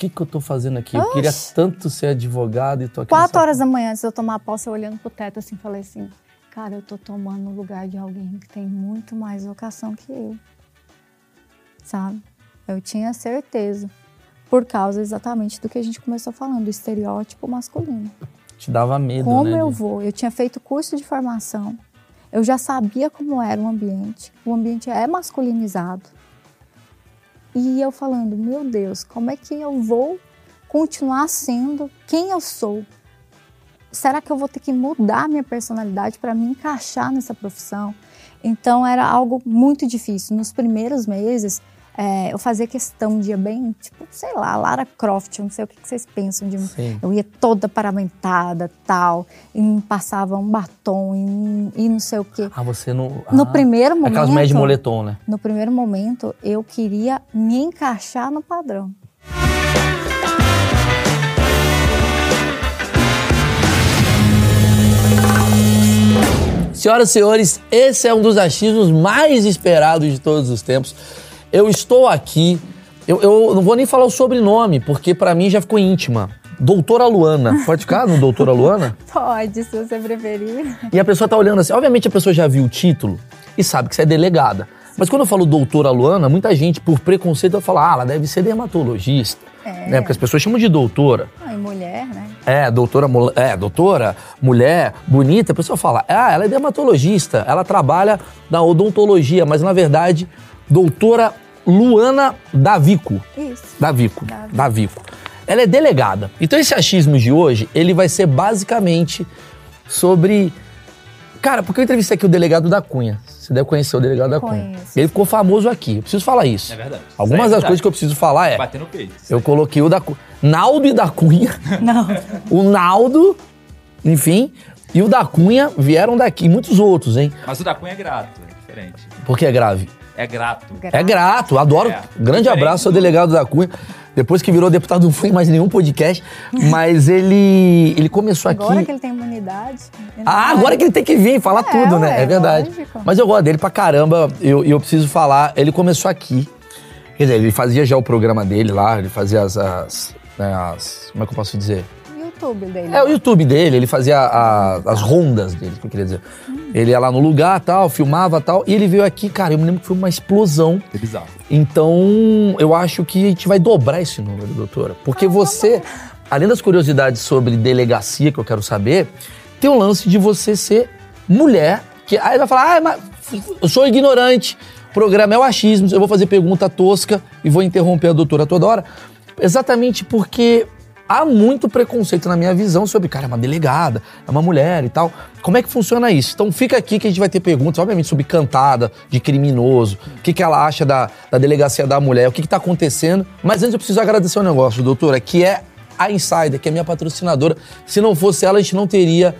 que, que eu tô fazendo aqui? Eu queria tanto ser advogado e tô aqui. Quatro nessa- horas da manhã, antes de eu tomar posse, eu olhando pro teto assim, falei assim, cara, eu tô tomando o lugar de alguém que tem muito mais vocação que eu. Sabe? Eu tinha certeza. Por causa exatamente do que a gente começou falando, do estereótipo masculino. Te dava medo, Como né? eu de- vou? Eu tinha feito curso de formação. Eu já sabia como era o ambiente. O ambiente é masculinizado. E eu falando, meu Deus, como é que eu vou continuar sendo quem eu sou? Será que eu vou ter que mudar minha personalidade para me encaixar nessa profissão? Então era algo muito difícil. Nos primeiros meses, é, eu fazia questão de ir bem, tipo, sei lá, Lara Croft, não sei o que que vocês pensam de mim. Sim. Eu ia toda paramentada, tal, e me passava um batom e, e não sei o quê. Ah, você não. No ah, primeiro momento. Aquelas médias de moletom, né? No primeiro momento, eu queria me encaixar no padrão. Senhoras e senhores, esse é um dos achismos mais esperados de todos os tempos. Eu estou aqui, eu, eu não vou nem falar o sobrenome, porque pra mim já ficou íntima. Doutora Luana. Pode ficar no Doutora Luana? Pode, se você preferir. E a pessoa tá olhando assim. Obviamente a pessoa já viu o título e sabe que você é delegada. Mas quando eu falo doutora Luana, muita gente, por preconceito, vai falar, ah, ela deve ser dermatologista. É. Né? Porque as pessoas chamam de doutora. Ah, e mulher, né? É, doutora, é, doutora, mulher, bonita, a pessoa fala, ah, ela é dermatologista, ela trabalha na odontologia, mas na verdade, doutora Luana Davico. Isso. Davico. Davico. Davico. Ela é delegada. Então esse achismo de hoje, ele vai ser basicamente sobre... Cara, porque eu entrevistei aqui o delegado da Cunha. Você deve conhecer o delegado da Cunha. Conheço. Ele ficou famoso aqui. Eu preciso falar isso. É verdade. Algumas Isso é das verdade. coisas que eu preciso falar é... Bater no peito. Eu coloquei o da Cunha. Naldo e da Cunha. Não. O Naldo, enfim, e o da Cunha vieram daqui. E muitos outros, hein? Mas o da Cunha é grato, é diferente. Porque é grave. É grato. É grato, adoro. É. Grande Diferente abraço ao do- delegado da Cunha. Depois que virou deputado, não foi em mais nenhum podcast. Mas ele, ele começou aqui. Agora que ele tem imunidade. ele Ah, vai- agora que ele tem que vir falar É, tudo, né? ué, É verdade. lógico. Mas eu gosto dele pra caramba. E eu, eu preciso falar. Ele começou aqui. Quer dizer, ele fazia já o programa dele lá, ele fazia as. as, né, as- como é que eu posso dizer? YouTube dele. É o YouTube dele, ele fazia a- as rondas dele, que eu queria dizer. Ele ia lá no lugar, tal, filmava tal, e ele veio aqui, cara, eu me lembro que foi uma explosão. É bizarro. Então, eu acho que a gente vai dobrar esse número, doutora. Porque você, além das curiosidades sobre delegacia que eu quero saber, tem o lance de você ser mulher, que aí vai falar, ah, mas eu sou ignorante, o programa é o achismo, eu vou fazer pergunta tosca e vou interromper a doutora toda hora. Exatamente porque há muito preconceito na minha visão sobre, cara, é uma delegada, é uma mulher e tal. Como é que funciona isso? Então fica aqui que a gente vai ter perguntas, obviamente, sobre cantada de criminoso, o que, que ela acha da, da delegacia da mulher, o que, que tá acontecendo. Mas antes eu preciso agradecer um negócio, doutora, que é a Insider, que é minha patrocinadora. Se não fosse ela, a gente não teria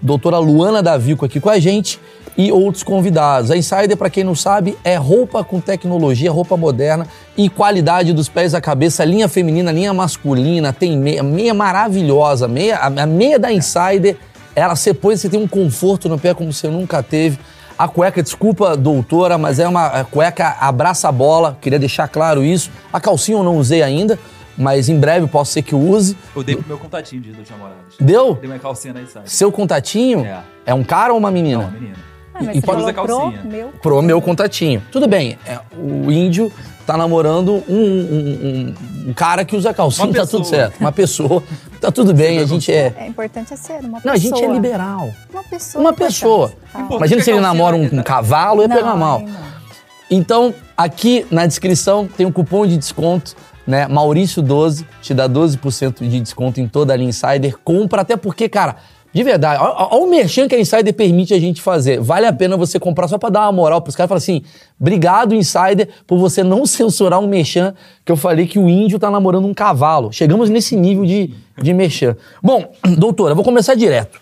doutora Luana Davico aqui com a gente e outros convidados. A Insider, para quem não sabe, é roupa com tecnologia, roupa moderna e qualidade dos pés à cabeça, linha feminina, linha masculina, tem meia, meia maravilhosa, meia, a, meia da Insider, ela você põe, você tem um conforto no pé como você nunca teve. A cueca, desculpa, doutora, mas é uma cueca abraça a bola, queria deixar claro isso. A calcinha eu não usei ainda, mas em breve posso ser que use. Eu dei pro meu contatinho de dos namorados. Deu? Dei uma calcinha na inside. Seu contatinho É. é um cara ou uma menina? Não, menina. Ah, mas e você pode usar falou pro calcinha. meu. Pro meu contatinho. Tudo bem, é, o índio tá namorando um, um- um- um cara que usa calcinha, Uma tá tudo certo. Uma pessoa, tá tudo bem, a gente é... É importante é ser uma pessoa. Não, a gente é liberal. Uma pessoa. Uma importante. pessoa. Tá. Imagina se ele namora um, um cavalo, ia Não, pegar mal. não. Então, aqui na descrição tem um cupom de desconto, né? Maurício12 te dá 12% de desconto em toda a linha Insider. Compra, até porque, cara, de verdade, olha o merchan que a Insider permite a gente fazer. Vale a pena você comprar só pra dar uma moral pros caras e falar assim: obrigado, Insider, por você não censurar um merchan que eu falei que o índio tá namorando um cavalo. Chegamos nesse nível de, de merchan. Bom, doutora, vou começar direto.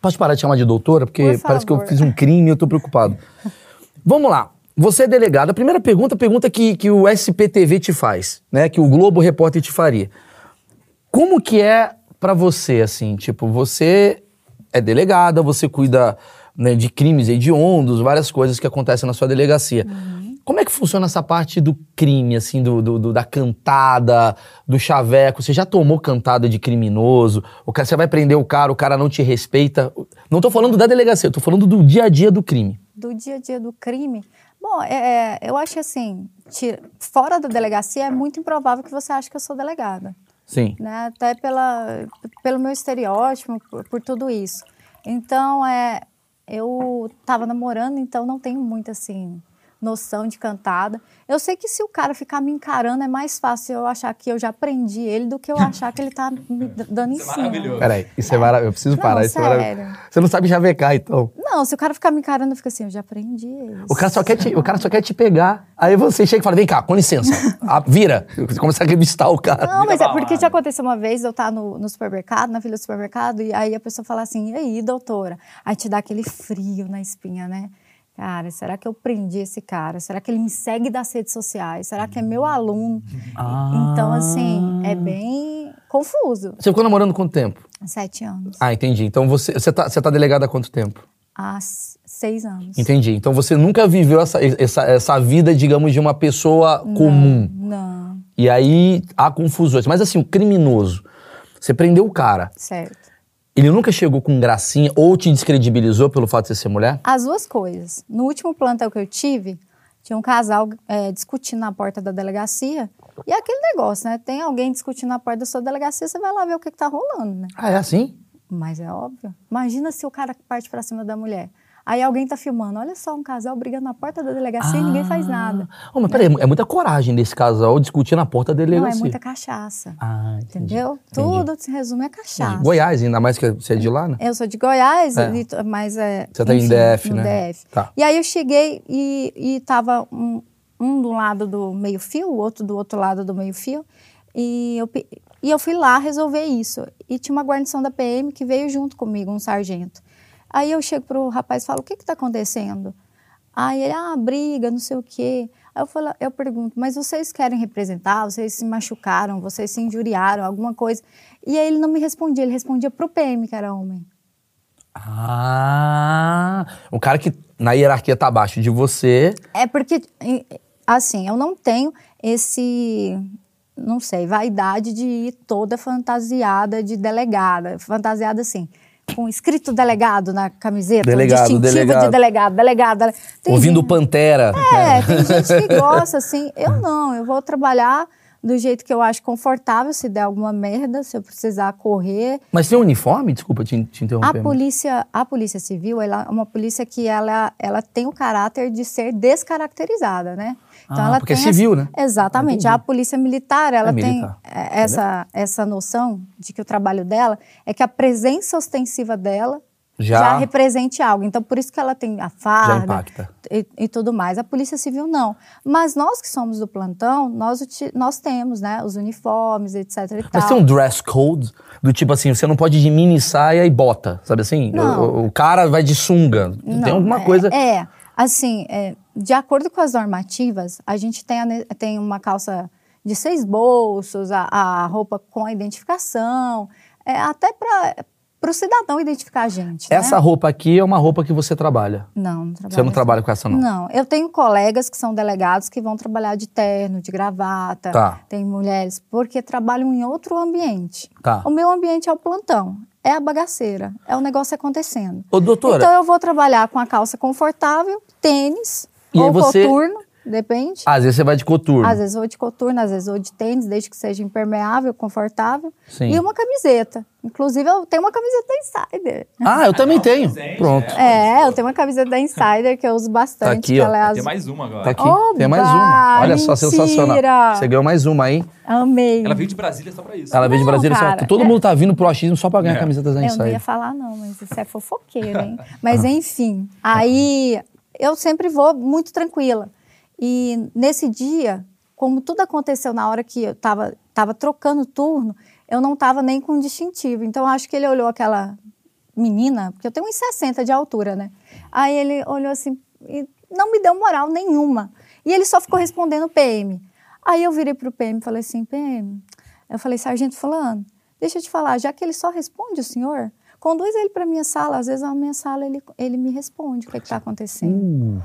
Posso parar de chamar de doutora? Porque Por parece que eu fiz um crime e eu tô preocupado. Vamos lá. Você é delegado. A primeira pergunta, a pergunta que, que o SPTV te faz, né? Que o Globo Repórter te faria. Como que é pra você, assim? Tipo, você é delegada, você cuida né, de crimes hediondos, várias coisas que acontecem na sua delegacia. como é que funciona essa parte do crime, assim, do, do- do- da cantada, do chaveco? Você já tomou cantada de criminoso? O cara, você vai prender o cara, o cara não te respeita. Não tô falando da delegacia, eu tô falando do dia a dia do crime. do dia a dia do crime. É, é, eu acho assim, tira- fora da delegacia é muito improvável que você ache que eu sou delegada, Sim. né? Até pela, pelo meu estereótipo, por, por tudo isso. Então, é, eu estava namorando, então não tenho muito assim noção de cantada. Eu sei que se o cara ficar me encarando é mais fácil eu achar que eu já prendi ele do que eu achar que ele tá me dando em Isso é cima. maravilhoso. Peraí, isso é maravilhoso. Eu preciso Não, parar. Isso é sério. maravilhoso. Você não sabe chavecar, então. Não, se o cara ficar me encarando, eu fico assim, eu já prendi ele. O cara, só quer te, o cara só quer te pegar. Aí você chega e fala: vem cá, com licença. Ah, vira. Você começa a revistar o cara. Não, mas é porque já aconteceu uma vez, eu estar no, no supermercado, na fila do supermercado, e aí a pessoa fala assim, e aí, doutora? Aí te dá aquele frio na espinha, né? Cara, será que eu prendi esse cara? Será que ele me segue das redes sociais? Será que é meu aluno? Então, assim, é bem confuso. Você ficou namorando quanto tempo? Sete anos. Ah, entendi. Então você, você, tá, você tá delegada há quanto tempo? Há seis anos. Entendi. Então você nunca viveu essa, essa, essa vida, digamos, de uma pessoa comum. Não, E aí há confusões. Mas assim, o criminoso, você prendeu o cara. certo. Ele nunca chegou com gracinha ou te descredibilizou pelo fato de você ser mulher? As duas coisas. No último plantão que eu tive, tinha um casal é, discutindo na porta da delegacia. E é aquele negócio, né? Tem alguém discutindo na porta da sua delegacia, você vai lá ver o que, que tá rolando, né? Ah, é assim? Mas é óbvio. Imagina se o cara parte pra cima da mulher. Aí alguém tá filmando. Olha só, um casal brigando na porta da delegacia e ninguém faz nada. Oh, mas peraí, é muita coragem desse casal discutir na porta da Não, delegacia. é muita cachaça. Ah, entendi. Entendeu? Entendi. Tudo se resume a cachaça. Entendi. Goiás, ainda mais que você é de lá, né? Eu sou de Goiás, É. e mas é. Você tá em DF, né? DF. Tá. E aí eu cheguei e, e tava um, um do lado do meio-fio, o outro do outro lado do meio-fio. E eu, e eu fui lá resolver isso. E tinha uma guarnição da PM que veio junto comigo, um sargento. Aí eu chego pro rapaz e falo: o que que tá acontecendo? Aí ele, ah, briga, não sei o quê. Aí eu, falo, eu pergunto, mas vocês querem representar? Vocês se machucaram? Vocês se injuriaram? Alguma coisa? E aí ele não me respondia, ele respondia pro PM, que era homem. Ah, um cara que na hierarquia tá abaixo de você. É porque, assim, eu não tenho esse, não sei, vaidade de ir toda fantasiada de delegada. Fantasiada assim, com escrito delegado na camiseta, Delegado, distintivo delegado. de delegado, delegado. ouvindo gente- Pantera. É, tem gente que gosta, assim. Eu não, eu vou trabalhar do jeito que eu acho confortável, se der alguma merda, se eu precisar correr. Mas tem um uniforme? Desculpa te, te A interromper. polícia, a polícia civil, ela é uma polícia que ela, ela tem o caráter de ser descaracterizada, né? Ah, porque é civil, né? Exatamente. Ah, A polícia militar, ela É tem militar. é, essa, essa noção de que o trabalho dela é que a presença ostensiva dela Já- já, represente algo. Então, por isso que ela tem a farda e, e tudo mais. A polícia civil não. Mas nós que somos do plantão, nós, nós temos, né, os uniformes, etc e Mas tal. tem um dress code do tipo assim, você não pode ir de mini saia e bota, sabe assim? O, o cara vai de sunga. tem Não, alguma é- coisa. É, assim, é, de acordo com as normativas, a gente tem, a tem uma calça de seis bolsos, a, a roupa com a identificação, é, até para o cidadão identificar a gente. né? Essa roupa aqui é uma roupa que você trabalha. Não, não trabalho. Você não trabalha com essa, não? Não, eu tenho colegas que são delegados que vão trabalhar de terno, de gravata. Tá. Tem mulheres porque trabalham em outro ambiente. Tá. O meu ambiente é o plantão, é a bagaceira, é o negócio acontecendo. Ô, doutora, Então eu vou trabalhar com a calça confortável, tênis E ou você- coturno, depende. às vezes você vai de coturno. Às vezes vou de coturno, às vezes vou de tênis, desde que seja impermeável, confortável. Sim. E uma camiseta. Inclusive, eu tenho uma camiseta da Insider. Ah, eu também tenho. presente, Pronto. É, eu tenho uma camiseta da Insider que eu uso bastante. Tá aqui, que ó. ela é Tem azul. mais uma agora. Tá aqui. Oba, Tem mais uma. Olha só, mentira. sensacional. Você ganhou mais uma aí. Amei. Ela veio de Brasília só pra isso. Ela veio de Brasília. só- cara, todo é- mundo tá vindo pro achismo só pra ganhar É. camisetas da Eu não Insider. ia falar, não, mas isso é fofoqueiro, hein? Mas enfim, aí eu sempre vou muito tranquila. E nesse dia, como tudo aconteceu na hora que eu tava, tava trocando turno, eu não tava nem com distintivo. Então, acho que ele olhou aquela menina, porque eu tenho uns 60 de altura, né? Aí ele olhou assim e não me deu moral nenhuma. E ele só ficou respondendo PM. Aí eu virei pro PM e falei assim, PM, eu falei, Sargento Fulano, deixa eu te falar, já que ele só responde o senhor, conduz ele para minha sala, às vezes na minha sala ele, ele me responde o que está acontecendo. Uh,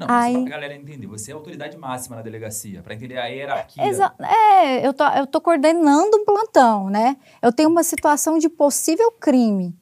Não, Aí- só pra galera entender. Você é a autoridade máxima na delegacia, pra entender a hierarquia. Exa- é, eu tô, eu tô coordenando um plantão, né? Eu tenho uma situação de possível crime.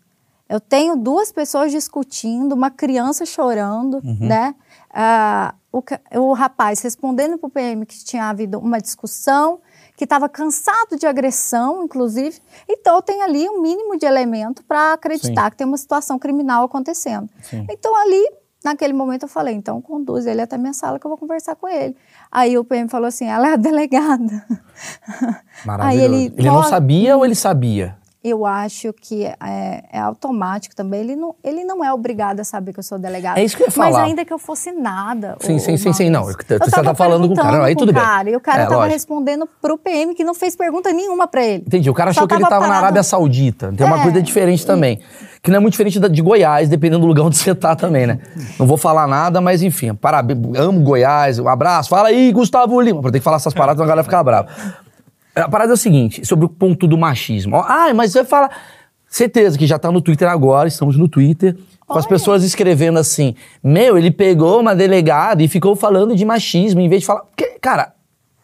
Eu tenho duas pessoas discutindo, uma criança chorando, né? Ah, o, o rapaz respondendo pro PM que tinha havido uma discussão, que estava cansado de agressão, inclusive. Então, eu tenho ali um mínimo de elemento para acreditar que tem uma situação criminal acontecendo. Sim. Então, ali, naquele momento, eu falei: então, conduz ele até minha sala que eu vou conversar com ele. Aí o PM falou assim: ela é a delegada. Maravilhoso. ele- ele não sabia ou ele sabia? Eu acho que é, é automático também. Ele não, ele não é obrigado a saber que eu sou delegada. É isso que eu ia Mas falar. ainda que eu fosse nada. Sim, ô- sim, ô, sim, sim, não. Você tá tava falando com o cara, não, aí tudo bem. cara, E o cara É, tava lógico. respondendo pro PM que não fez pergunta nenhuma pra ele. Entendi. O cara achou que ele tava tava na. Arábia Saudita. Tem uma É. coisa diferente também. Que não é muito diferente da de Goiás, dependendo do lugar onde você tá também, né? Não vou falar nada, mas enfim. Parabéns. Amo Goiás. Um abraço. Fala aí, Gustavo Lima. Tem que falar essas paradas, senão a galera fica brava. A parada é o seguinte, sobre o ponto do machismo. Ah, mas você fala... Certeza que já tá no Twitter agora, estamos no Twitter, com as Olha. pessoas escrevendo assim, meu, ele pegou uma delegada e ficou falando de machismo, em vez de falar... Porque, cara,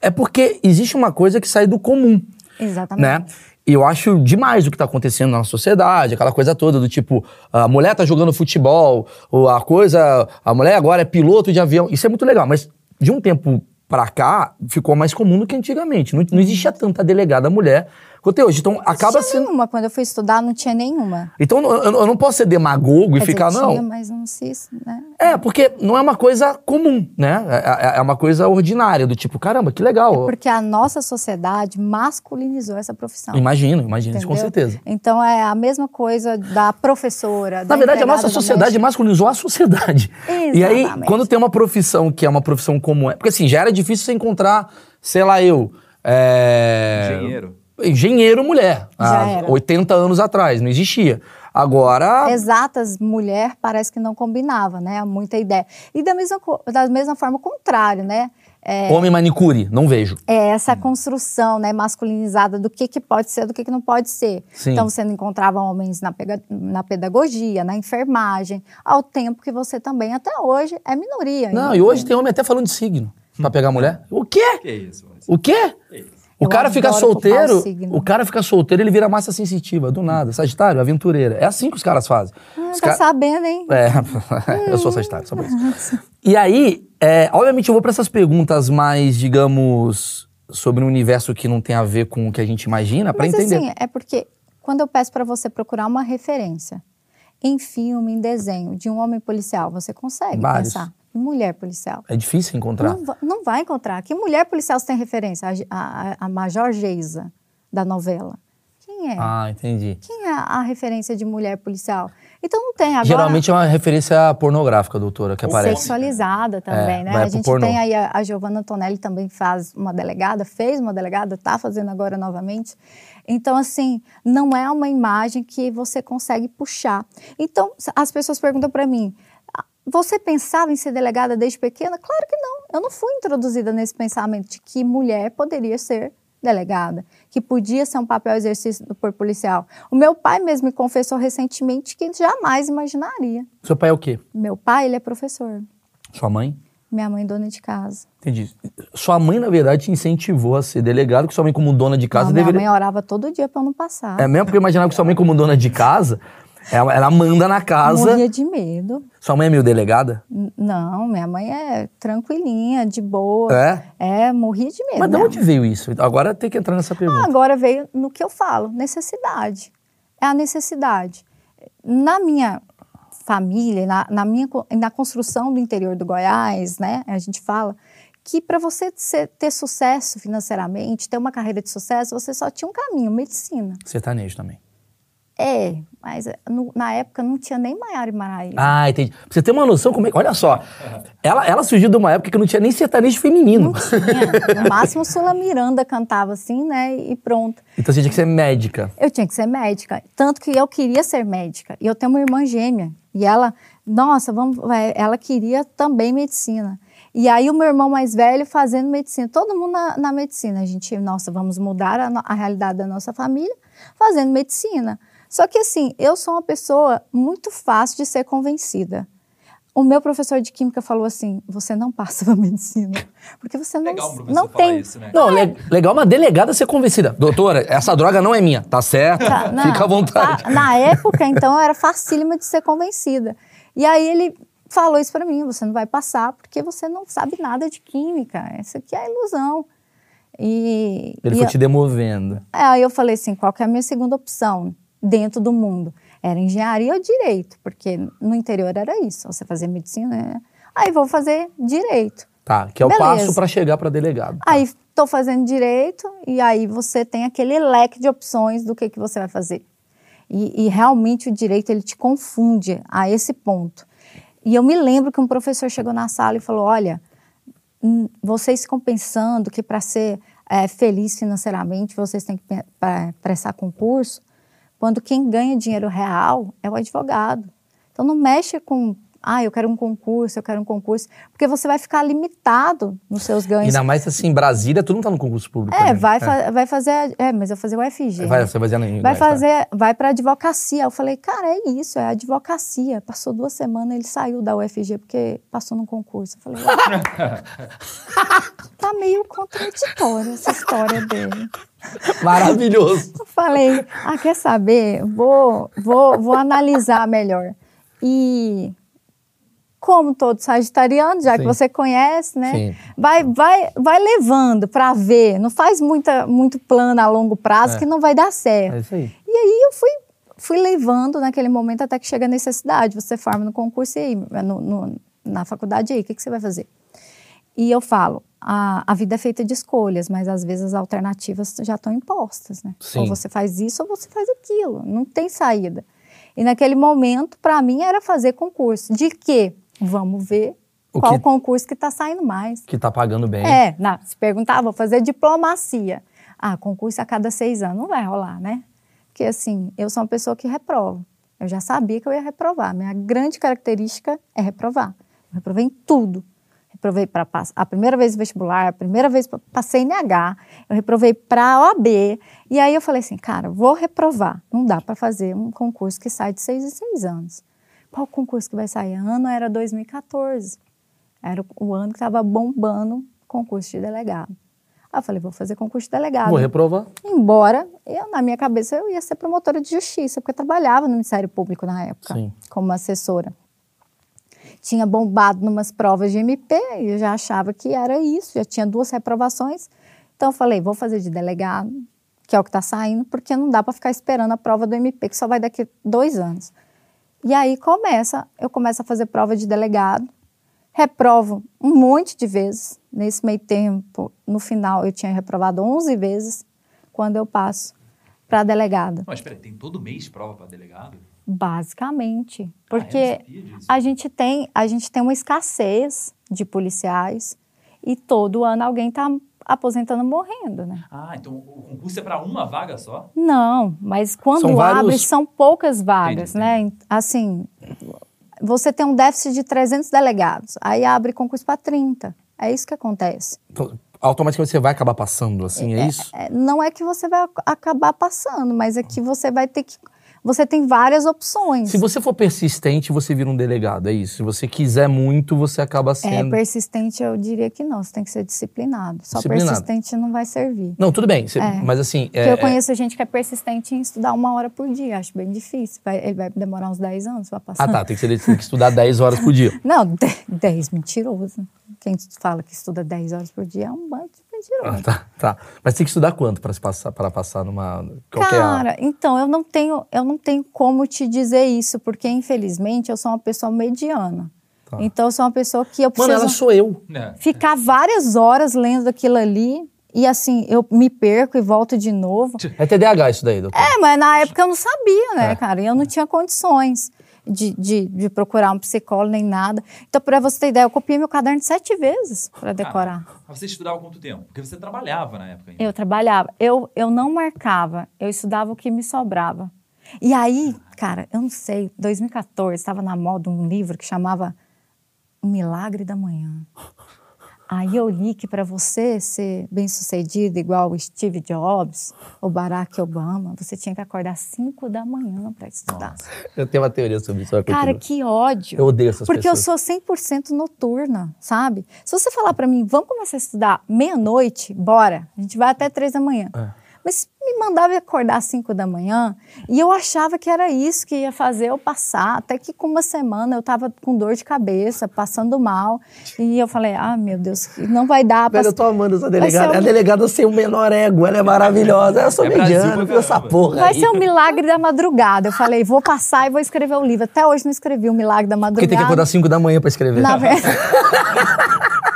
é porque existe uma coisa que sai do comum Exatamente. né? E eu acho demais o que tá acontecendo na sociedade, aquela coisa toda do tipo, a mulher tá jogando futebol, ou a coisa, a mulher agora é piloto de avião. Isso é muito legal, mas de um tempo pra cá ficou mais comum do que antigamente. Não, não existia tanta delegada mulher quanto é hoje. Então acaba não tinha sendo. nenhuma. Quando eu fui estudar, não tinha nenhuma. Então eu, eu não posso ser demagogo e Quer ficar, dizer, não. Tinha, mas não se... Né? É, porque não é uma coisa comum, né? É, é- é uma coisa ordinária, do tipo, caramba, que legal. Porque a nossa sociedade masculinizou essa profissão. Imagino, imagino, isso com certeza. Então é a mesma coisa da professora. Na da verdade, a nossa sociedade masculinizou a sociedade. E aí, Exatamente. quando tem uma profissão que é uma profissão como é. Porque assim, já era difícil você encontrar, sei lá, eu. é, Engenheiro. Engenheiro mulher. Já há era. 80 anos atrás, não existia. Agora. Exatas, mulher parece que não combinava, né? Muita ideia. E da mesma, da mesma forma, o contrário, né? É, Homem manicure, não vejo. é essa construção né, masculinizada do que, que pode ser do que, que não pode ser. Sim. Então você não encontrava homens na, pega- na pedagogia, na enfermagem, ao tempo que você também, até hoje, é minoria. Não, ainda. e hoje tem homem até falando de signo pra pegar mulher. O quê? Que isso? O quê? Que isso? O Eu cara fica solteiro, o cara fica solteiro, ele vira massa sensitiva, do nada. Sagitário, aventureira. É assim que os caras fazem. Ah, Os tá ca- sabendo, hein? É, eu sou Sagitário, só por isso. E aí, é, obviamente eu vou pra essas perguntas mais, digamos, sobre um universo que não tem a ver com o que a gente imagina, pra Mas entender. assim, é porque quando eu peço para você procurar uma referência em filme, em desenho, de um homem policial, você consegue Vários. pensar mulher policial. É difícil encontrar. Não, não vai encontrar. Que mulher policial você tem referência? A, a, a- Major Geisa, da novela. Quem é? Ah, entendi. Quem é a referência de mulher policial? Então não tem. Agora, Geralmente é uma referência pornográfica, doutora, que aparece. sexualizada também, É, né? A gente pornô. tem aí a, a Giovanna Antonelli também faz uma delegada, fez uma delegada, tá fazendo agora novamente. Então, assim, não é uma imagem que você consegue puxar. Então, as pessoas perguntam para mim: "Ah, você pensava em ser delegada desde pequena? Claro que não. Eu não fui introduzida nesse pensamento de que mulher poderia ser delegada, que podia ser um papel exercido por policial. O meu pai mesmo me confessou recentemente que jamais imaginaria. Seu pai é o quê? Meu pai, ele é professor. Sua mãe? Minha mãe, dona de casa. Entendi. Sua mãe, na verdade, te incentivou a ser delegado, que sua mãe, como dona de casa, não, minha deveria. mãe orava todo dia para eu não passar. É mesmo porque eu imaginava que sua mãe, como dona de casa, ela, ela manda na casa. Morria de medo. Sua mãe é meio delegada? N- Não, minha mãe é tranquilinha, de boa. É? É, morria de medo. Mas de onde veio isso? Agora tem que entrar nessa pergunta. Agora veio no que eu falo, necessidade. É a necessidade. Na minha família, na, na minha, na construção do interior do Goiás, né, a gente fala que para você ter sucesso financeiramente, ter uma carreira de sucesso, você só tinha um caminho, medicina. Sertanejo também. É, mas eh, no- na época não tinha nem Maiara e Maraíza. Ah, entendi. Pra você ter uma noção como é. Olha só. Ela, ela surgiu de uma época que não tinha nem sertanejo feminino. Tinha. No máximo, Sula Miranda cantava assim, né, e pronto. Então você tinha que ser médica. Eu tinha que ser médica. Tanto que eu queria ser médica. E eu tenho uma irmã gêmea. E ela, nossa, vamos, vai, ela queria também medicina. E aí o meu irmão mais velho fazendo medicina. Todo mundo na, na medicina. A gente, nossa, vamos mudar a, a realidade da nossa família fazendo medicina. Só que assim, eu sou uma pessoa muito fácil de ser convencida. o meu professor de química falou assim: você não passa pra medicina. Porque você não, Legal professor não falar tem. isso, né? Não, le- legal uma delegada ser convencida. Doutora, essa droga não é minha, tá certo? Tá, não, Fica à vontade. fa- Na época, então, eu era facílima de ser convencida. E aí ele falou isso pra mim: você não vai passar porque você não sabe nada de química. Isso aqui é ilusão. E, Ele e foi eu- te demovendo. É, Aí eu falei assim, qual que é a minha segunda opção dentro do mundo? Era engenharia ou direito, porque no interior era isso, você fazia medicina, né? Aí vou fazer direito. Tá, que é o Beleza. passo pra chegar pra delegado. Aí estou fazendo direito e aí você tem aquele leque de opções do que, que você vai fazer. E, e realmente o direito ele te confunde a esse ponto. E eu me lembro que um professor chegou na sala e falou: olha, hum, vocês ficam pensando que para ser é, feliz financeiramente vocês têm que prestar concurso, quando quem ganha dinheiro real é o advogado. Então não mexe com, ah, eu quero um concurso, eu quero um concurso, porque você vai ficar limitado nos seus ganhos. Ainda mais assim, em Brasília, tu não tá no concurso público. É, também. vai, fa- vai fazer, é, mas eu fazer o FG. Vai, você vai fazer na Vai fazer, vai para advocacia. Eu falei, cara, é isso, é advocacia. Passou duas semanas, ele saiu da UFG porque passou num concurso. Eu falei, tá meio contraditória essa história dele. Maravilhoso. Eu falei, ah, quer saber? Vou, vou, vou analisar melhor. E como todo sagitariano, já que Sim. você conhece, né? Sim. Vai, vai, vai levando para ver. Não faz muita, muito plano a longo prazo É. que não vai dar certo. É isso aí. E aí eu fui, fui levando naquele momento até que chega a necessidade. Você forma no concurso e aí, no- no- na faculdade aí, o que, que você vai fazer? E eu falo, a, a vida é feita de escolhas, mas às vezes as alternativas já estão impostas, né? Sim. Ou você faz isso ou você faz aquilo, não tem saída. E naquele momento, para mim, era fazer concurso. De quê? Vamos ver O qual que- concurso que está saindo mais. Que tá pagando bem. É, não, se perguntar, vou fazer diplomacia. Ah, concurso a cada seis anos, não vai rolar, né? Porque assim, eu sou uma pessoa que reprovo. Eu já sabia que eu ia reprovar. Minha grande característica é reprovar. Eu reprovei em tudo. Reprovei para a primeira vez no vestibular, a primeira vez passei NH, eu reprovei para a OAB. E aí eu falei assim, cara, vou reprovar. Não dá para fazer um concurso que sai de seis em seis anos. Qual concurso que vai sair? Ano era 2014. Era o- ano que estava bombando concurso de delegado. Aí eu falei, vou fazer concurso de delegado. Vou reprovar. Embora, eu, na minha cabeça, eu ia ser promotora de justiça, porque eu trabalhava no Ministério Público na época, Sim. como assessora. Tinha bombado numas provas de MP e eu já achava que era isso, já tinha duas reprovações. Então eu falei, vou fazer de delegado, que é o que está saindo, porque não dá para ficar esperando a prova do MP, que só vai daqui dois anos. E aí começa, eu começo a fazer prova de delegado, reprovo um monte de vezes. Nesse meio tempo, no final, eu tinha reprovado 11 vezes quando eu passo para delegada. Mas espera, tem todo mês prova para delegado? Basicamente. Ah, Porque disso. a gente tem a gente tem uma escassez de policiais e todo ano alguém está aposentando morrendo, né? Ah, então o concurso é para uma vaga só? Não, mas quando São vários- abre são poucas vagas, Entendi, né? Assim, você tem um déficit de 300 delegados, aí abre concurso para 30. É isso que acontece. Então, automaticamente você vai acabar passando, assim, é, isso? É, não é que você vai ac- acabar passando, mas é que você vai ter que você tem várias opções. Se você for persistente, você vira um delegado, é isso. Se você quiser muito, você acaba É, sendo. persistente eu diria que não, você tem que ser disciplinado. Só Disciplinado. persistente não vai servir. Não, tudo bem. você- É. Mas assim. É- eu conheço gente que é persistente em estudar uma hora por dia, acho bem difícil. Vai- ele vai demorar uns 10 anos para passar. Ah, tá. Tem que, ser, tem que estudar 10 horas por dia. Não, 10 mentiroso. Quem fala que estuda 10 horas por dia é um bando Ah, tá, tá. Mas tem que estudar quanto para passar, para passar numa. Qualquer Cara, então eu não tenho, eu não tenho como te dizer isso, porque infelizmente eu sou uma pessoa mediana. Tá. Então eu sou uma pessoa que eu Mano, preciso ela sou eu. Né? ficar várias horas lendo aquilo ali e assim eu me perco e volto de novo. É TDAH isso daí, doutor. É, mas na época eu não sabia, né, É. cara? E eu não tinha condições de, de, de procurar um psicólogo nem nada. Então, para você ter ideia, eu copiei meu caderno sete vezes para decorar. Ah, você estudava quanto tempo? Porque você trabalhava na época ainda. Eu trabalhava, eu, eu não marcava, eu estudava o que me sobrava. E aí, cara, eu não sei, 2014, estava na moda um livro que chamava O Milagre da Manhã. Aí eu li que para você ser bem-sucedido, igual o Steve Jobs ou Barack Obama, você tinha que acordar às 5 da manhã para estudar. Eu tenho uma teoria sobre isso. Cara, que ódio. Eu odeio essas Porque pessoas. eu sou 100% noturna, sabe? Se você falar pra mim, vamos começar a estudar meia-noite, bora. A gente vai até três da manhã. É. Mas me mandava acordar às 5 da manhã e eu achava que era isso que ia fazer eu passar. Até que com uma semana eu tava com dor de cabeça, passando mal. E eu falei, ah, meu Deus, não vai dar pra... Velho, eu tô amando essa delegada. um- A delegada sem o menor ego, ela é maravilhosa. Eu sou É Brasil mediana, pra viu essa porra Vai aí. ser um milagre da madrugada. Eu falei, vou passar e vou escrever o livro. Até hoje não escrevi o milagre da madrugada. Porque tem que acordar 5 da manhã pra escrever. Na verdade.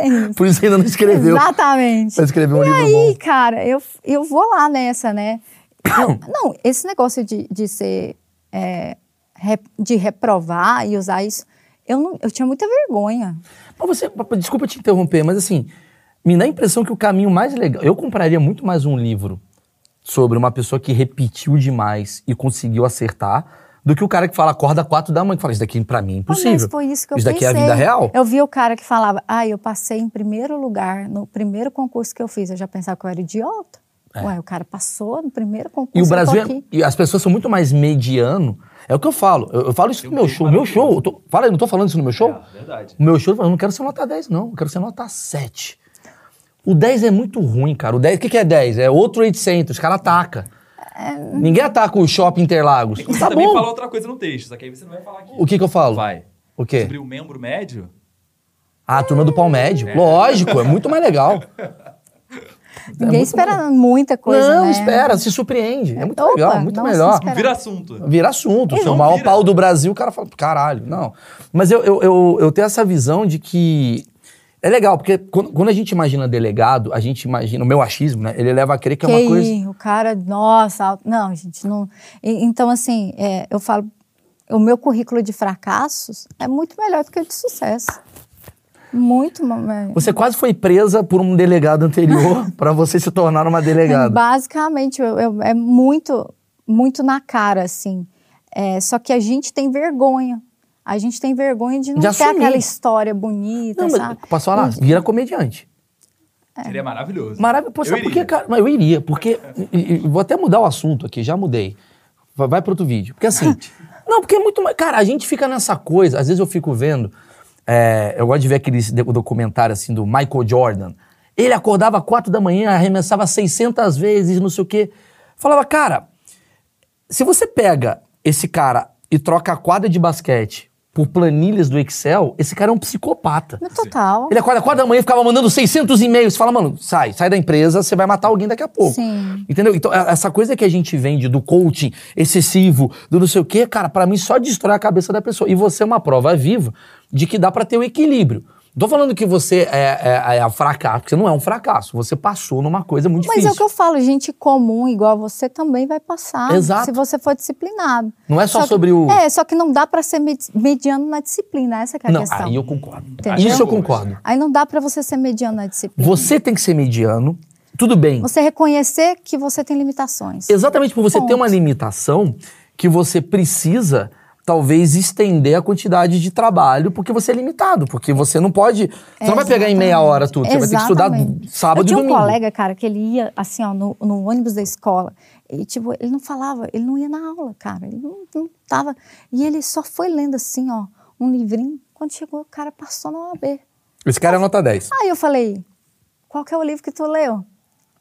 isso. Por isso ainda não escreveu. Exatamente. Pra escrever um e livro aí, bom. cara, eu, eu vou lá nessa, né? Eu- não, esse negócio de, de ser. é, de reprovar e usar isso, eu, não, eu tinha muita vergonha. Mas você, desculpa te interromper, mas assim, me dá a impressão que o caminho mais legal. Eu compraria muito mais um livro sobre uma pessoa que repetiu demais e conseguiu acertar do que o cara que fala acorda quatro da manhã que fala isso daqui pra mim é impossível. Mas foi isso que eu Isso daqui pensei. é a vida real. Eu vi o cara que falava, ah, eu passei em primeiro lugar no primeiro concurso que eu fiz. Eu já pensava que eu era idiota. Ué, o cara passou no primeiro concurso. É. E o eu tô Brasil é, e as pessoas são muito mais mediano. É o que eu falo. Eu, eu falo isso no meu show. Meu show, eu tô, fala aí, não tô falando isso no meu show? É, verdade. O meu show, eu não quero ser nota 10, não. Eu quero ser nota 7. O 10 é muito ruim, cara. O 10, o que, que é 10? É outro 800. Os caras atacam. Ninguém ataca o shopping Interlagos. Você Tá também bom. fala outra coisa no texto, só que aí você não vai falar aqui. O que que eu falo? Vai. O quê? Sobre o membro médio? Ah, a turma do pau médio. Lógico, é muito mais legal. Ninguém muito espera muita coisa, não, né? espera, se surpreende. É muito Opa, legal, muito melhor. Vira assunto. Vira assunto. Se é o maior vira. pau do Brasil, o cara fala, caralho, não. Mas eu, eu, eu, eu tenho essa visão de que. É legal, porque quando, quando a gente imagina delegado, a gente imagina, o meu achismo, né? Ele leva a crer que é uma coisa. o cara, nossa, não, gente, não. Então, assim, é, eu falo, o meu currículo de fracassos é muito melhor do que o de sucesso. Muito ma- Você quase foi presa por um delegado anterior pra você se tornar uma delegada. Basicamente, eu- eu- é muito, muito na cara, assim. É, só que a gente tem vergonha. A gente tem vergonha de não De ter assumir. aquela história bonita, Não, sabe? posso falar? Vira comediante. Seria maravilhoso. Maravilhoso. Pô, Eu sabe por quê, iria. cara? Mas eu iria, porque. e- e- vou até mudar o assunto aqui, já mudei. Vai, vai pro outro vídeo. Porque assim. não, porque é muito mais. Cara, a gente fica nessa coisa. Às vezes eu fico vendo. é, eu gosto de ver aqueles de- documentário assim do Michael Jordan. Ele acordava quatro da manhã, arremessava 600 vezes, não sei o quê. Falava, cara, se você pega esse cara e troca a quadra de basquete por planilhas do Excel, esse cara é um psicopata. No total. Ele acorda 4 da manhã e ficava mandando 600 e-mails. Fala, mano, sai, sai da empresa, você vai matar alguém daqui a pouco. Sim. Entendeu? Então, a- essa coisa que a gente vende do coaching excessivo, do não sei o quê, cara, pra mim só destrói a cabeça da pessoa. E você é uma prova viva de que dá pra ter o equilíbrio. Tô falando que você é, é, é um fracasso, porque você não é um fracasso. Você passou numa coisa muito Mas é difícil. o que eu falo, gente comum, igual você, também vai passar. Exato. Se você for disciplinado. Não é só que- sobre o- É, só que não dá pra ser med- mediano na disciplina, essa é a Não, questão. aí eu concordo. Entendeu? Isso eu concordo. Aí não dá pra você ser mediano na disciplina. Você tem que ser mediano, tudo bem. Você reconhecer que você tem limitações. Exatamente por você ter Ponto. uma limitação que você precisa talvez estender a quantidade de trabalho porque você é limitado, porque você não pode, você não vai pegar em meia hora tudo, você vai ter que estudar Exatamente. sábado Eu e tinha um domingo. colega, cara, que ele ia assim, ó, no, no ônibus da escola. E, tipo, ele não falava, ele não ia na aula, cara. Ele não, não tava. E ele só foi lendo assim, ó, um livrinho. Quando chegou, o cara passou na OAB. Esse cara é nota 10. Aí eu falei, qual que é o livro que tu leu?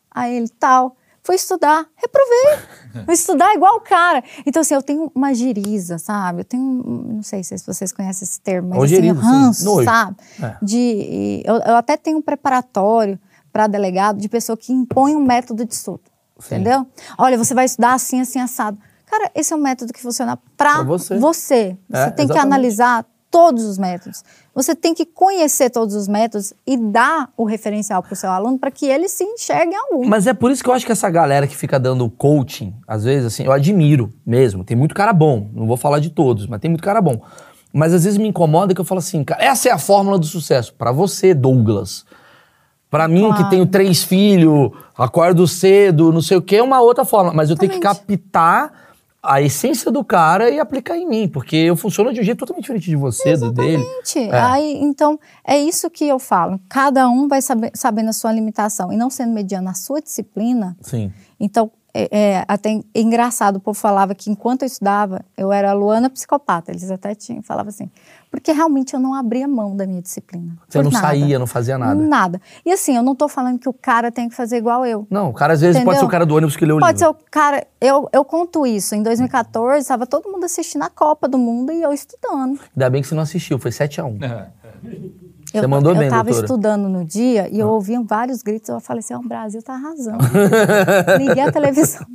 Aí ele, tal. Fui estudar, reprovei. Fui estudar igual o cara. Então, assim, eu tenho uma giriza, sabe? Eu tenho, um- não sei se vocês conhecem esse termo, mas assim, Ojeriza, sim. ranço, sabe? É. De, eu, eu até tenho um preparatório para delegado de pessoa que impõe um método de estudo, Sim. entendeu? Olha, você vai estudar assim, assim, assado. Cara, esse é um método que funciona para Pra você. você. Você É, tem que exatamente. analisar todos os métodos. Você tem que conhecer todos os métodos e dar o referencial para o seu aluno para que ele se enxergue em algum. Mas é por isso que eu acho que essa galera que fica dando coaching, às vezes, assim, eu admiro mesmo. Tem muito cara bom. Não vou falar de todos, mas tem muito cara bom. Mas às vezes me incomoda que eu falo assim, cara, essa é a fórmula do sucesso. Pra você, Douglas. Pra mim, que Claro. tenho três filhos, acordo cedo, não sei o quê, é uma outra fórmula. Mas eu tenho que Exatamente. captar a essência do cara e aplicar em mim, porque eu funciono de um jeito totalmente diferente de você, do dele. Gente, aí, então, é isso que eu falo. Cada um vai saber, sabendo a sua limitação e não sendo mediano a sua disciplina. Sim. Então, é, é, até é engraçado, o povo falava que enquanto eu estudava, eu era a Luana psicopata. Eles até tinham, falavam assim, porque realmente eu não abria mão da minha disciplina. Você não nada. saía, não fazia nada. Nada. E assim, eu não tô falando que o cara tem que fazer igual eu. Não, o cara às vezes pode Entendeu? ser o cara do ônibus que leu o Pode ser livro. o cara. Eu, eu conto isso. Em 2014, estava todo mundo assistindo a Copa do Mundo e eu estudando. Ainda bem que você não assistiu, foi 7x1. É. Você eu, mandou eu bem, tava doutora. estudando no dia e eu ouvia vários gritos. Eu falei assim: ó, o Brasil tá arrasando. Liguei a televisão.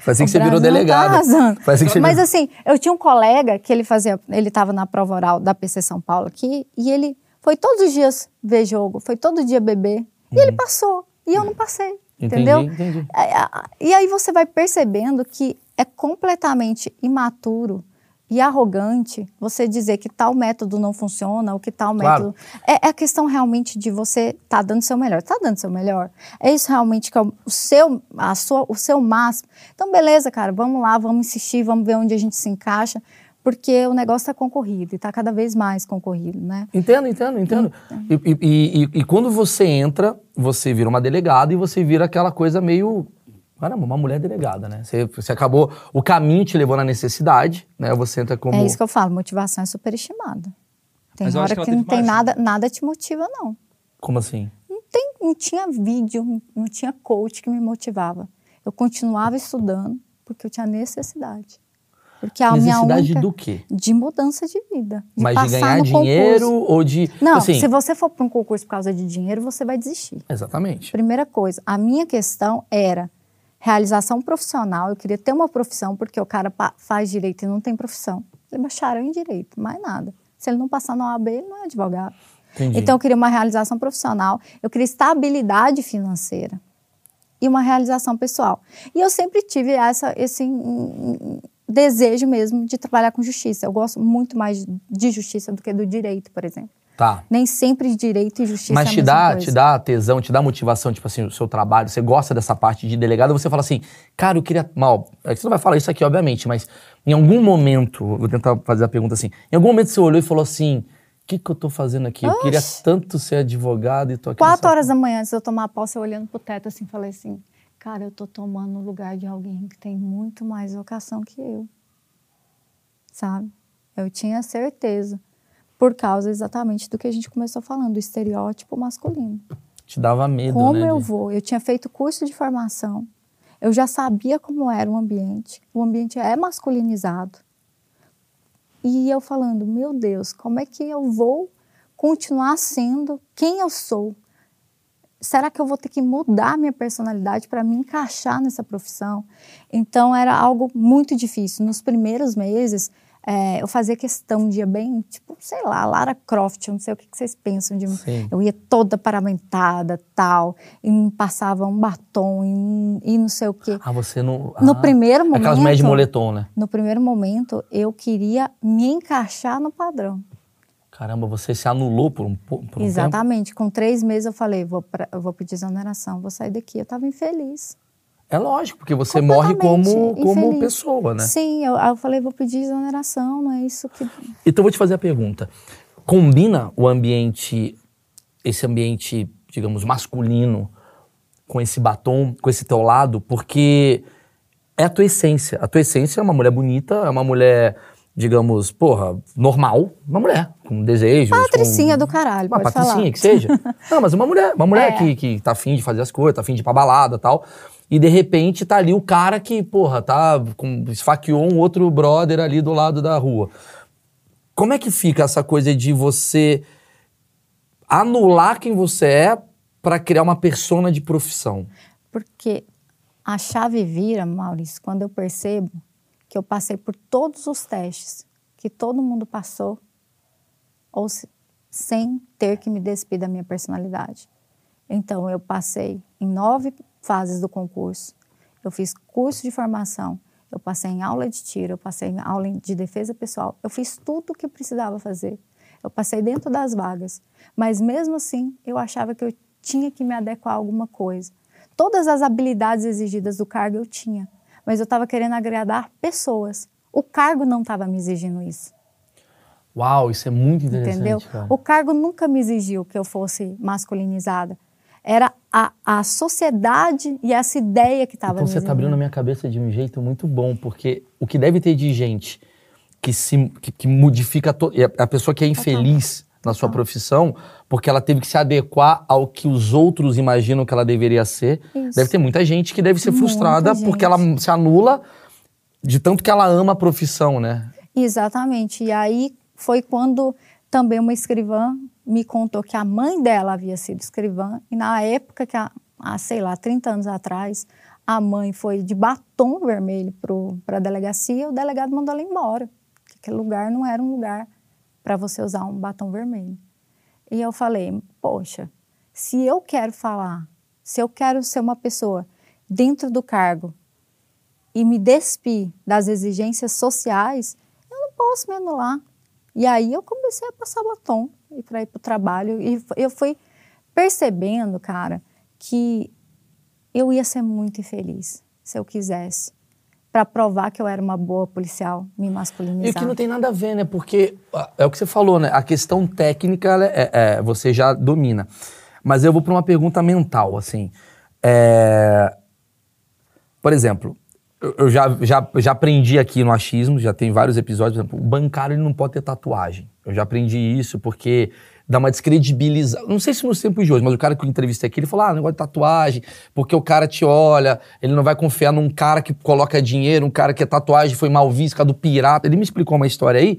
Foi assim que O você virou delegada. Tá arrasando. Assim que Mas assim, eu tinha um colega que ele fazia. Ele tava na prova oral da PC São Paulo aqui e ele foi todos os dias ver jogo, foi todo dia beber. E ele passou. E eu não passei. Uhum. Entendi, entendeu? entendi. É, E aí você vai percebendo que é completamente imaturo e arrogante você dizer que tal método não funciona ou que tal Claro. método. É, é a questão realmente de você estar tá dando seu melhor. Está dando seu melhor? É isso realmente que é o seu, a sua, o seu máximo. Então, beleza, cara, vamos lá, vamos insistir, vamos ver onde a gente se encaixa, porque o negócio está concorrido e está cada vez mais concorrido, né? Entendo, entendo, entendo. E, e- e- e quando você entra, você vira uma delegada e você vira aquela coisa meio. Caramba, uma mulher delegada, né? Você, você acabou. O caminho te levou na necessidade, né? Você entra como. É isso que eu falo, motivação é superestimada. Tem Mas hora que que, não tem mais- nada, nada te motiva, não. Como assim? Não, tem, não tinha vídeo, não tinha coach que me motivava. Eu continuava estudando porque eu tinha necessidade. Porque a minha Necessidade única... do quê? De mudança de vida. De Mas de ganhar no dinheiro concurso. ou de. Não, assim, se você for para um concurso por causa de dinheiro, você vai desistir. Exatamente. Primeira coisa, a minha questão era realização profissional. Eu queria ter uma profissão, porque o cara faz direito e não tem profissão. Ele bacharel em direito, mais nada. Se ele não passar na OAB, ele não é advogado. Entendi. Então, eu queria uma realização profissional, eu queria estabilidade financeira e uma realização pessoal. E eu sempre tive essa, esse desejo mesmo de trabalhar com justiça. Eu gosto muito mais de justiça do que do direito, por exemplo. Tá. Nem sempre direito e justiça Mas é a te mesma dá, coisa. te dá tesão, te dá motivação, tipo assim, o seu trabalho, você gosta dessa parte de delegado, você fala assim, cara, eu queria. Mal, é você não vai falar isso aqui, obviamente, mas em algum momento, vou tentar fazer a pergunta assim, em algum momento você olhou e falou assim, o que, que eu tô fazendo aqui? Eu queria tanto ser advogado e tô aqui. Quatro nessa- horas da manhã, antes de eu tomar posse, eu olhando pro teto assim, falei assim, cara, eu tô tomando o lugar de alguém que tem muito mais vocação que eu. Sabe? Eu tinha certeza. Por causa exatamente do que a gente começou falando, do estereótipo masculino. Te dava medo, como né? eu de- vou? Eu tinha feito curso de formação. Eu já sabia como era o ambiente. O ambiente é masculinizado. E eu falando, meu Deus, como é que eu vou continuar sendo quem eu sou? Será que eu vou ter que mudar minha personalidade para me encaixar nessa profissão? Então era algo muito difícil. Nos primeiros meses, eh, eu fazia questão de ir bem, tipo, sei lá, Lara Croft, eu não sei o que que vocês pensam de mim. Eu ia toda paramentada, tal, e me passava um batom e, e não sei o quê. Ah, você não. No ah, primeiro momento. Aquelas médias de moletom, né? No primeiro momento, eu queria me encaixar no padrão. Caramba, você se anulou por um, po- por um tempo? Exatamente. Com três meses eu falei, vou, pra- eu vou pedir exoneração, vou sair daqui. Eu estava infeliz. É lógico, porque você morre como, como infeliz. pessoa, né? Sim, eu, eu falei, vou pedir exoneração, não é isso que. Então eu vou te fazer a pergunta. Combina o ambiente, esse ambiente, digamos, masculino, com esse batom, com esse teu lado, porque é a tua essência. A tua essência é uma mulher bonita, é uma mulher, digamos, porra, normal, uma mulher com desejos. Patricinha com... do caralho, Uma pode patricinha, falar. que seja. Não, mas uma mulher, uma mulher É. que, que tá afim de fazer as coisas, tá afim de ir pra balada e tal. E de repente tá ali o cara que, porra, tá com, esfaqueou um outro brother ali do lado da rua. Como é que fica essa coisa de você anular quem você é pra criar uma persona de profissão? Porque a chave vira, Maurício, quando eu percebo que eu passei por todos os testes que todo mundo passou, ou se- sem ter que me despir da minha personalidade. Então, eu passei em nove fases do concurso, eu fiz curso de formação, eu passei em aula de tiro, eu passei em aula de defesa pessoal, eu fiz tudo o que precisava fazer. Eu passei dentro das vagas, mas mesmo assim, eu achava que eu tinha que me adequar a alguma coisa. Todas as habilidades exigidas do cargo eu tinha, mas eu estava querendo agradar pessoas. O cargo não estava me exigindo isso. Uau, isso é muito interessante, Entendeu? cara. O cargo nunca me exigiu que eu fosse masculinizada. Era a, a sociedade e essa ideia que estava Então você tá abrindo a minha cabeça de um jeito muito bom, porque o que deve ter de gente que se que, que modifica to, a, a pessoa que é infeliz na sua profissão, porque ela teve que se adequar ao que os outros imaginam que ela deveria ser. Isso. Deve ter muita gente que deve ser Muita frustrada gente. porque ela se anula de tanto que ela ama a profissão, né? Exatamente. E aí foi quando também uma escrivã me contou que a mãe dela havia sido escrivã e na época que, há, sei lá, 30 anos atrás, a mãe foi de batom vermelho para a delegacia, o delegado mandou ela embora. Que aquele lugar não era um lugar para você usar um batom vermelho. E eu falei, poxa, se eu quero falar, se eu quero ser uma pessoa dentro do cargo e me despir das exigências sociais, eu não posso me anular. E aí eu comecei a passar batom e para ir para o trabalho. E eu fui percebendo, cara, que eu ia ser muito infeliz se eu quisesse. Para provar que eu era uma boa policial, me E masculinizar. o que não tem nada a ver, né? Porque é o que você falou, né? A questão técnica ela é, é, você já domina. Mas eu vou para uma pergunta mental, assim. É, Por exemplo, eu já, já, já aprendi aqui no achismo, já tem vários episódios, por exemplo, o bancário ele não pode ter tatuagem. Eu já aprendi isso porque dá uma descredibilização. Não sei se nos tempos de hoje, mas o cara que eu entrevistei aqui, ele falou, ah, negócio de tatuagem, porque o cara te olha, ele não vai confiar num cara que coloca dinheiro, um cara que a tatuagem foi mal vista, cara do pirata. Ele me explicou uma história aí,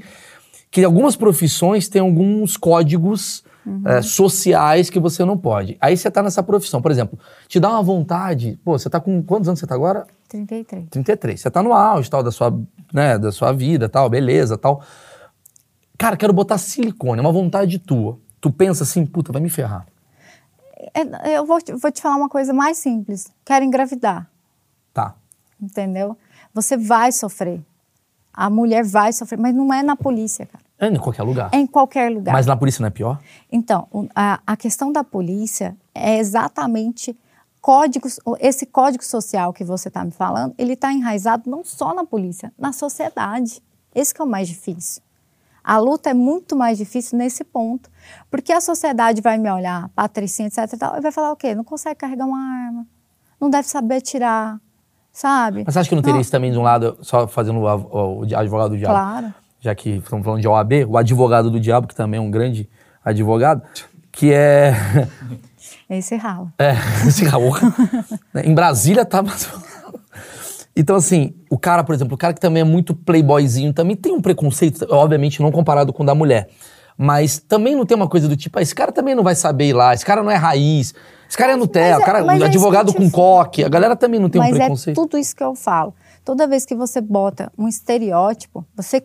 que algumas profissões têm alguns códigos eh, sociais que você não pode. Aí você tá nessa profissão, por exemplo, te dá uma vontade, pô, você tá com quantos anos você tá agora? 33. 33. Você tá no auge, tal, da sua, né, da sua vida, tal, beleza, tal. Cara, quero botar silicone, é uma vontade tua. Tu pensa assim, puta, vai me ferrar. É, eu vou, te- vou te falar uma coisa mais simples. Quero engravidar. Tá. entendeu? Você vai sofrer. A mulher vai sofrer, mas não é na polícia, cara. É em qualquer lugar. É em qualquer lugar. Mas na polícia não é pior? Então, a, a questão da polícia é exatamente códigos, esse código social que você está me falando, ele está enraizado não só na polícia, na sociedade. Esse que é o mais difícil. A luta é muito mais difícil nesse ponto, porque a sociedade vai me olhar, patricinha, etc e tal, e vai falar o quê? Não consegue carregar uma arma, não deve saber tirar, sabe? Mas você acha que não teria isso também de um lado, só fazendo o advogado do diabo? Claro. Já que estamos falando de OAB, o advogado do diabo, que também é um grande advogado, que é. Esse rala. É, esse caô. em Brasília tá. Então, assim, o cara, por exemplo, o cara que também é muito playboyzinho, também tem um preconceito, obviamente não comparado com o da mulher. Mas também não tem uma coisa do tipo, ah, esse cara também não vai saber ir lá, esse cara não é raiz, esse cara é Nutella, é- o cara, é advogado com falo. coque, a galera também não tem um Mas é preconceito. tudo isso que eu falo. Toda vez que você bota um estereótipo, você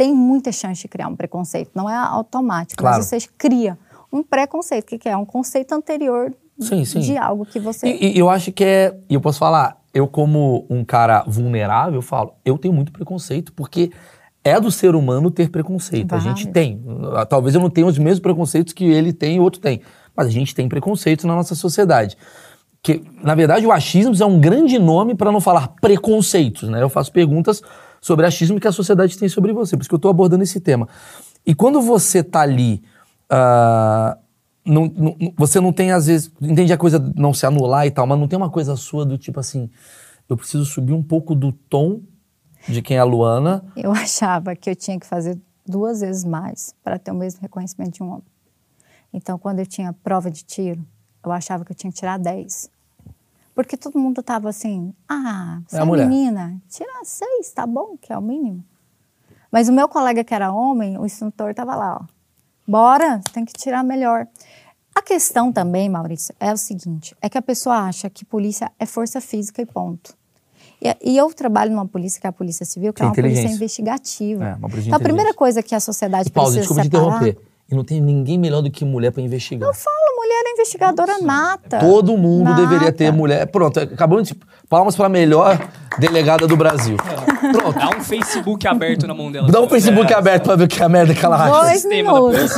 tem muita chance de criar um preconceito. Não é automático, Claro. mas você cria um preconceito. O que, é? Um conceito anterior Sim, sim. de algo que você... E, e eu acho que é. E eu posso falar, eu, como um cara vulnerável, eu falo, eu tenho muito preconceito, porque é do ser humano ter preconceito. A gente Vários. tem. Talvez eu não tenha os mesmos preconceitos que ele tem e o outro tem. Mas a gente tem preconceito na nossa sociedade. Que, na verdade, o achismo é um grande nome para não falar preconceitos, né? Eu faço perguntas sobre achismo que a sociedade tem sobre você, por isso que eu estou abordando esse tema. E quando você tá ali, ah, não- não- você não tem, às vezes, entende a coisa não se anular e tal, mas não tem uma coisa sua do tipo assim, eu preciso subir um pouco do tom de quem é a Luana. Eu achava que eu tinha que fazer duas vezes mais para ter o mesmo reconhecimento de um homem. Então, quando eu tinha prova de tiro, eu achava que eu tinha que tirar 10. Porque todo mundo tava assim, ah, você É é, menina, tira 6, tá bom, que é o mínimo. Mas o meu colega que era homem, o instrutor tava lá, ó. Bora, você tem que tirar melhor. A questão também, Maurício, é o seguinte: é que a pessoa acha que polícia é força física e ponto. E, e eu trabalho numa polícia, que é a Polícia Civil, que Que é uma polícia investigativa. É, uma polícia então, a primeira coisa que a sociedade Pausa, precisa desculpa te separar... interromper. E não tem ninguém melhor do que mulher para investigar. Eu falo, mulher é investigadora nata. Todo mundo Nata. deveria ter mulher. Pronto, acabamos de. Palmas para a melhor delegada do Brasil. Pronto. Dá um Facebook aberto na mão dela. Dá um Facebook aberto para ver o que é a merda que ela acha. Dois Sistema da minutos.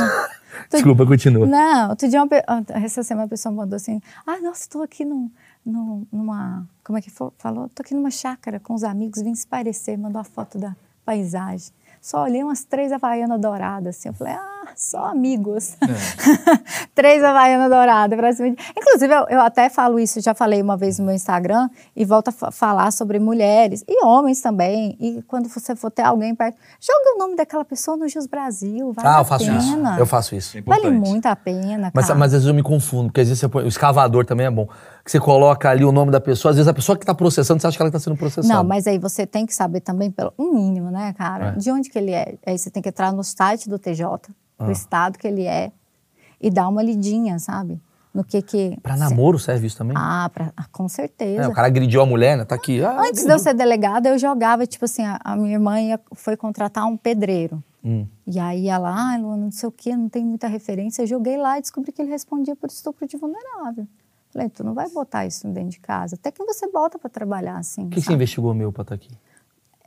Desculpa, continua. Não, outro dia, uma, ah, essa semana a pessoa mandou assim: Ah, nossa, estou aqui num, no- numa. Como é que foi? falou? Tô aqui numa chácara com os amigos, vim se parecer, mandou a foto da paisagem. Só olhei umas três havaianas douradas, assim. Eu falei, ah, só amigos. três havaianas douradas. pra cima de- Inclusive, eu, eu até falo isso, já falei uma vez no meu Instagram, e volto a fa- falar sobre mulheres e homens também. E quando você for ter alguém perto, joga o nome daquela pessoa no Jus Brasil. Vale Ah, a eu faço isso. pena. Eu faço isso. É Vale muito a pena, Mas, cara. mas às vezes eu me confundo, porque às vezes você põe, o escavador também é bom. Que você coloca ali o nome da pessoa, às vezes a pessoa que tá processando, você acha que ela tá sendo processada. Não, mas aí você tem que saber também, pelo um mínimo, né, cara? É. De onde que ele é. Aí você tem que entrar no site do TJ, Ah. do estado que ele é, e dar uma lidinha, sabe? No que que... Pra namoro serve isso também? Ah, pra- ah, com certeza. É, o cara agrediu a mulher, né? Tá aqui. Ah, Antes de eu ser delegada, eu jogava, tipo assim, a, a minha irmã ia- foi contratar um pedreiro. Hum. E aí ela, ah, Luana, não sei o quê, não tem muita referência. Eu joguei lá e descobri que ele respondia por estupro de vulnerável. Falei, tu não vai botar isso dentro de casa. Até que você bota pra trabalhar assim. O que, que você investigou meu pra estar aqui?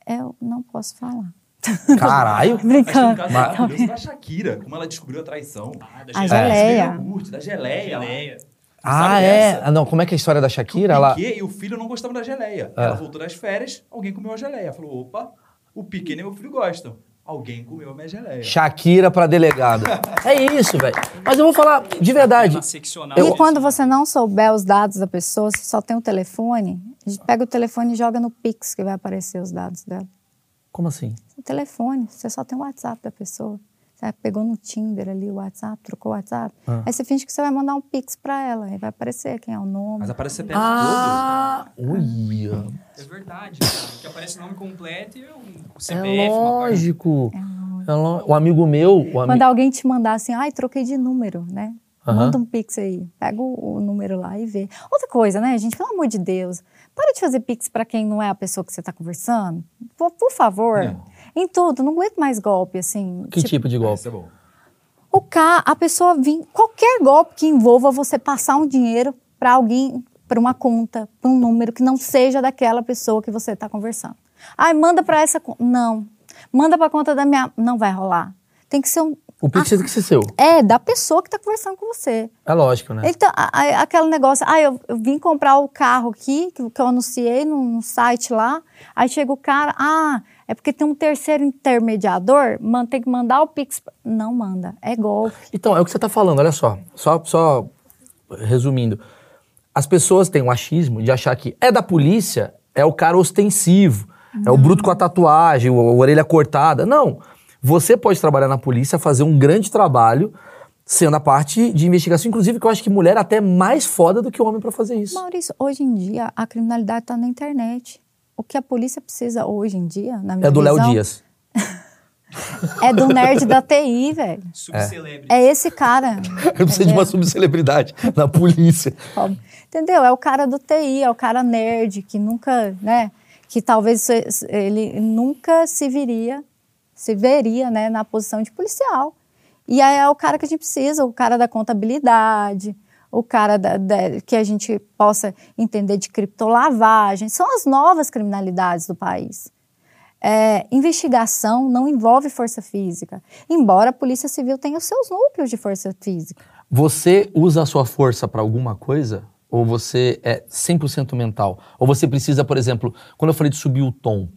Eu não posso falar. Caralho! Mas tem um Brincando. caso maravilhoso da Shakira, como ela descobriu a traição. Ah, da A geleia. geleia. Iogurte, da geleia. Geleia. Ah, Sabe é? dessa? Ah, não, como é que é a história da Shakira? o Ela... Piquet e o filho não gostavam da geleia. É. Ela voltou das férias, alguém comeu a geleia. Falou, opa, o Piquet nem meu filho gostam. Alguém comeu a minha geleia. Shakira pra delegada. é isso, velho. Mas eu vou falar de verdade. E quando você não souber os dados da pessoa, você só tem o telefone, a gente pega o telefone e joga no Pix, que vai aparecer os dados dela. Como assim? O telefone, você só tem o WhatsApp da pessoa. Você pegou no Tinder ali o WhatsApp, trocou o WhatsApp. Ah. Aí você finge que você vai mandar um Pix pra ela. Aí vai aparecer quem é o nome. Mas aparece CPF Ah, uia. É verdade, cara. Que aparece o nome completo e o É CPF. uma parte. lógico. É lo- O amigo meu, o ami... Quando alguém te mandar assim, ai, troquei de número, né? Aham. Manda um pix aí. Pega o, o número lá e vê. Outra coisa, né, gente? Pelo amor de Deus. Para de fazer pix para quem não é a pessoa que você está conversando. Por, por favor. Não. Em tudo. Não aguento mais golpe, assim. Que tipo de Golpe. Isso é bom. O ca, a pessoa vir. Qualquer golpe que envolva você passar um dinheiro para alguém, para uma conta, para um número que não seja daquela pessoa que você está conversando. Ai, manda para essa conta. Não. Manda para conta da minha. Não vai rolar. Tem que ser um. O Pix tem que ser seu. É, da pessoa que está conversando com você. É lógico, né? Então, a- a- aquele negócio, ah, eu, eu vim comprar o carro aqui, que, que eu anunciei no site lá, aí chega o cara, ah, é porque tem um terceiro intermediador, man, tem que mandar o Pix. pra-" Não manda, é golpe. Então, é o que você tá falando, olha só. Só, só resumindo. As pessoas têm um achismo de achar que é da polícia, é o cara ostensivo, é o bruto com a tatuagem, o- a orelha cortada. Não. Você pode trabalhar na polícia, fazer um grande trabalho, sendo a parte de investigação. Inclusive, que eu acho que mulher é até mais foda do que homem pra fazer isso. Maurício, hoje em dia a criminalidade está na internet. O que a polícia precisa hoje em dia, na minha É do Léo Dias. É do nerd da TI, velho. Subcelebre. É esse cara. Eu preciso de uma subcelebridade na polícia. Entendeu? É o cara do TI, é o cara nerd que nunca, né? Que talvez ele nunca se viria, se veria, né, na posição de policial. E aí é o cara que a gente precisa, o cara da contabilidade, o cara da- da- que a gente possa entender de criptolavagem. São as novas criminalidades do país. É, investigação não envolve força física, embora a Polícia Civil tenha os seus núcleos de força física. Você usa a sua força pra alguma coisa? Ou você é 100% mental? Ou você precisa, por exemplo, quando eu falei de subir o tom,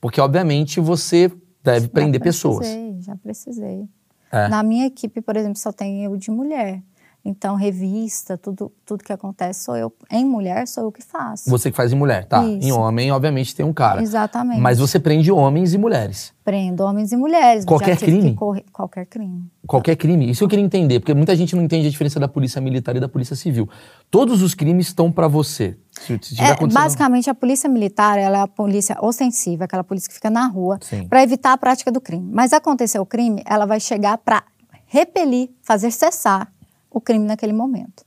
porque obviamente você deve prender já pessoas. precisei, Já precisei. É. Na minha equipe, por exemplo, só tem eu de mulher. Então, revista, tudo, tudo que acontece sou eu. Em mulher, sou eu que faço. Você que faz em mulher, tá? Isso. Em homem, obviamente, tem um cara. Exatamente. Mas você prende homens e mulheres. Prendo homens e mulheres. Qualquer crime? correr- Qualquer crime. Qualquer crime. Isso eu queria entender, porque muita gente não entende a diferença da polícia militar e da polícia civil. Todos os crimes estão pra você. Se, se tiver É, basicamente, a polícia militar ela é a polícia ostensiva, aquela polícia que fica na rua, para evitar a prática do crime. Mas aconteceu o crime, ela vai chegar para repelir, fazer cessar o crime naquele momento.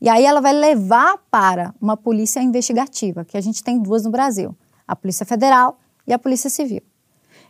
E aí ela vai levar para uma polícia investigativa, que a gente tem duas no Brasil: a Polícia Federal e a Polícia Civil.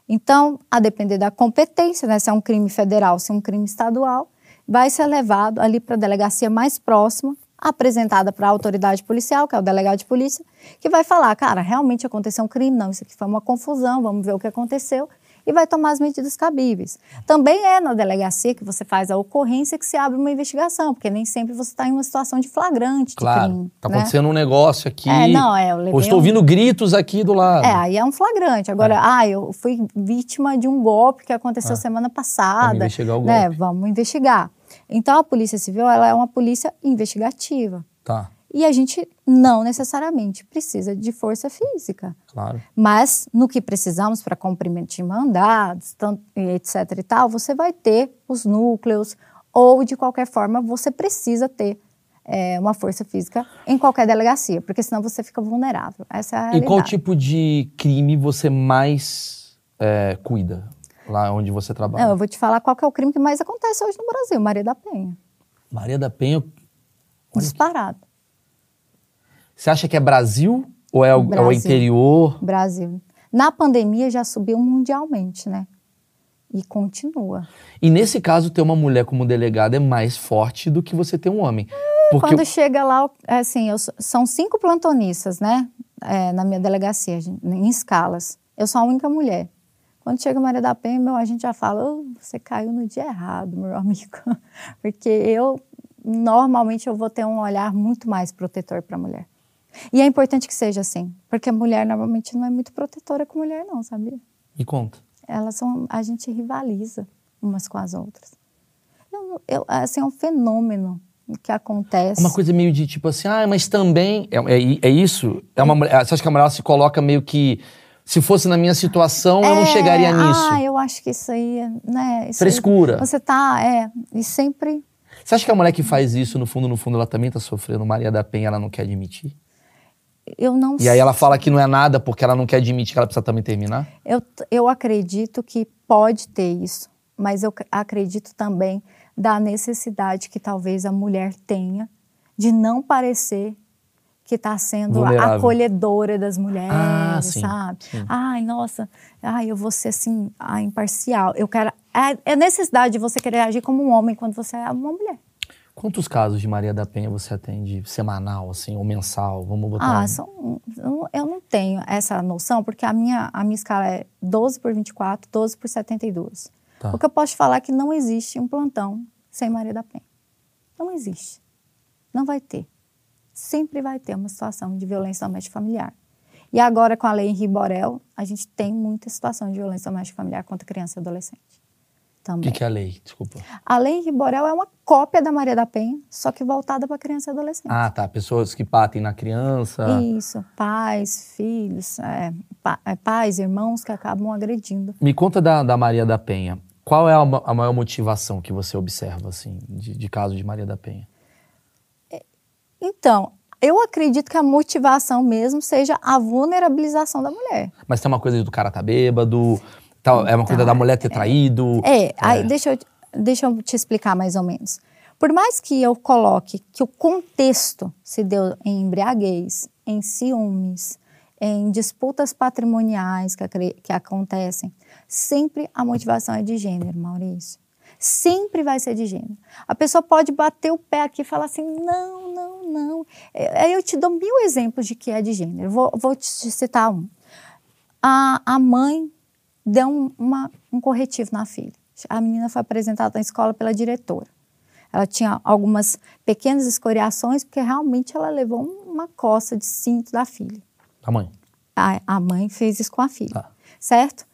Então, a depender da competência, né, se é um crime federal, se é um crime estadual, vai ser levado ali para a delegacia mais próxima, apresentada para a autoridade policial, que é o delegado de polícia, que vai falar, cara, realmente aconteceu um crime, não, isso aqui foi uma confusão, vamos ver o que aconteceu. E vai tomar as medidas cabíveis. Também é na delegacia que você faz a ocorrência que se abre uma investigação, porque nem sempre você está em uma situação de flagrante Claro. de crime. Tá né? acontecendo um negócio aqui. É, não, é, eu Ou estou um- ouvindo gritos aqui do lado. É, aí é um flagrante. Agora, ah, eu fui vítima de um golpe que aconteceu semana passada. É. Vamos investigar o né? golpe. Vamos investigar. Então, a Polícia Civil ela é uma polícia investigativa. Tá, E a gente não necessariamente precisa de força física. claro. Mas no que precisamos para cumprimento de mandados, etc e tal, você vai ter os núcleos ou de qualquer forma você precisa ter é, uma força física em qualquer delegacia, porque senão você fica vulnerável. Essa é a E realidade. qual tipo de crime você mais é, cuida lá onde você trabalha? Não, eu vou te falar qual é o crime que mais acontece hoje no Brasil, Maria da Penha. Maria da Penha, Olha Disparado. Você acha que é Brasil ou é o, é o Brasil. interior? Brasil. Na pandemia já subiu mundialmente, né? E continua. E nesse caso, ter uma mulher como delegada é mais forte do que você ter um homem. Porque Quando chega lá, é assim, eu são cinco plantonistas, né? É, na minha delegacia, em escalas. Eu sou a única mulher. Quando chega Maria da Penha, meu, a gente já fala, "Oh, você caiu no dia errado, meu amigo. Porque eu, normalmente, eu vou ter um olhar muito mais protetor para a mulher. E é importante que seja assim, porque a mulher normalmente não é muito protetora com mulher, não, sabia? me conta. Elas são, a gente rivaliza umas com as outras. Eu, eu, assim, é um fenômeno que acontece. Uma coisa meio de tipo assim, ah, mas também. É, é, é isso? É uma, você acha que a mulher se coloca meio que. Se fosse na minha situação, eu não É, chegaria nisso. Ah, eu acho que isso aí, é, né? Isso Frescura. Aí, você tá, é, e sempre. Você acha que a mulher que faz isso, no fundo, no fundo, ela também tá sofrendo Maria da Penha, ela não quer admitir? Eu não E aí ela fala que não é nada porque ela não quer admitir que ela precisa também terminar? Eu, eu acredito que pode ter isso, mas eu acredito também da necessidade que talvez a mulher tenha de não parecer que está sendo a Vulnerável. acolhedora das mulheres, Ah, sim, sabe? sim. Ai, nossa, ai, eu vou ser assim, ah, imparcial. Eu quero. É, é necessidade de você querer agir como um homem quando você é uma mulher. Quantos casos de Maria da Penha você atende semanal, assim, ou mensal? Vamos botar. Ah, são, eu- eu não tenho essa noção, porque a minha, a minha escala é 12 por 24, 12 por 72. Tá. O que eu posso te falar é que não existe um plantão sem Maria da Penha. Não existe. Não vai ter. Sempre vai ter uma situação de violência doméstica familiar. E agora, com a lei Henri Borel, a gente tem muita situação de violência doméstica familiar contra criança e adolescente. O Também. que, que é a lei? Desculpa. A lei Henri Borel é uma cópia da Maria da Penha, só que voltada para criança e adolescente. Ah, tá. Pessoas que batem na criança. Isso, pais, filhos, é, pa- é, pais, irmãos que acabam agredindo. Me conta da, da Maria da Penha. Qual é a, a maior motivação que você observa, assim, de, de caso de Maria da Penha? Então, eu acredito que a motivação mesmo seja a vulnerabilização da mulher. Mas tem uma coisa do cara tá bêbado, tal, é uma coisa Então, da mulher ter traído. É, aí deixa eu, deixa eu te explicar mais ou menos. Por mais que eu coloque que o contexto se deu em embriaguez, em ciúmes, em disputas patrimoniais que, que acontecem, sempre a motivação é de gênero, Maurício. Sempre vai ser de gênero. A pessoa pode bater o pé aqui e falar assim: não, não, não. É, eu te dou mil exemplos de que é de gênero. Vou, vou te citar um. A, a mãe deu um, uma- um corretivo na filha. A menina foi apresentada na escola pela diretora. Ela tinha algumas pequenas escoriações, porque realmente ela levou uma coça de cinto da filha. A mãe. A, a mãe fez isso com a filha, Tá. certo?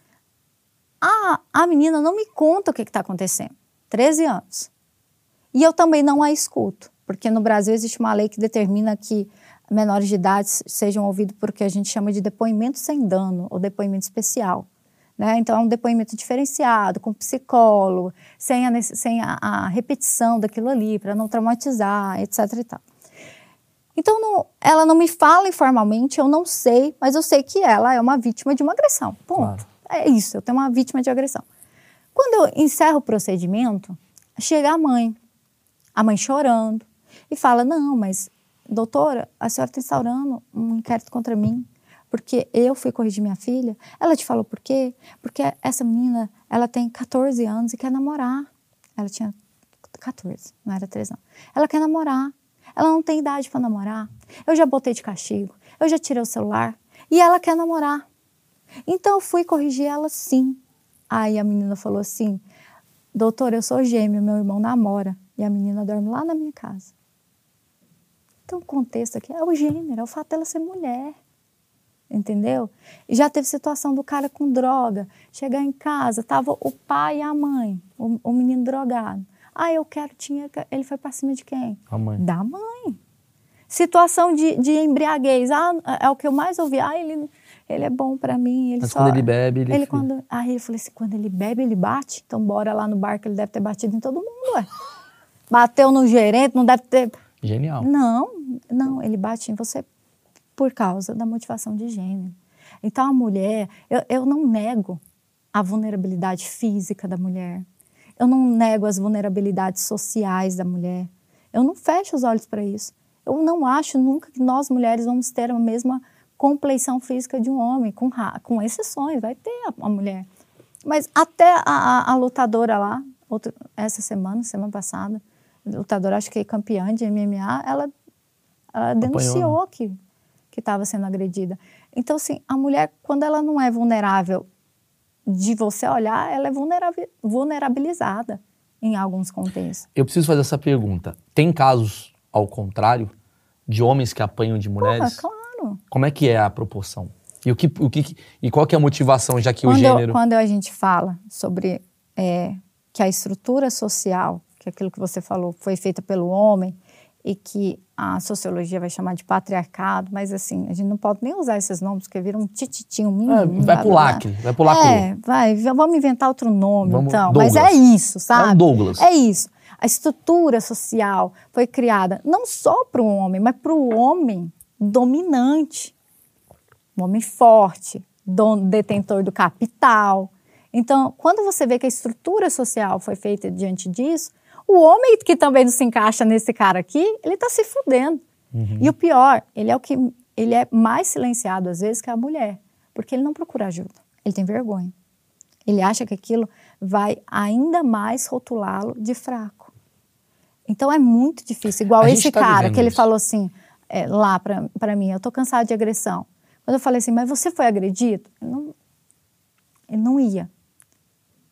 A, a menina não me conta o que está acontecendo. 13 anos. E eu também não a escuto, porque no Brasil existe uma lei que determina que menores de idade sejam ouvidos por o que a gente chama de depoimento sem dano ou depoimento especial. Né? Então, é um depoimento diferenciado, com psicólogo, sem a, sem a, a repetição daquilo ali, para não traumatizar, etc. Então, não- ela não me fala informalmente, eu não sei, mas eu sei que ela é uma vítima de uma agressão. Ponto. Claro. É isso, eu tenho uma vítima de agressão. Quando eu encerro o procedimento, chega a mãe, a mãe chorando, e fala: Não, mas, doutora, a senhora está instaurando um inquérito contra mim, porque eu fui corrigir minha filha. Ela te falou por quê? Porque essa menina, ela tem 14 anos e quer namorar. Ela tinha 14, não era 13 não. Ela quer namorar. Ela não tem idade para namorar. Eu já botei de castigo, eu já tirei o celular e ela quer namorar. Então eu fui corrigir ela sim. Aí a menina falou assim: Doutor, eu sou gêmea, meu irmão namora. E a menina dorme lá na minha casa. Então, o contexto aqui é o gênero, é o fato dela ser mulher. Entendeu? E já teve situação do cara com droga. Chegar em casa, tava o pai e a mãe, o, o menino drogado. Ah, eu quero, tinha. Ele foi pra cima de quem? A mãe. Da mãe. Situação de, de embriaguez. Ah, é o que eu mais ouvi. Ah, ele, ele é bom pra mim. Ele Mas só, quando ele bebe, ele. ele quando, aí eu falei assim, quando ele bebe, ele bate. Então bora lá no bar que ele deve ter batido em todo mundo, ué. Bateu no gerente, não deve ter... Genial. Não, não, ele bate em você por causa da motivação de gênero. Então a mulher, eu, eu não nego a vulnerabilidade física da mulher. Eu não nego as vulnerabilidades sociais da mulher. Eu não fecho os olhos para isso. Eu não acho nunca que nós mulheres vamos ter a mesma compleição física de um homem, com, com exceções, vai ter a, a mulher. Mas até a, a- a lutadora lá, essa semana, semana passada, lutadora, acho que é campeã de MMA, ela, ela denunciou que que estava sendo agredida. Então, assim, a mulher, quando ela não é vulnerável de você olhar, ela é vulnerabilizada em alguns contextos. Eu preciso fazer essa pergunta. Tem casos, ao contrário, de homens que apanham de Porra, mulheres? claro. Como é que é a proporção? E, o que, o que, e qual que é a motivação, já que o Quando, gênero... quando a gente fala sobre é, que a estrutura social, que é aquilo que você falou, foi feita pelo homem e que a sociologia vai chamar de patriarcado, mas assim, a gente não pode nem usar esses nomes, porque vira um tititinho, um Ah, mimimi, vai blá, pro blá, blá. lacre, vai pro lacre. É, vai, vamos inventar outro nome, Vamos- então. Mas Douglas. é isso, sabe? É um Douglas. É isso. A estrutura social foi criada não só para o homem, mas para o homem dominante, um homem forte, dono, detentor do capital. Então, quando você vê que a estrutura social foi feita diante disso, o homem que também não se encaixa nesse cara aqui, ele está se fudendo. E o pior, ele é o que ele é mais silenciado às vezes que a mulher, porque ele não procura ajuda. Ele tem vergonha. Ele acha que aquilo vai ainda mais rotulá-lo de fraco. Então é muito difícil. Igual A esse tá cara que ele isso. falou assim é, lá pra pra mim, eu tô cansado de agressão. Quando eu falei assim, mas você foi agredido? Ele não, ele não ia.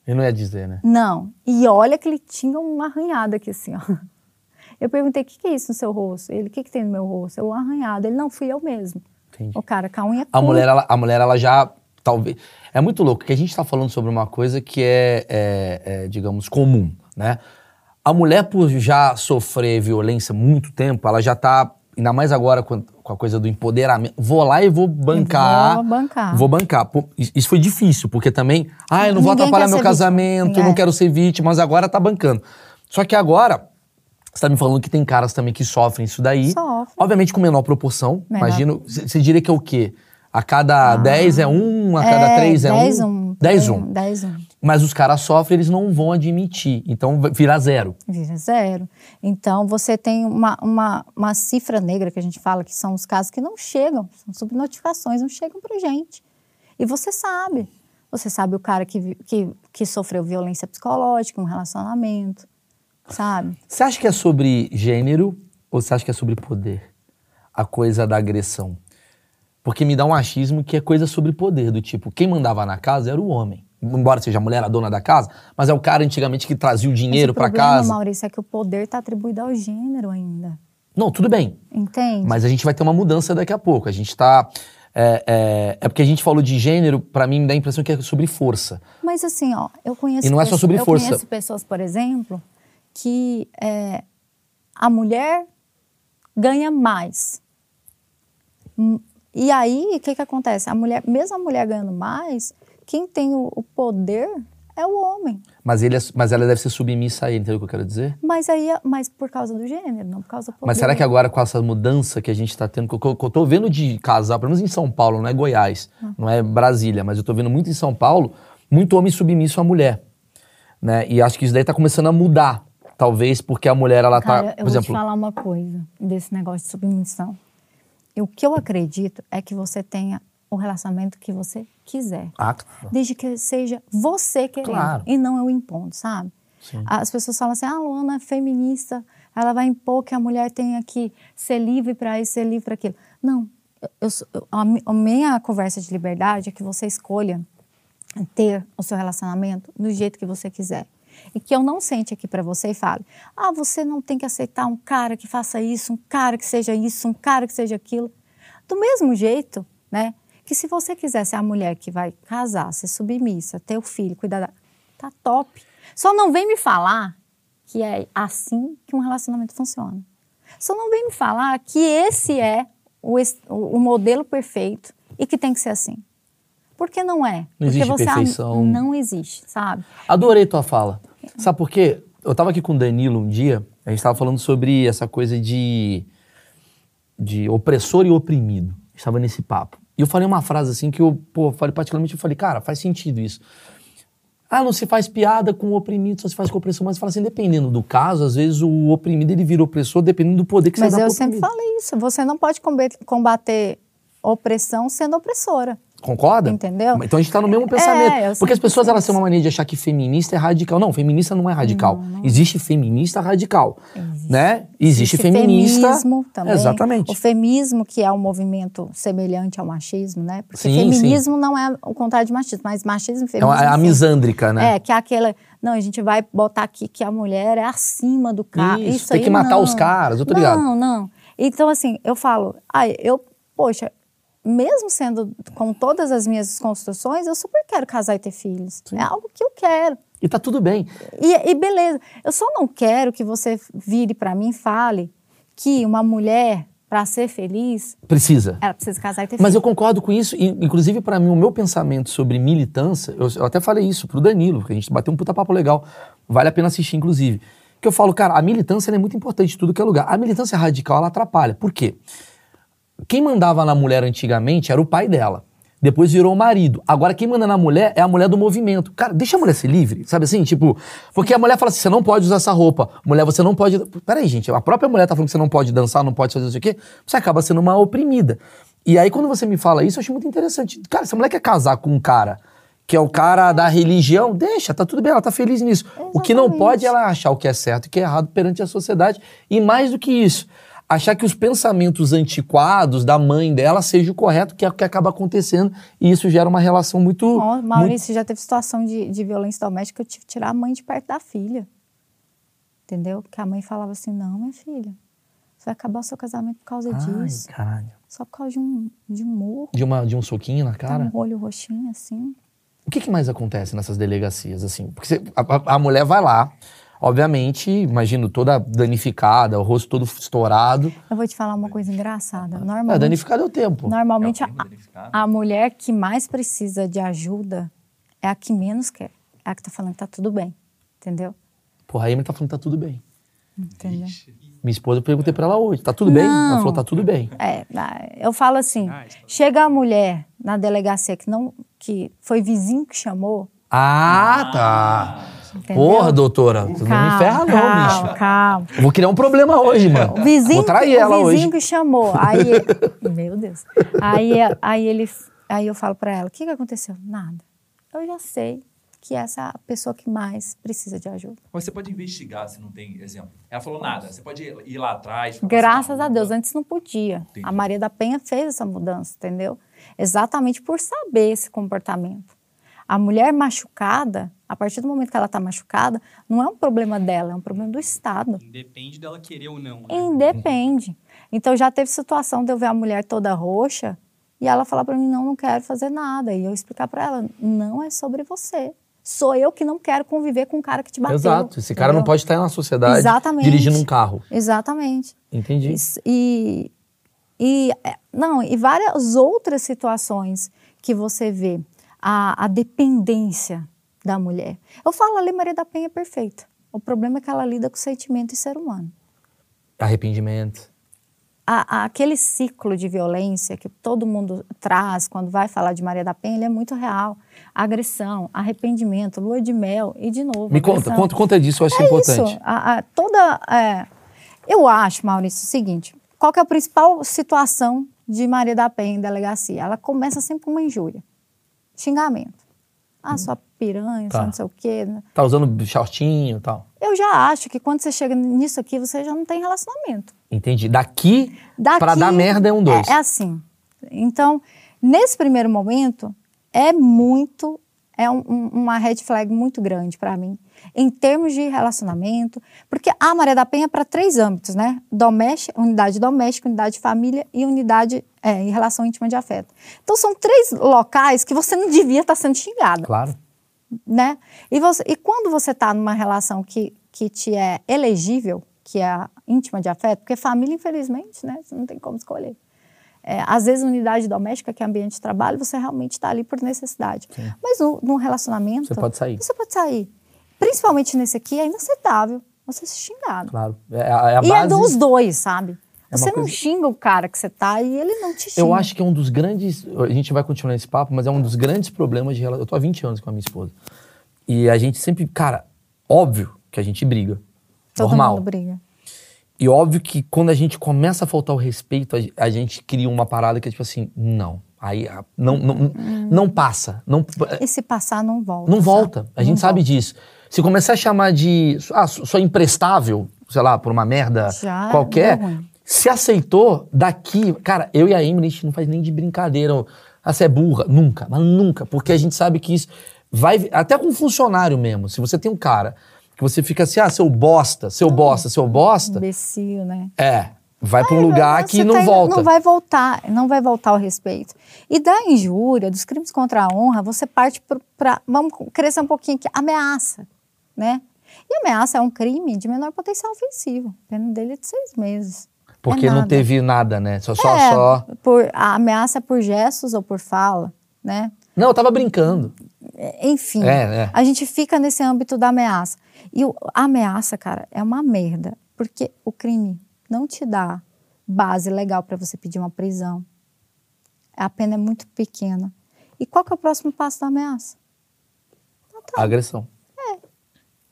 Eu não ia dizer, né? Não. E olha que ele tinha uma arranhada aqui assim, ó. Eu perguntei, o que, que é isso no seu rosto? Ele, o que, que tem no meu rosto? Eu, um arranhado. Ele, não, fui eu mesmo. Entendi. O cara com a unha A mulher, ela, a mulher, ela já, talvez... É muito louco, que a gente tá falando sobre uma coisa que é, é, é, digamos, comum, né? A mulher, por já sofrer violência há muito tempo, ela já tá, ainda mais agora com, a coisa do empoderamento, vou lá e vou bancar. Vou bancar. Vou bancar. Isso foi difícil, porque também, ah, eu não vou Ninguém atrapalhar quer meu casamento, vítima. não É. quero ser vítima, mas agora tá bancando. Só que agora, você tá me falando que tem caras também que sofrem isso daí. Sofrem. Obviamente com menor proporção. Menor. Imagino, você diria que é o quê? A cada 10 é um, a cada 3 é 10 um? um. 10 um. 10 um. Mas os caras sofrem, eles não vão admitir. Então vai virar zero. Vira zero. Então, você tem uma, uma, uma cifra negra que a gente fala, que são os casos que não chegam, são subnotificações, não chegam pra gente. E você sabe. Você sabe o cara que, que, que sofreu violência psicológica, um relacionamento, sabe? Você acha que é sobre gênero ou você acha que é sobre poder? A coisa da agressão. Porque me dá um achismo que é coisa sobre poder, do tipo, quem mandava na casa era o homem. Embora seja a mulher a dona da casa, mas é o cara antigamente que trazia o dinheiro problema, casa. Maurício, é que o poder está atribuído ao gênero ainda. Não, tudo bem. Entende? Mas a gente vai ter uma mudança daqui a pouco. A gente tá. É, é, é porque a gente falou de gênero, pra mim me dá a impressão que é sobre força. Mas assim, ó, eu conheço. E não é só sobre eu força. conheço pessoas, por exemplo, que é, a mulher ganha mais. Hum, E aí, o que, que acontece? A mulher, mesmo a mulher ganhando mais, quem tem o, poder é o homem. Mas, ele é- mas ela deve ser submissa a ele, entendeu o que eu quero dizer? Mas aí, mas por causa do gênero, não por causa do poder. Mas será que agora com essa mudança que a gente tá tendo, que eu, eu tô vendo de casal, pelo menos em São Paulo, não é Goiás, Ah. não é Brasília, mas eu tô vendo muito em São Paulo, muito homem submisso à mulher. Né? E acho que isso daí tá começando a mudar. Talvez porque a mulher, ela Cara, tá. eu Por vou te exemplo, falar uma coisa desse negócio de submissão. E o que eu acredito é que você tenha o relacionamento que você quiser. ah, Desde que seja você querendo Claro. e não eu impondo, sabe? Sim. As pessoas falam assim, ah, a Luana é feminista, ela vai impor que a mulher tenha que ser livre para isso, ser livre para aquilo. Não, eu, eu a minha conversa de liberdade é que você escolha ter o seu relacionamento do jeito que você quiser. E que eu não sente aqui para você e fale: ah, você não tem que aceitar um cara que faça isso, um cara que seja isso, um cara que seja aquilo. Do mesmo jeito, né? Que se você quiser ser a mulher que vai casar, ser submissa, ter o filho, cuidar da. Tá top. Só não vem me falar que é assim que um relacionamento funciona. Só não vem me falar que esse é o, o modelo perfeito e que tem que ser assim. Porque não é. Não Porque existe perfeição. Não existe, sabe? Adorei tua fala. Sabe por quê? Eu tava aqui com o Danilo um dia, a gente tava falando sobre essa coisa de, de opressor e oprimido. A gente tava nesse papo. E eu falei uma frase assim que eu, pô, falei particularmente, eu falei, cara, faz sentido isso. Ah, não se faz piada com o oprimido, só se faz com o opressor. Mas fala assim, dependendo do caso, às vezes o oprimido ele vira opressor dependendo do poder que Mas você dá eu pro sempre falei isso. Você não pode combater opressão sendo opressora. Concorda? Entendeu? Então a gente tá no mesmo pensamento. eu Porque as pessoas elas têm uma mania de achar que feminista é radical. Não, feminista não é radical. Existe feminista radical. Né? Existe, feminista. feminismo também. Exatamente. O feminismo, que é um movimento semelhante ao machismo, né? Porque Sim, feminismo não é o contrário de machismo, mas machismo e É feminismo. uma- é a sim. misândrica, né? É, que é aquela. Não, a gente vai botar aqui que a mulher é acima do cara. Isso, Isso, tem aí que matar não. os caras, eu tô ligado. Não, não. Então, assim, eu falo, ai, eu, poxa, mesmo sendo com todas as minhas desconstruções, eu super quero casar e ter filhos. É algo que eu quero. E tá tudo bem. E, e beleza. Eu só não quero que você vire pra mim e fale que uma mulher, pra ser feliz, Precisa. ela precisa casar e ter Mas filho. eu concordo com isso, e, inclusive para mim o meu pensamento sobre militância, eu, eu até falei isso pro Danilo, que a gente bateu um puta papo legal, vale a pena assistir inclusive. Que eu falo, cara, a militância é muito importante em tudo que é lugar. A militância radical ela atrapalha. Por quê? Quem mandava na mulher antigamente era o pai dela. Depois virou o marido. Agora quem manda na mulher é a mulher do movimento. Cara, deixa a mulher ser livre, sabe assim? Tipo, porque a mulher fala assim: você não pode usar essa roupa. Mulher, você não pode. Peraí, gente, a própria mulher tá falando que você não pode dançar, não pode fazer isso aqui. Você acaba sendo uma oprimida. E aí, quando você me fala isso, eu acho muito interessante. Cara, se a mulher quer casar com um cara que é o cara da religião, deixa, tá tudo bem, ela tá feliz nisso. O que não Exatamente. pode é ela achar o que é certo e o que é errado perante a sociedade. E mais do que isso, achar que os pensamentos antiquados da mãe dela seja o correto, que é o que acaba acontecendo, e isso gera uma relação muito. Muito Maurício, já teve situação de, de violência doméstica, eu tive que tirar a mãe de perto da filha. Entendeu? Que a mãe falava assim: não, minha filha, você vai acabar o seu casamento por causa disso. Ai, caralho. Só por causa de um, de um murro, De, uma, de um soquinho na tá cara. um olho roxinho assim. O que, que mais acontece nessas delegacias, assim? Porque você- a- a mulher vai lá, obviamente, imagino, toda danificada, o rosto todo estourado. Eu vou te falar uma coisa engraçada. É, Normalmente, danificado é o tempo. normalmente É a, o termo danificado? a mulher que mais precisa de ajuda é a que menos quer. É a que tá falando que tá tudo bem. Entendeu? Porra, a Emily tá falando que tá tudo bem. Entendeu? Minha esposa, eu perguntei pra ela hoje, tá tudo bem? Ela Não. falou, tá tudo bem. É, na- eu falo assim, Ah, tá- chega a mulher na delegacia que não que foi vizinho que chamou, Ah, tá. Entendeu? Porra, doutora, tu não me ferra não, calma, bicho. calma. Eu Vou criar um problema hoje, mano. O vizinho, Vou trair o ela vizinho hoje. que chamou. Aí, meu Deus. Aí, aí ele, aí eu falo pra ela, o que que aconteceu? Nada. Eu já sei que essa é a pessoa que mais precisa de ajuda. Mas você pode investigar se não tem exemplo. Ela falou nada. Você pode ir lá atrás. ficar Graças a. Deus, antes não podia. Entendi. A Maria da Penha fez essa mudança, entendeu? Exatamente por saber esse comportamento. A mulher machucada, a partir do momento que ela está machucada, não é um problema dela, é um problema do Estado. Independe dela querer ou não. Né? Independe. Então já teve situação de eu ver a mulher toda roxa e ela falar para mim: não, não quero fazer nada. E eu explicar para ela: não é sobre você. Sou eu que não quero conviver com um cara que te bateu. Exato. Esse cara não entendeu? pode estar na sociedade Exatamente. dirigindo um carro. Exatamente. Entendi. Isso- E, e é, não, e várias outras situações que você vê a, a dependência da mulher. Eu falo ali, Maria da Penha é perfeita. O problema é que ela lida com sentimento e ser humano. Arrependimento. A- a- aquele ciclo de violência que todo mundo traz quando vai falar de Maria da Penha, ele é muito real. Agressão, arrependimento, lua de mel e de novo. Me conta, agressão. conta, conta disso, eu acho É importante. isso. A- a- toda, é, eu acho, Maurício, o seguinte: qual é a principal situação de Maria da Penha em delegacia? Ela começa sempre com uma injúria, xingamento. Ah, sua piranha, Tá. não sei o quê. né? Tá usando shortinho e tal. Eu já acho que quando você chega nisso aqui, você já não tem relacionamento. Entendi. Daqui, Daqui, pra dar merda é um dois. É, é assim. Então, nesse primeiro momento, é muito é um- uma red flag muito grande para mim, em termos de relacionamento, porque a Maria da Penha é para três âmbitos, né? Doméstica, unidade doméstica, unidade de família e unidade é, em relação íntima de afeto. Então são três locais que você não devia estar sendo xingada Claro. né? E, você- e quando você está numa relação que, que te é elegível, que é a íntima de afeto, porque família, infelizmente, né? Você não tem como escolher. É, às vezes, unidade doméstica, que é ambiente de trabalho, você realmente está ali por necessidade. Mas no, num relacionamento. Você pode sair. Você pode sair. Principalmente nesse aqui, é inaceitável você ser xingado. Claro. É, a- é a e base. é dos dois, sabe? É Você não coisa- xinga o cara que você tá e ele não te xinga. Eu acho que é um dos grandes. A gente vai continuar esse papo, mas é um dos grandes problemas de relação. Eu tô há 20 anos com a minha esposa. E a gente sempre. Cara, óbvio que a gente briga. Todo normal. mundo briga. E óbvio que quando a gente começa a faltar o respeito, a, gente cria uma parada que é tipo assim, não. Aí não, não, não passa. Não, E se passar, não volta. não sabe? volta. A gente Não sabe volta. disso. Se começar a chamar de. Ah, sou imprestável, sei lá, por uma merda Já qualquer. Se aceitou, daqui. Cara, eu e a Emily, a gente não faz nem de brincadeira. Ah, você é burra. Nunca, mas nunca. Porque a gente sabe que isso vai. Até com funcionário mesmo. Se você tem um cara que você fica assim, ah, seu bosta, seu bosta, seu bosta. Imbecil, né? É. Vai pra um lugar que Você não tá volta. Não vai voltar, não vai voltar o respeito. E da injúria, dos crimes contra a honra, você parte para. Vamos crescer um pouquinho aqui. Ameaça, né? E ameaça é um crime de menor potencial ofensivo. Pena dele é de seis meses. Porque É não teve nada, né? Só, só, É, só. Por, a ameaça por gestos ou por fala, né? Não, eu tava brincando. Enfim, É, é. a gente fica nesse âmbito da ameaça. E o- a ameaça, cara, é uma merda. Porque o crime não te dá base legal para você pedir uma prisão. A pena é muito pequena. E qual que é o próximo passo da ameaça? Agressão.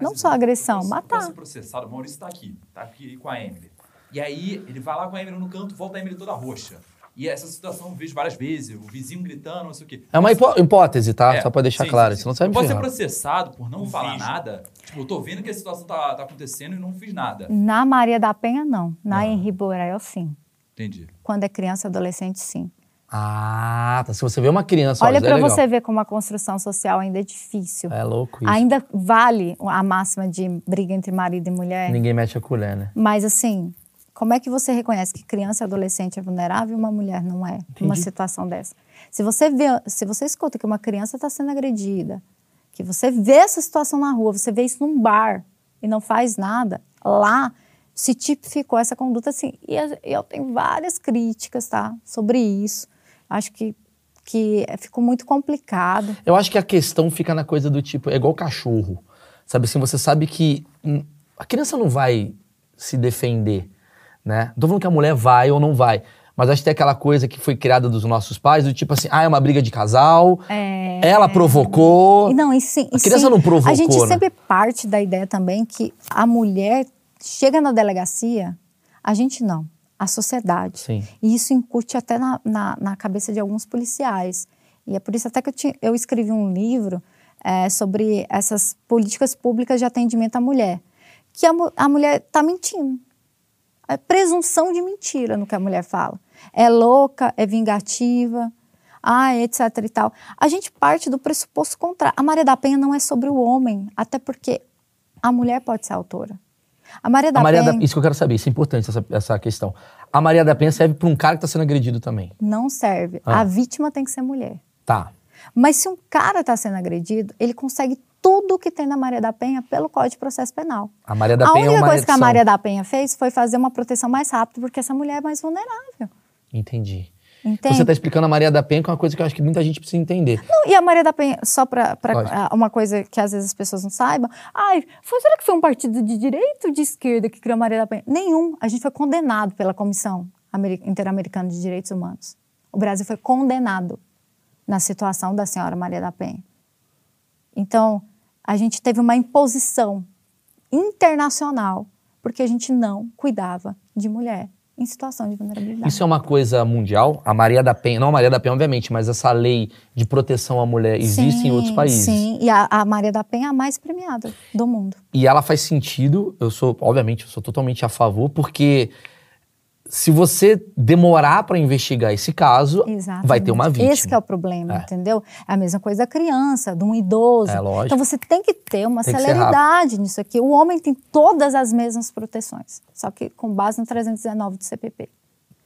Não só agressão, Posso- matar. Posso ser processado. O Maurício tá aqui. Tá aqui com a Emily. E aí, ele vai lá com a Emily no canto, volta a Emily toda roxa. E essa situação eu vejo várias vezes. O vizinho gritando, não sei o quê. É uma hipó- hipótese, tá? É, Só pra deixar sim, claro. sim, sim. Senão você vai me Pode ser processado por não Um falar nada. Tipo, eu tô vendo que a situação tá, tá acontecendo e não fiz nada. Na Maria da Penha, não. Na Não. Henri Borel, sim. Entendi. Quando é criança e adolescente, sim. Ah, tá. Se você vê uma criança, Olha é para legal. você ver como a construção social ainda é difícil. É louco isso. Ainda vale a máxima de briga entre marido e mulher. Ninguém mete a colher, né? Mas assim, como é que você reconhece que criança e adolescente é vulnerável e uma mulher não é? Numa situação dessa. Se você vê, se você escuta que uma criança está sendo agredida, que você vê essa situação na rua, você vê isso num bar e não faz nada, lá se tipificou essa conduta assim. E eu tenho várias críticas, tá, sobre isso. Acho que que ficou muito complicado. Eu acho que a questão fica na coisa do tipo, é igual cachorro. Sabe assim, você sabe que a criança não vai se defender, né? Não tô falando que a mulher vai ou não vai. Mas acho que tem aquela coisa que foi criada dos nossos pais, do tipo assim, ah, é uma briga de casal, ela provocou. Não, e sim, A criança sim, não provocou, A gente né? sempre parte da ideia também que a mulher chega na delegacia, a gente não, a sociedade. Sim. E isso incute até na, na, na cabeça de alguns policiais. E é por isso até que eu, eu escrevi um livro é, sobre essas políticas públicas de atendimento à mulher. Que a, a mulher está mentindo. É presunção de mentira no que a mulher fala. É louca, é vingativa, ah, etc e tal. A gente parte do pressuposto contrário. A Maria da Penha não é sobre o homem, até porque a mulher pode ser autora. A Maria da A Maria Penha da, isso que eu quero saber, isso é importante, essa, essa questão. A Maria da Penha serve pra um cara que tá sendo agredido também. não serve. Ah. A vítima tem que ser mulher. Tá. Mas se um cara está sendo agredido, ele consegue tudo o que tem na Maria da Penha pelo Código de Processo Penal. A Maria da a Penha é única uma coisa que a. Maria da Penha fez foi fazer uma proteção mais rápida, porque essa mulher é mais vulnerável. Entendi. Você tá explicando a Maria da Penha, que é uma coisa que eu acho que muita gente precisa entender. Não, e a Maria da Penha, só para Lógico. uma coisa que às vezes as pessoas não saibam, ai, foi, será que foi um partido de direita ou de esquerda que criou a Maria da Penha? Nenhum. A gente foi condenado pela Comissão Ameri- Interamericana de Direitos Humanos. O Brasil foi condenado na situação da senhora Maria da Penha. Então, a gente teve uma imposição internacional porque a gente não cuidava de mulher em situação de vulnerabilidade. Isso é uma coisa mundial? A Maria da Penha, não a Maria da Penha, obviamente, mas essa lei de proteção à mulher existe em Sim, outros países. Sim, e a, a Maria da Penha é a mais premiada do mundo. E ela faz sentido, eu sou, obviamente, eu sou totalmente a favor, porque se você demorar para investigar esse caso, Exatamente. vai ter uma vítima. Esse que é o problema, É. entendeu? É a mesma coisa da criança, de um idoso. É, lógico. Então você tem que ter uma Tem celeridade nisso aqui. O homem tem todas as mesmas proteções, só que com base no 319 do CPP.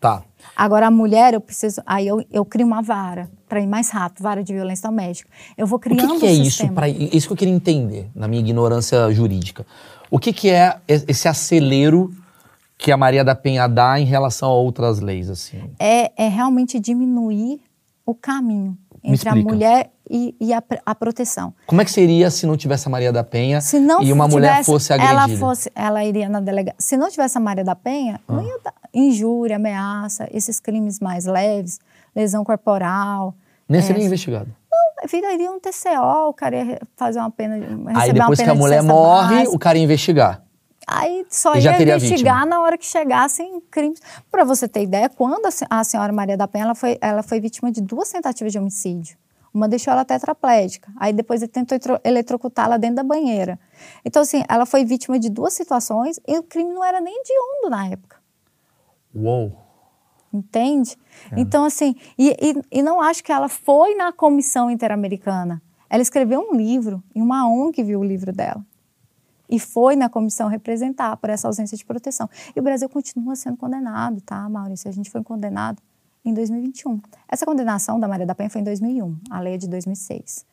Tá. Agora a mulher, eu preciso, aí eu, eu crio uma vara para ir mais rápido, vara de violência doméstica. Eu vou O criando que, que é um isso? Pra, isso que eu queria entender, na minha ignorância jurídica. O que, que é esse acelero que a Maria da Penha dá em relação a outras leis, assim? é, é realmente diminuir o caminho entre a mulher e, e a, a proteção. Como é que seria se não tivesse a Maria da Penha Se não e uma mulher tivesse- fosse agredida? Ela, fosse, ela iria na delegacia. Se não tivesse a Maria da Penha, Ah. não ia dar injúria, ameaça, esses crimes mais leves, lesão corporal. Nem é, seria investigado. Viraria um TCO, o cara ia fazer uma pena. Aí uma depois que a mulher morre, básica. o cara ia investigar. Aí só ia investigar na hora que chegassem crimes. Para você ter ideia, quando a, se- a senhora Maria da Penha ela foi, ela foi vítima de duas tentativas de homicídio. Uma deixou ela tetraplégica, aí depois ele tentou etro- eletrocutá-la dentro da banheira. Então, assim, ela foi vítima de duas situações e o crime não era nem hediondo na época. Uou. Entende? É. Então, assim, e, e, e não acho que ela foi na Comissão Interamericana. Ela escreveu um livro e uma ONG viu o livro dela. E foi na comissão representar por essa ausência de proteção. E o Brasil continua sendo condenado, tá, Maurício? A gente foi condenado em 2021. Essa condenação da Maria da Penha foi em 2001, a lei é de 2006.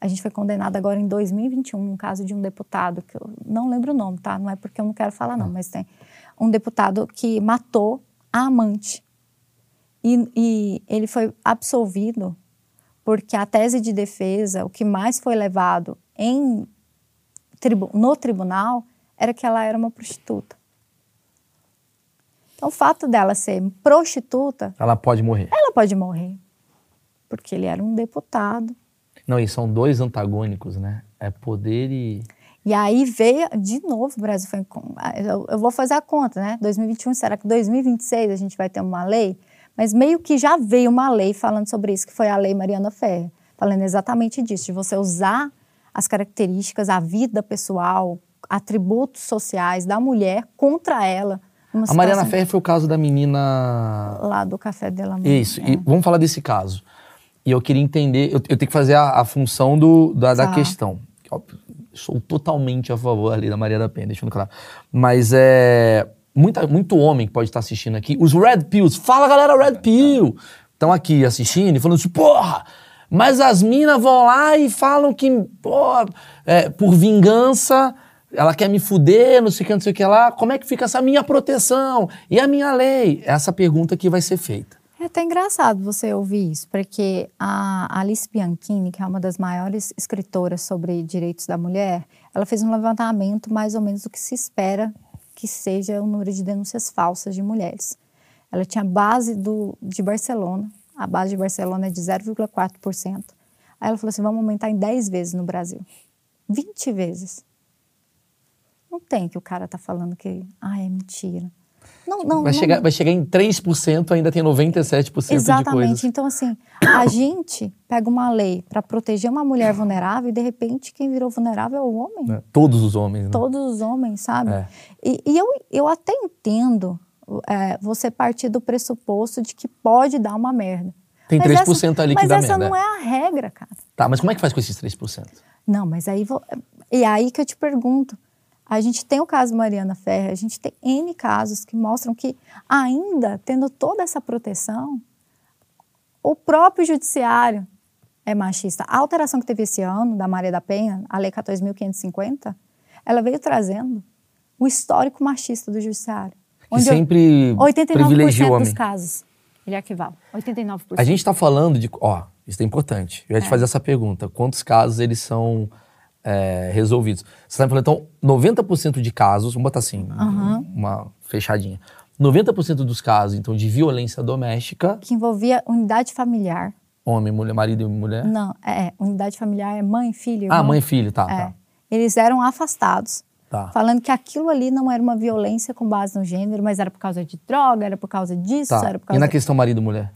A gente foi condenado agora em 2021, num caso de um deputado, que eu não lembro o nome, tá? Não é porque eu não quero falar, não, mas tem um deputado que matou a amante. E, e ele foi absolvido porque a tese de defesa, o que mais foi levado em, tribu- no tribunal, era que ela era uma prostituta. Então, o fato dela ser prostituta, Ela pode morrer. ela pode morrer. Porque ele era um deputado. Não, e são dois antagônicos, né? É poder e. E aí veio, de novo, o Brasil foi. com- Eu, vou fazer a conta, né? 2021, será que 2026 a gente vai ter uma lei? Mas meio que já veio uma lei falando sobre isso, que foi a Lei Mariana Ferrer, falando exatamente disso, de você usar as características, a vida pessoal, atributos sociais da mulher contra ela. A Mariana Ferrer foi o caso da menina. Lá do Café dela Mãe. Isso, é. e vamos falar desse caso. E eu queria entender, eu, eu tenho que fazer a, a função do, da, da Tá. questão. Ó, Sou totalmente a favor ali da Maria da Penha, deixando claro. Mas é. Muita, muito homem que pode estar assistindo aqui. Os Red Pills. Fala, galera, Red Pill! Estão aqui assistindo e falando assim, porra! Mas as minas vão lá e falam que, porra, é, por vingança, ela quer me fuder, não sei o que, não sei o que lá. Como é que fica essa minha proteção? E a minha lei? Essa pergunta que vai ser feita. É até engraçado você ouvir isso, porque a Alice Bianchini, que é uma das maiores escritoras sobre direitos da mulher, ela fez um levantamento mais ou menos do que se espera que seja o número de denúncias falsas de mulheres. Ela tinha base do, de Barcelona, a base de Barcelona é de 0,4%. Aí ela falou assim: vamos aumentar em 10 vezes no Brasil. 20 vezes. Não tem que o cara tá falando que ah, é mentira. Não, não, Vai, não- chegar, vai chegar em 3%, ainda tem 97% de Exatamente. coisas. Então, assim, a gente pega uma lei para proteger uma mulher vulnerável e, de repente, quem virou vulnerável é o homem. né? Todos os homens, né? Todos os homens, sabe? É. E, e eu, eu até entendo é, você partir do pressuposto de que pode dar uma merda. Tem Mas 3% essa, ali que mas dá essa merda. não é a regra, cara. Tá, mas como é que faz com esses 3%? Não, mas aí vou, e aí que eu te pergunto. A gente tem o caso Mariana Ferrer, a gente tem N casos que mostram que, ainda tendo toda essa proteção, o próprio judiciário é machista. A alteração que teve esse ano, da Maria da Penha, a Lei 14.550, ela veio trazendo o histórico machista do judiciário. Que sempre 89% privilegia o dos homem. casos, ele arquivava. 89%. A gente está falando de. Ó, isso é importante. Eu ia te fazer essa pergunta. Quantos casos eles são é, resolvidos? Você está falando, então, 90% de casos, vamos botar assim, uma fechadinha. 90% dos casos, então, de violência doméstica, Que envolvia unidade familiar. homem, mulher, marido e mulher. Não, é, unidade familiar é mãe, filho, ah, irmão. mãe e filho, tá, É. tá. Eles eram afastados, Tá. falando que aquilo ali não era uma violência com base no gênero, mas era por causa de droga, era por causa disso, Tá. era por E causa... na questão marido-mulher?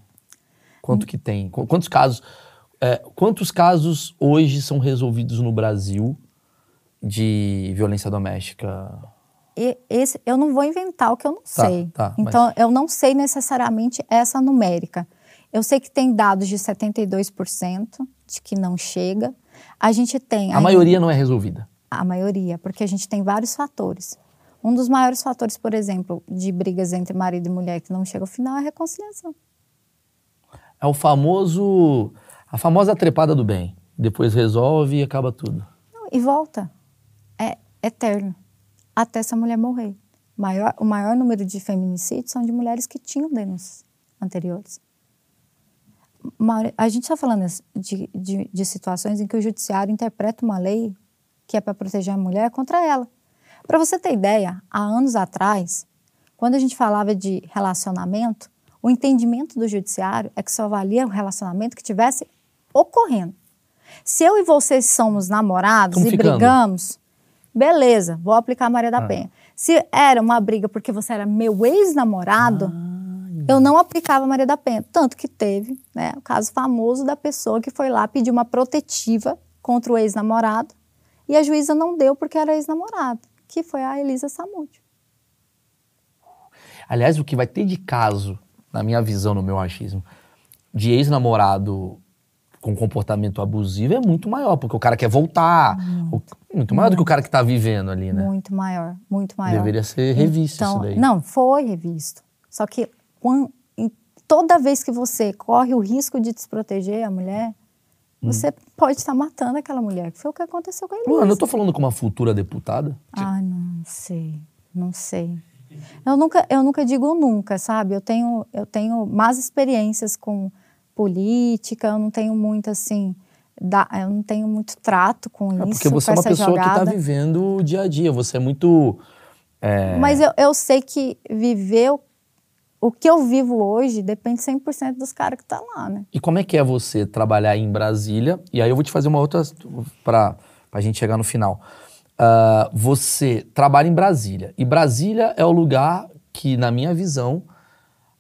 Quanto que tem? Qu- Quantos casos, é, quantos casos hoje são resolvidos no Brasil de violência doméstica? e- esse, eu não vou inventar o que eu não Tá, sei. tá, então, eu não sei necessariamente essa numérica. Eu sei que tem dados de 72% de que não chega. A gente tem. A ainda- maioria não é resolvida. A maioria, porque a gente tem vários fatores. Um dos maiores fatores, por exemplo, de brigas entre marido e mulher que não chega ao final é a reconciliação. É o famoso. A famosa trepada do bem. Depois resolve e acaba tudo. E volta. É eterno. Até essa mulher morrer. Maior, o maior número de feminicídios são de mulheres que tinham denúncias anteriores. A gente está falando de, de, de situações em que o judiciário interpreta uma lei que é para proteger a mulher contra ela. Para você ter ideia, há anos atrás, quando a gente falava de relacionamento, o entendimento do judiciário é que só valia o relacionamento que tivesse ocorrendo. Se eu e vocês somos namorados e ficando. brigamos, beleza, vou aplicar a Maria da Ah. Penha. Se era uma briga porque você era meu ex-namorado, Ah, eu não aplicava a Maria da Penha. Tanto que teve né, o caso famoso da pessoa que foi lá pedir uma protetiva contra o ex-namorado e a juíza não deu porque era ex-namorado, que foi a Elisa Samúdio. Aliás, o que vai ter de caso, na minha visão, no meu achismo, de ex-namorado com comportamento abusivo é muito maior, porque o cara quer voltar. O- Muito, maior do que o cara que tá vivendo ali, né? Muito maior, muito maior. Deveria ser revisto Então, isso daí. Não, foi revisto. Só que quan- em- toda vez que você corre o risco de desproteger a mulher, Hum. você pode estar matando aquela mulher, que foi o que aconteceu com a Elisa. Luana, eu tô falando com uma futura deputada? Ah, não sei, não sei. Eu nunca, eu nunca digo nunca, sabe? Eu tenho, eu tenho más experiências com política, eu não tenho muito assim, da, eu não tenho muito trato com É isso, porque você é uma pessoa que tá jogada. vivendo o dia a dia. Você é muito. é, Mas eu, eu sei que viver o, que eu vivo hoje depende 100% dos caras que tá lá, né? E como é que é você trabalhar em Brasília? E aí eu vou te fazer uma outra para a gente chegar no final. Ah, você trabalha em Brasília. E Brasília é o lugar que, na minha visão,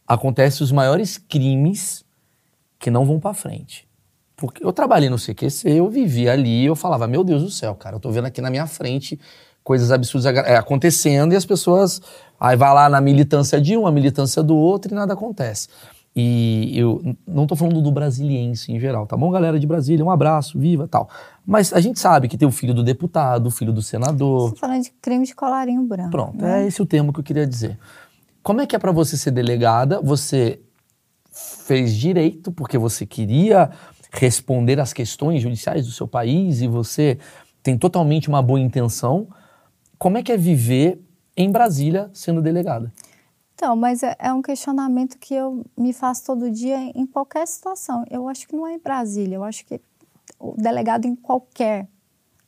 acontecem os maiores crimes que não vão para frente. Porque eu trabalhei no CQC, eu vivia ali, eu falava, meu Deus do céu, cara, eu tô vendo aqui na minha frente coisas absurdas é, acontecendo e as pessoas aí vai lá na militância de um, a militância do outro e nada acontece. E eu não tô falando do brasiliense em geral, tá bom, galera de Brasília? Um abraço, viva tal. Mas a gente sabe que tem o filho do deputado, o filho do senador. Você tá falando de crime de colarinho branco. Pronto, né? é esse o termo que eu queria dizer. Como é que é para você ser delegada? Você fez direito porque você queria responder às questões judiciais do seu país e você tem totalmente uma boa intenção. Como é que é viver em Brasília sendo delegada? Então, mas é, é um questionamento que eu me faço todo dia em qualquer situação. Eu acho que não é em Brasília, eu acho que o delegado em qualquer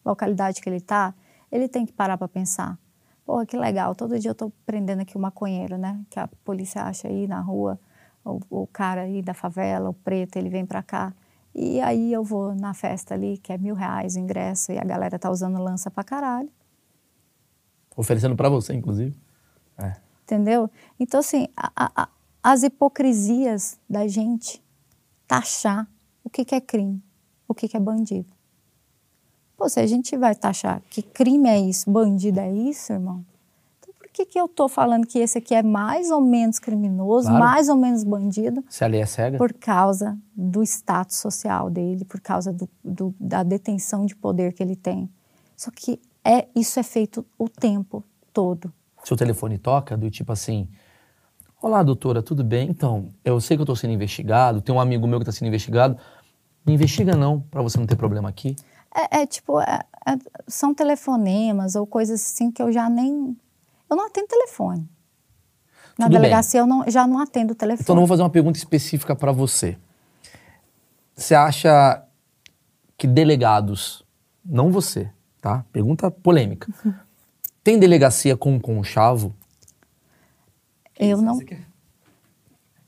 localidade que ele está, ele tem que parar para pensar. Pô, que legal, todo dia eu estou prendendo aqui o maconheiro, né? Que a polícia acha aí na rua, o, o cara aí da favela, o preto, ele vem para cá. E aí eu vou na festa ali, que é mil reais o ingresso, e a galera tá usando lança pra caralho. Oferecendo para você, inclusive. É. Entendeu? Então, assim, a- a- as hipocrisias da gente taxar o que, que é crime, o que, que é bandido. Pô, se a gente vai taxar que crime é isso, bandido é isso, irmão, então por que, que eu tô falando que esse aqui é mais ou menos criminoso, Claro. mais ou menos bandido? Se a lei é cega? Por causa do status social dele, por causa do, do- da detenção de poder que ele tem. Só que é, isso é feito o tempo todo. seu telefone toca, do tipo assim: Olá, doutora, tudo bem? Então, eu sei que eu tô sendo investigado, tem um amigo meu que tá sendo investigado. Me investiga não, para você não ter problema aqui. É, é tipo, é- é- são telefonemas ou coisas assim que eu já nem. Eu não atendo telefone. Na Tudo bem. delegacia eu não, já não atendo telefone. Então, eu vou fazer uma pergunta específica para você. Você acha que delegados, não você, tá? Pergunta polêmica. Tem delegacia com conchavo? eu não. Você quer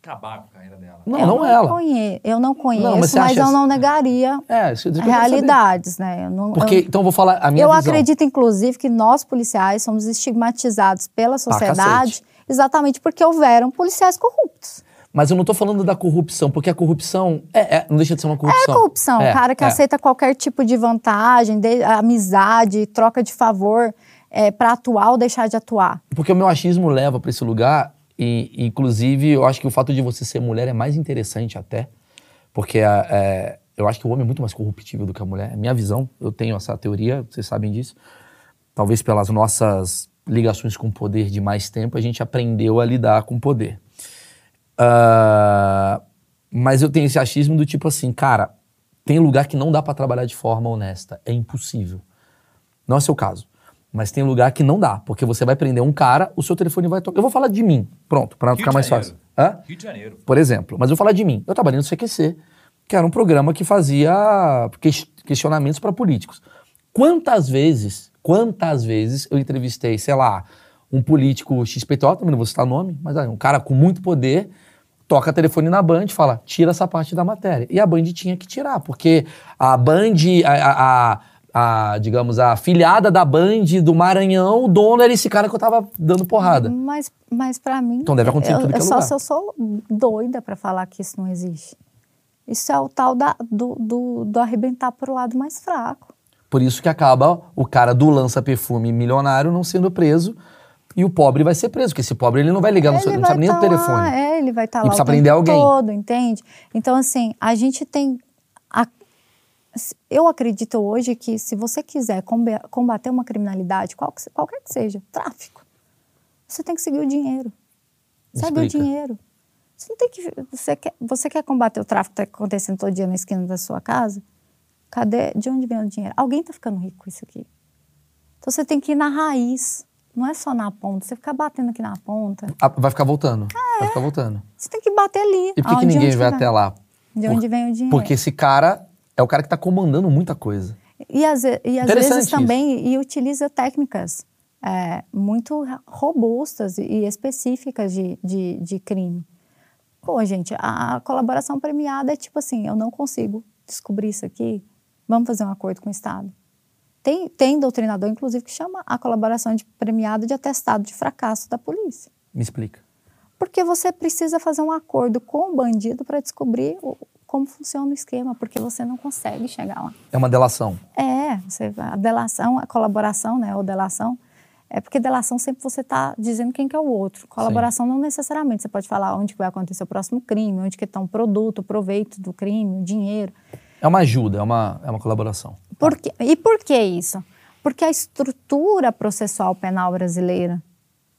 acabar com a carreira dela. Não, eu não ela. Conhe, eu não conheço, Não, mas mas, eu assim- não negaria É, isso eu quero saber. realidades, né? Eu não, Porque, eu, então, eu vou falar a minha eu visão. acredito, inclusive, que nós policiais somos estigmatizados pela sociedade cacete. exatamente porque houveram policiais corruptos. Mas eu não tô falando da corrupção, porque a corrupção é, é- não deixa de ser uma corrupção. É corrupção, É, o cara que é. aceita qualquer tipo de vantagem, de- amizade, troca de favor. é, para atuar ou deixar de atuar. Porque o meu achismo leva pra esse lugar, e inclusive eu acho que o fato de você ser mulher é mais interessante até, porque a- é, eu acho que o homem é muito mais corruptível do que a mulher. É minha visão, eu tenho essa teoria, vocês sabem disso. Talvez pelas nossas ligações com o poder de mais tempo, a gente aprendeu a lidar com o poder. Ah, mas eu tenho esse achismo do tipo assim, cara, tem lugar que não dá pra trabalhar de forma honesta, é impossível. Não é seu caso. Mas tem lugar que não dá, porque você vai prender um cara, o seu telefone vai tocar. Eu vou falar de mim, pronto, pra Rio ficar mais Janeiro. fácil. Hã? Rio de Janeiro. Por exemplo. Mas eu vou falar de mim. Eu trabalhei no CQC, que era um programa que fazia ques- questionamentos para políticos. Quantas vezes, quantas vezes eu entrevistei, sei lá, um político XPTO, também não vou citar nome, mas um cara com muito poder, toca telefone na Band e fala, tira essa parte da matéria. E a Band tinha que tirar, porque a Band, a, a- a- a, digamos, a afiliada da Band do Maranhão, o dono era esse cara que eu tava dando porrada. Mas, mas para mim. Então deve acontecer eu, tudo que é é só lugar. se eu sou doida para falar que isso não existe. Isso é o tal da, do, do, do arrebentar pro lado mais fraco. Por isso que acaba o cara do lança-perfume milionário não sendo preso e o pobre vai ser preso, porque esse pobre ele não vai ligar, no seu, não sabe nem tá o telefone. Lá, é, ele vai estar E lá precisa prender alguém. todo, entende? Então, assim, a gente tem... a- eu acredito hoje que se você quiser comba- combater uma criminalidade, qualquer que seja, tráfico, você tem que seguir o dinheiro. Segue o dinheiro. Você não tem que... Você quer, você quer combater o tráfico que está acontecendo todo dia na esquina da sua casa? Cadê? De onde vem o dinheiro? Alguém está ficando rico com isso aqui. Então, você tem que ir na raiz. Não é só na ponta. Você ficar batendo aqui na ponta... Ah, vai ficar voltando. Vai ficar voltando. Você tem que bater ali. E por que, ninguém vai até lá? De Por- onde vem o dinheiro. Porque esse cara é o cara que tá comandando muita coisa. E às, e às vezes isso. também e utiliza técnicas é, muito robustas e específicas de, de, de crime. Pô, gente, a colaboração premiada é tipo assim, eu não consigo descobrir isso aqui, vamos fazer um acordo com o Estado. Tem, tem doutrinador, inclusive, que chama a colaboração de premiada de atestado de fracasso da polícia. Me explica. Porque você precisa fazer um acordo com o bandido para descobrir o- como funciona o esquema, porque você não consegue chegar lá. É uma delação. É, você, a delação, a colaboração, né, ou delação, é porque delação sempre você está dizendo quem que é o outro. Colaboração não necessariamente, você pode falar onde que vai acontecer o próximo crime, onde que está um produto, o proveito do crime, o dinheiro. É uma ajuda, é uma, é uma colaboração. Por quê? E por que isso? Porque a estrutura processual penal brasileira,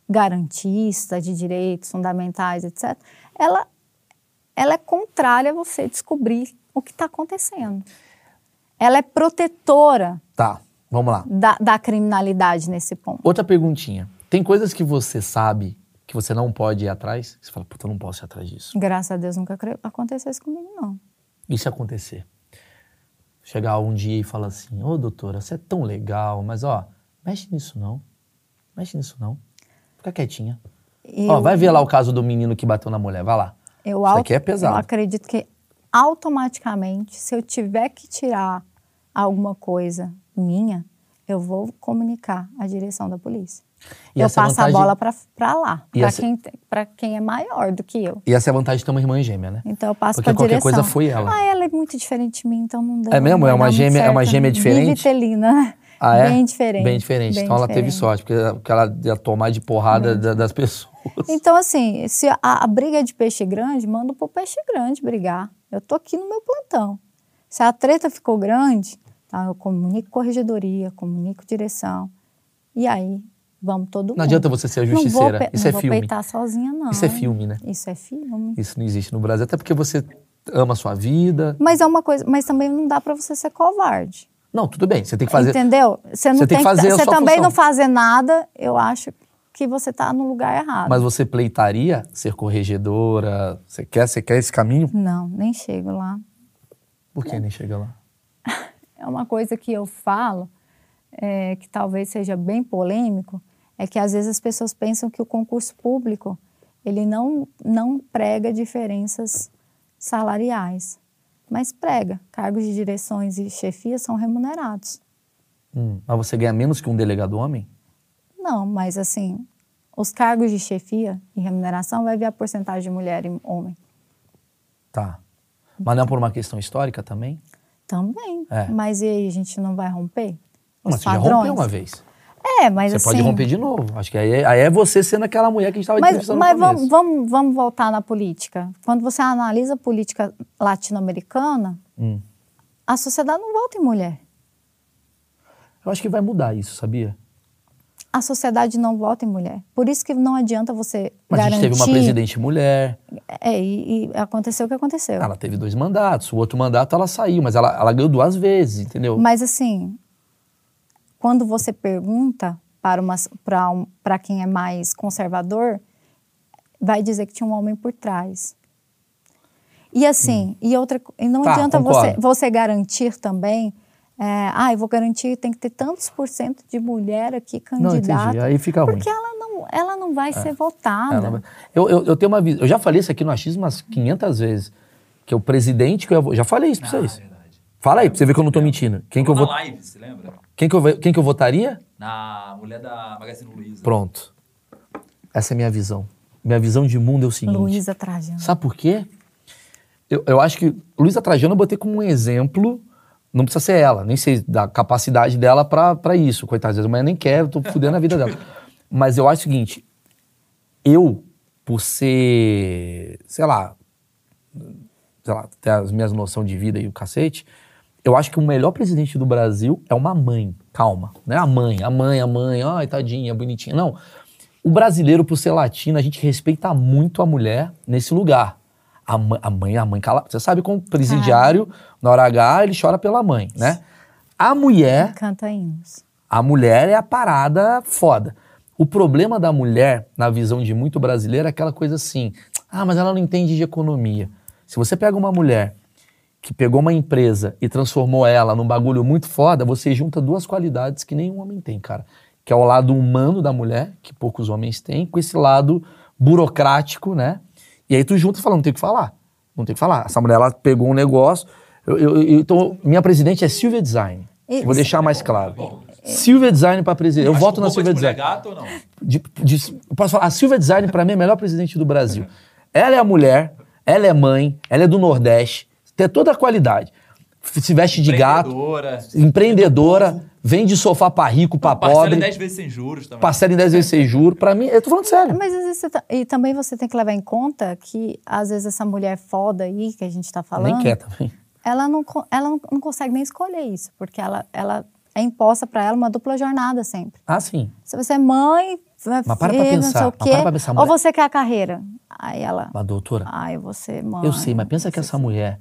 garantista de direitos fundamentais, etc., ela, ela é contrária a você descobrir o que está acontecendo. Ela é protetora Tá, vamos lá. da, da criminalidade nesse ponto. Outra perguntinha. Tem coisas que você sabe que você não pode ir atrás? Você fala, puta, eu não posso ir atrás disso. Graças a Deus nunca aconteceu isso comigo, não. E se acontecer? Chegar um dia e falar assim, ô doutora, você é tão legal, mas ó, mexe nisso não. Mexe nisso não. Fica quietinha. Ó, Eu- vai ver lá o caso do menino que bateu na mulher, vai lá. Eu, Isso auto- aqui é pesado. eu acredito que automaticamente, se eu tiver que tirar alguma coisa minha, eu vou comunicar à direção da polícia. E eu passo vantagem- a bola para lá, para essa- quem, pra quem é maior do que eu. E essa é a vantagem de ter uma irmã gêmea, né? Então eu passo Porque para qualquer direção. coisa foi ela. Ah, ela é muito diferente de mim, então não deu. É mesmo? É uma gêmea- é uma certo. gêmea diferente? Ah, é? Bem diferente. Bem diferente. bem então ela teve diferente. sorte, porque, porque ela ia tomar de porrada da- das pessoas. Então, assim, se a, a briga é de peixe grande, manda pro peixe grande brigar. Eu tô aqui no meu plantão. Se a treta ficou grande, tá, eu comunico corregedoria, comunico direção. E aí, vamos todo mundo. Não adianta você ser a vou justiceira. pe- Isso não é vou filme. peitar sozinha, não. Isso é filme, né? Isso é filme. Isso não existe no Brasil. Até porque você ama a sua vida. Mas é uma coisa, mas também não dá para você ser covarde. Não, tudo bem. Você tem que fazer. Entendeu? Você não Você tem que fazer você também função. não fazer nada, eu acho que você tá no lugar errado. Mas você pleitaria ser corregedora? Você quer, você quer esse caminho? Não, nem chego lá. Por que nem chega lá? é uma coisa que eu falo, é, que talvez seja bem polêmico, é que às vezes as pessoas pensam que o concurso público ele não, não prega diferenças salariais, mas prega. Cargos de direções e chefia são remunerados. Hum, mas você ganha menos que um delegado homem? Não, mas assim, os cargos de chefia e remuneração vai ver a porcentagem de mulher e homem. Tá. Mas não é por uma questão histórica também? Também. É. Mas e aí, a gente não vai romper? Os Mas você já padrões? rompeu uma vez. É, mas Você assim. pode romper de novo. Acho que aí é, aí é você sendo aquela mulher que a gente estava entrevistando mas vamos, começo. vamos, vamos voltar na política. Quando você analisa a política latino-americana, Hum. a sociedade não vota em mulher. Eu acho que vai mudar isso, sabia? A sociedade não vota em mulher. Por isso que não adianta você Mas a garantir. gente teve uma presidente mulher, É, e, e aconteceu o que aconteceu. ela teve dois mandatos, o outro mandato ela saiu, mas ela, ela ganhou duas vezes, entendeu? Mas assim, quando você pergunta para, uma, para, um, para quem é mais conservador, vai dizer que tinha um homem por trás. E assim, e outra, e não Tá, adianta você, concordo. você garantir também, é, ah, eu vou garantir tem que ter tantos por cento de mulher aqui Não, entendi. candidata, Aí fica ruim. porque ela não, ela não vai ser votada. Vai- eu, eu, eu tenho uma visão. Eu já falei isso aqui no achismo umas 500 vezes. Que é o presidente que eu vou. Já falei isso pra Ah, vocês. verdade. Fala aí, pra você ver que eu não tô mentindo. Quem que eu Na vou. live, você lembra? Quem que eu, quem que eu votaria? Na mulher da Magazine Luiza. Pronto. Essa é a minha visão. Minha visão de mundo é o seguinte. Luísa Trajano. Sabe por quê? Eu, eu acho que Luísa Trajano eu botei como um exemplo. Não precisa ser ela, nem sei da capacidade dela pra pra isso. Coitada, às vezes amanhã nem quero, tô fudendo a vida dela. Mas eu acho o seguinte: eu, por ser, sei lá, sei lá, ter as minhas noções de vida e o cacete, eu acho que o melhor presidente do Brasil é uma mãe. Calma, não é a mãe, a mãe, a mãe, ai, tadinha, bonitinha. Não. O brasileiro, por ser latino, a gente respeita muito a mulher nesse lugar. A mãe, a mãe, a mãe cala. Você sabe como presidiário, na hora H, ele chora pela mãe, né? A mulher Canta hinos. a mulher é a parada foda. O problema da mulher, na visão de muito brasileiro, é aquela coisa assim: ah, mas ela não entende de economia. Se você pega uma mulher que pegou uma empresa e transformou ela num bagulho muito foda, você junta duas qualidades que nenhum homem tem, cara. Que é o lado humano da mulher, que poucos homens têm, com esse lado burocrático, né? E aí tu junta e fala, não tem o que falar. Não tem o que falar. Essa mulher, ela pegou um negócio. eu- eu- eu- então, minha presidente é Silvia Design. E- Vou deixar mais claro. Silvia Design para presidente. Eu Mas voto na Silvia de Design. gato ou não? De- de- posso falar, a Silvia Design para mim é a melhor presidente do Brasil. Ela é a mulher, ela é mãe, ela é do Nordeste, tem toda a qualidade. Se veste de gato, Empreendedora. vende sofá para rico, para Parcela em pobre, 10 vezes sem juros também. parcela em 10 vezes sem juro. Para mim, eu tô falando sério. Mas às vezes você tá- e também você tem que levar em conta que às vezes essa mulher foda aí que a gente está falando, Nem quer também. ela não ela não, não consegue nem escolher isso, porque ela ela é imposta para ela uma dupla jornada sempre. Ah, sim. Se você é mãe, vai Mas para pra filho, não pensar, sei o quê, para pra pensar, ou você quer a carreira. Aí ela, Mas, doutora, ai, você mãe. eu sei, mas pensa que essa mulher,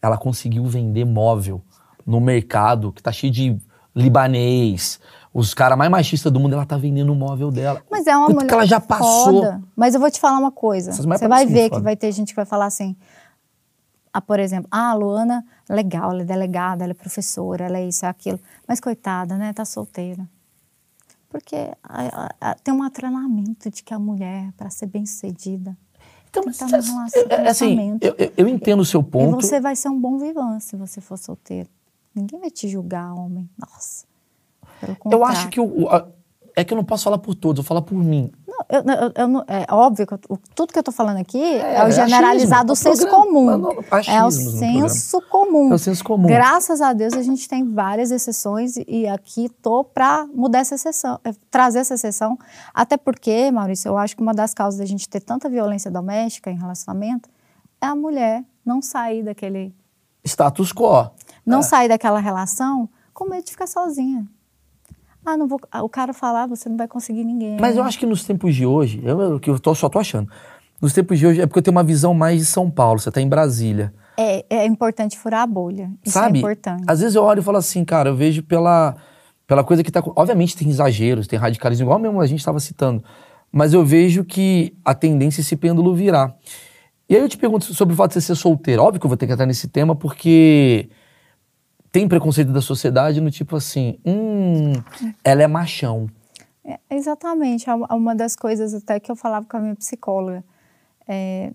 ela conseguiu vender móvel no mercado que tá cheio de libanês, os caras mais machistas do mundo, ela tá vendendo o móvel dela. Mas é uma Quanto mulher que ela já passou. foda. Mas eu vou te falar uma coisa. Você vai parecem ver muito que foda. vai ter gente que vai falar assim, ah, por exemplo, ah, a Luana, legal, ela é delegada, ela é professora, ela é isso, é aquilo. Mas coitada, né? Tá solteira. Porque a- a- a- tem um treinamento de que a mulher, para ser bem sucedida, Então, que mas, num relação- é, é, assim, eu, eu- eu entendo o seu ponto. E você vai ser um bom vivant se você for solteiro. Ninguém vai te julgar, homem. Nossa. Pelo Eu acho que a- é que eu não posso falar por todos, eu vou falar por mim. Eu, eu- eu é óbvio que eu- tudo que eu tô falando aqui é, é o generalizado do é senso comum. não- é o senso comum. É o senso comum. Graças a Deus a gente tem várias exceções e- aqui tô para mudar essa exceção, trazer essa exceção. Até porque, Maurício, eu acho que uma das causas da gente ter tanta violência doméstica em relacionamento é a mulher não sair daquele, Status quo. não sair daquela relação com medo de ficar sozinha. Ah, não vou. ah, O cara falar, você não vai conseguir ninguém. Mas eu acho que nos tempos de hoje, eu, eu, que eu tô- só tô achando, nos tempos de hoje é porque eu tenho uma visão mais de São Paulo, você tá em Brasília. É, é importante furar a bolha. Isso sabe? é importante. Às vezes eu olho e falo assim, cara, eu vejo pela, pela coisa que tá. Obviamente tem exageros, tem radicalismo, igual mesmo a gente estava citando. Mas eu vejo que a tendência é esse pêndulo virar. E aí eu te pergunto sobre o fato de você ser solteiro. Óbvio que eu vou ter que entrar nesse tema, porque tem preconceito da sociedade no tipo assim, hum, ela é machão. É, exatamente. É uma- das coisas até que eu falava com a minha psicóloga. É,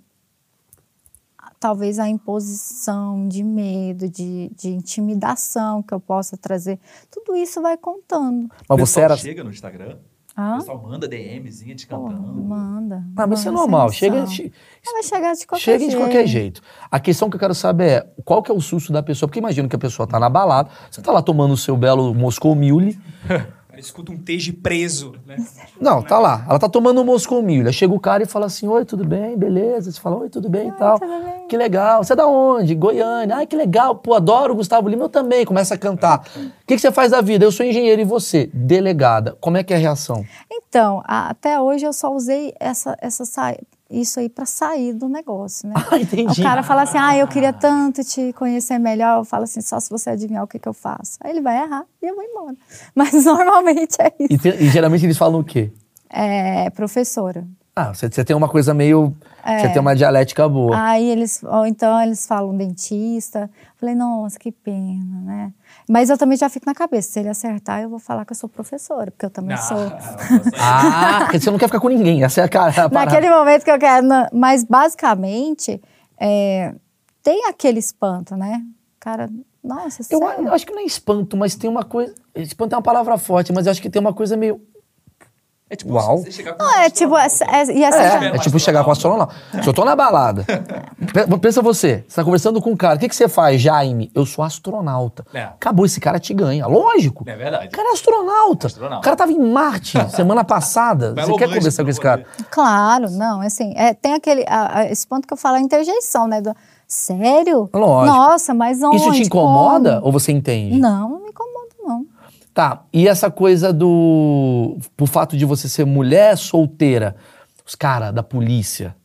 talvez a imposição de medo, de, de intimidação que eu possa trazer. Tudo isso vai contando. Mas você era. chega no Instagram, O pessoal manda DMzinha te pô, cantando. manda. Ah, mas isso é normal. Chega, che- Ela vai chegar de qualquer Chega jeito. de qualquer jeito. A questão que eu quero saber é qual que é o susto da pessoa. Porque imagino que a pessoa tá na balada, você tá lá tomando o seu belo Moscou Mule, escuta um teje preso, né? Não, tá lá. Ela tá tomando um Moscou Mule. Aí chega o cara e fala assim: Oi, tudo bem? Beleza? Você fala: Oi, tudo bem e tal. tudo bem. Que legal. Você é da onde? Goiânia. Ai, que legal. Pô, adoro o Gustavo Lima. Eu também. Começa a cantar. O que, que você faz da vida? Eu sou engenheiro e você? Delegada. Como é que é a reação? Então, a- até hoje eu só usei essa, essa sa- isso aí para sair do negócio, né? Ah, entendi. O cara fala assim, ah, eu queria tanto te conhecer melhor. Eu falo assim, só se você adivinhar o que, que eu faço. Aí ele vai errar e eu vou embora. Mas normalmente é isso. E, te- e geralmente eles falam o quê? É, professora. Ah, você, você tem uma coisa meio. É. Você tem uma dialética boa. Aí eles, ou então eles falam dentista. Falei, nossa, que pena, né? Mas eu também já fico na cabeça, se ele acertar, eu vou falar que eu sou professora, porque eu também sou. Ah, porque você não quer ficar com ninguém. Essa é a cara. a. Naquele momento que eu quero. Mas basicamente, é, tem aquele espanto, né? Cara, nossa, Eu, sério? eu acho que não é espanto, mas tem uma coisa. Espanto é uma palavra forte, mas eu acho que tem uma coisa meio. É tipo Uau. você chegar com Não, é tipo, é, é, e essa É, já- é tipo chegar com o astronauta. Se eu tô na balada, pe- pensa você, você tá conversando com um cara, o que, que você faz, Jaime? Eu sou astronauta. É. Acabou, esse cara te ganha. Lógico. É verdade. O cara é astronauta. Astronauta. O cara tava em Marte semana passada. Você quer conversar com esse cara? Claro, não, assim, é, tem aquele, a- a- esse ponto que eu falo, a interjeição, né? do- sério? Lógico. Nossa, mas onde? Isso te incomoda Como? ou você entende? Não, não me incomoda. Tá, e essa coisa do. Por fato de você ser mulher solteira, os caras da polícia.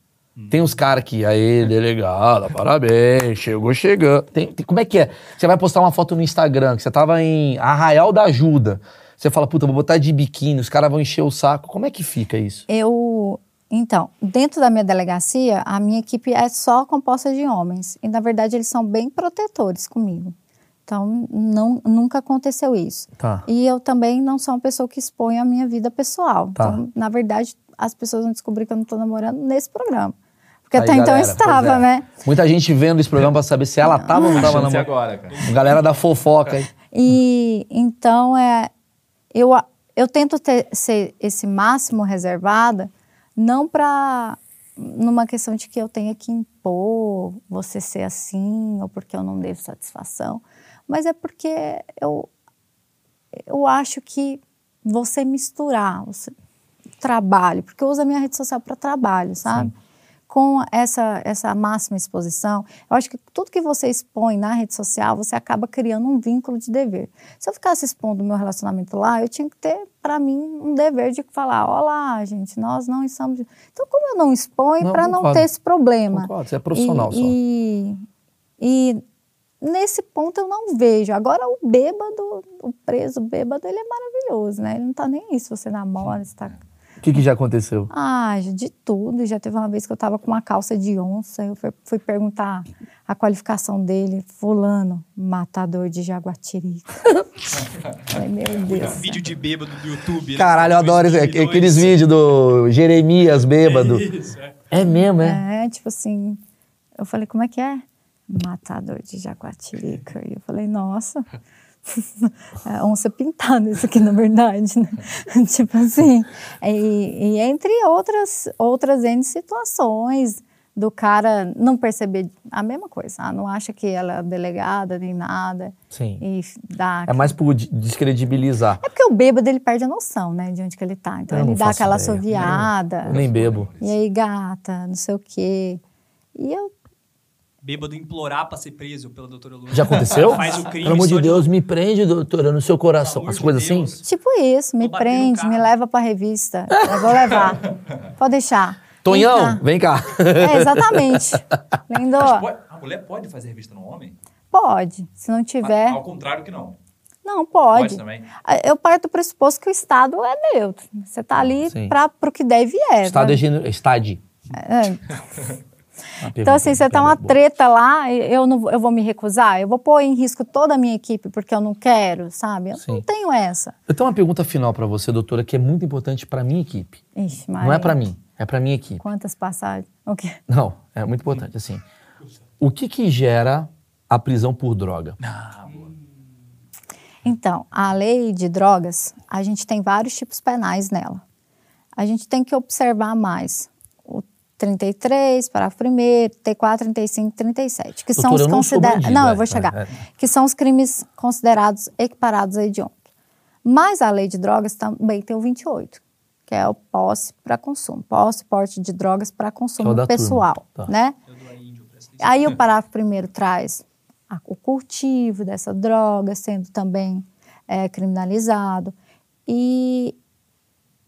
Tem os caras que, aí, delegada, parabéns, chegou chegando. Tem, tem- como é que é? Você vai postar uma foto no Instagram, que você tava em Arraial da Ajuda. Você fala, puta, vou botar de biquíni, os caras vão encher o saco. Como é que fica isso? Eu, então, dentro da minha delegacia, a minha equipe é só composta de homens. E, na verdade, eles são bem protetores comigo. Então, não, nunca aconteceu isso. Tá. E eu também não sou uma pessoa que expõe a minha vida pessoal. Tá. Então, na verdade, as pessoas vão descobrir que eu não estou namorando nesse programa. Porque Aí, até então eu galera, estava, é. né? Muita gente vendo esse programa pra saber se ela tava ou não tava Chance namorando. agora, cara. Galera da fofoca aí. E então é eu, eu tento ter, ser esse máximo reservada, não para numa questão de que eu tenha que impor você ser assim ou porque eu não devo satisfação, mas é porque eu eu acho que você misturar você, trabalho, porque eu uso a minha rede social para trabalho, sabe? Com essa, essa máxima exposição, eu acho que tudo que você expõe na rede social, você acaba criando um vínculo de dever. Se eu ficasse expondo o meu relacionamento lá, eu tinha que ter, para mim, um dever de falar: olá, gente, nós não estamos. Então, como eu não exponho, Não, para não ter esse problema. Concordo, você é profissional e, só. E, e nesse ponto eu não vejo. Agora, o bêbado, o preso bêbado, ele é maravilhoso, né? Ele não tá nem aí se você namora, se tá. O que, que já aconteceu? Ah, de tudo. Já teve uma vez que eu tava com uma calça de onça, eu fui, fui perguntar a qualificação dele, fulano, matador de jaguatirica. Falei, meu Um Deus. vídeo de bêbado do YouTube. né? Caralho, eu adoro 2002. aqueles vídeos do Jeremias bêbado. Isso, é. É mesmo, é? É, tipo assim, eu falei, como é que é? Matador de jaguatirica. E eu falei, nossa, é onça pintada isso aqui, na verdade, né? tipo assim, e, e entre outras, outras N situações, do cara não perceber a mesma coisa, ah, não acha que ela é delegada nem nada, Sim. e dá... É mais por de- descredibilizar. É porque o bêbado, ele perde a noção, né, de onde que ele tá. Então, Eu ele dá aquela ideia. assoviada. Eu nem bebo. E aí, gata, não sei o quê. E eu Bêbado implorar pra ser preso pela doutora Luna. Já aconteceu? Faz o crime Pelo amor de Deus, me prende, doutora, no seu coração. As coisas de assim? Tipo isso, me prende, me leva pra revista. Eu vou levar. Pode deixar. Tonhão, Vem vem cá. cá. É, exatamente. Lindo. Pode- a mulher pode fazer revista no homem? Pode. Se não tiver. Ao contrário que não. Não, pode. Pode também. Eu parto do pressuposto que o Estado é neutro. Você tá ali para o que deve e é. Estado né? é gênero. Estade. É. Então, assim, você tá uma treta lá, eu, não, vou- eu vou me recusar? Eu vou pôr em risco toda a minha equipe porque eu não quero, sabe? Eu Sim. não tenho essa. Eu tenho uma pergunta final pra você, doutora, que é muito importante pra minha equipe. Ixi, Não é Maria, pra mim, é pra minha equipe. Quantas passagens? O quê? Não, é muito importante. Assim, o que que gera a prisão por droga? Ah. Então, a lei de drogas, a gente tem vários tipos penais nela. A gente tem que observar mais 33, parágrafo 1 T4, 35 37, que são Doutora, os não sou considerados... bandido, Não, é, eu vou chegar. é, é. Que são os crimes considerados equiparados a hediondo. Mas a lei de drogas também tem o 28, que é o posse para consumo. Posse, porte de drogas para é consumo da pessoal, tá. né? Eu dou a índio pra essa licença. Aí o parágrafo primeiro traz a- o cultivo dessa droga sendo também é, criminalizado. E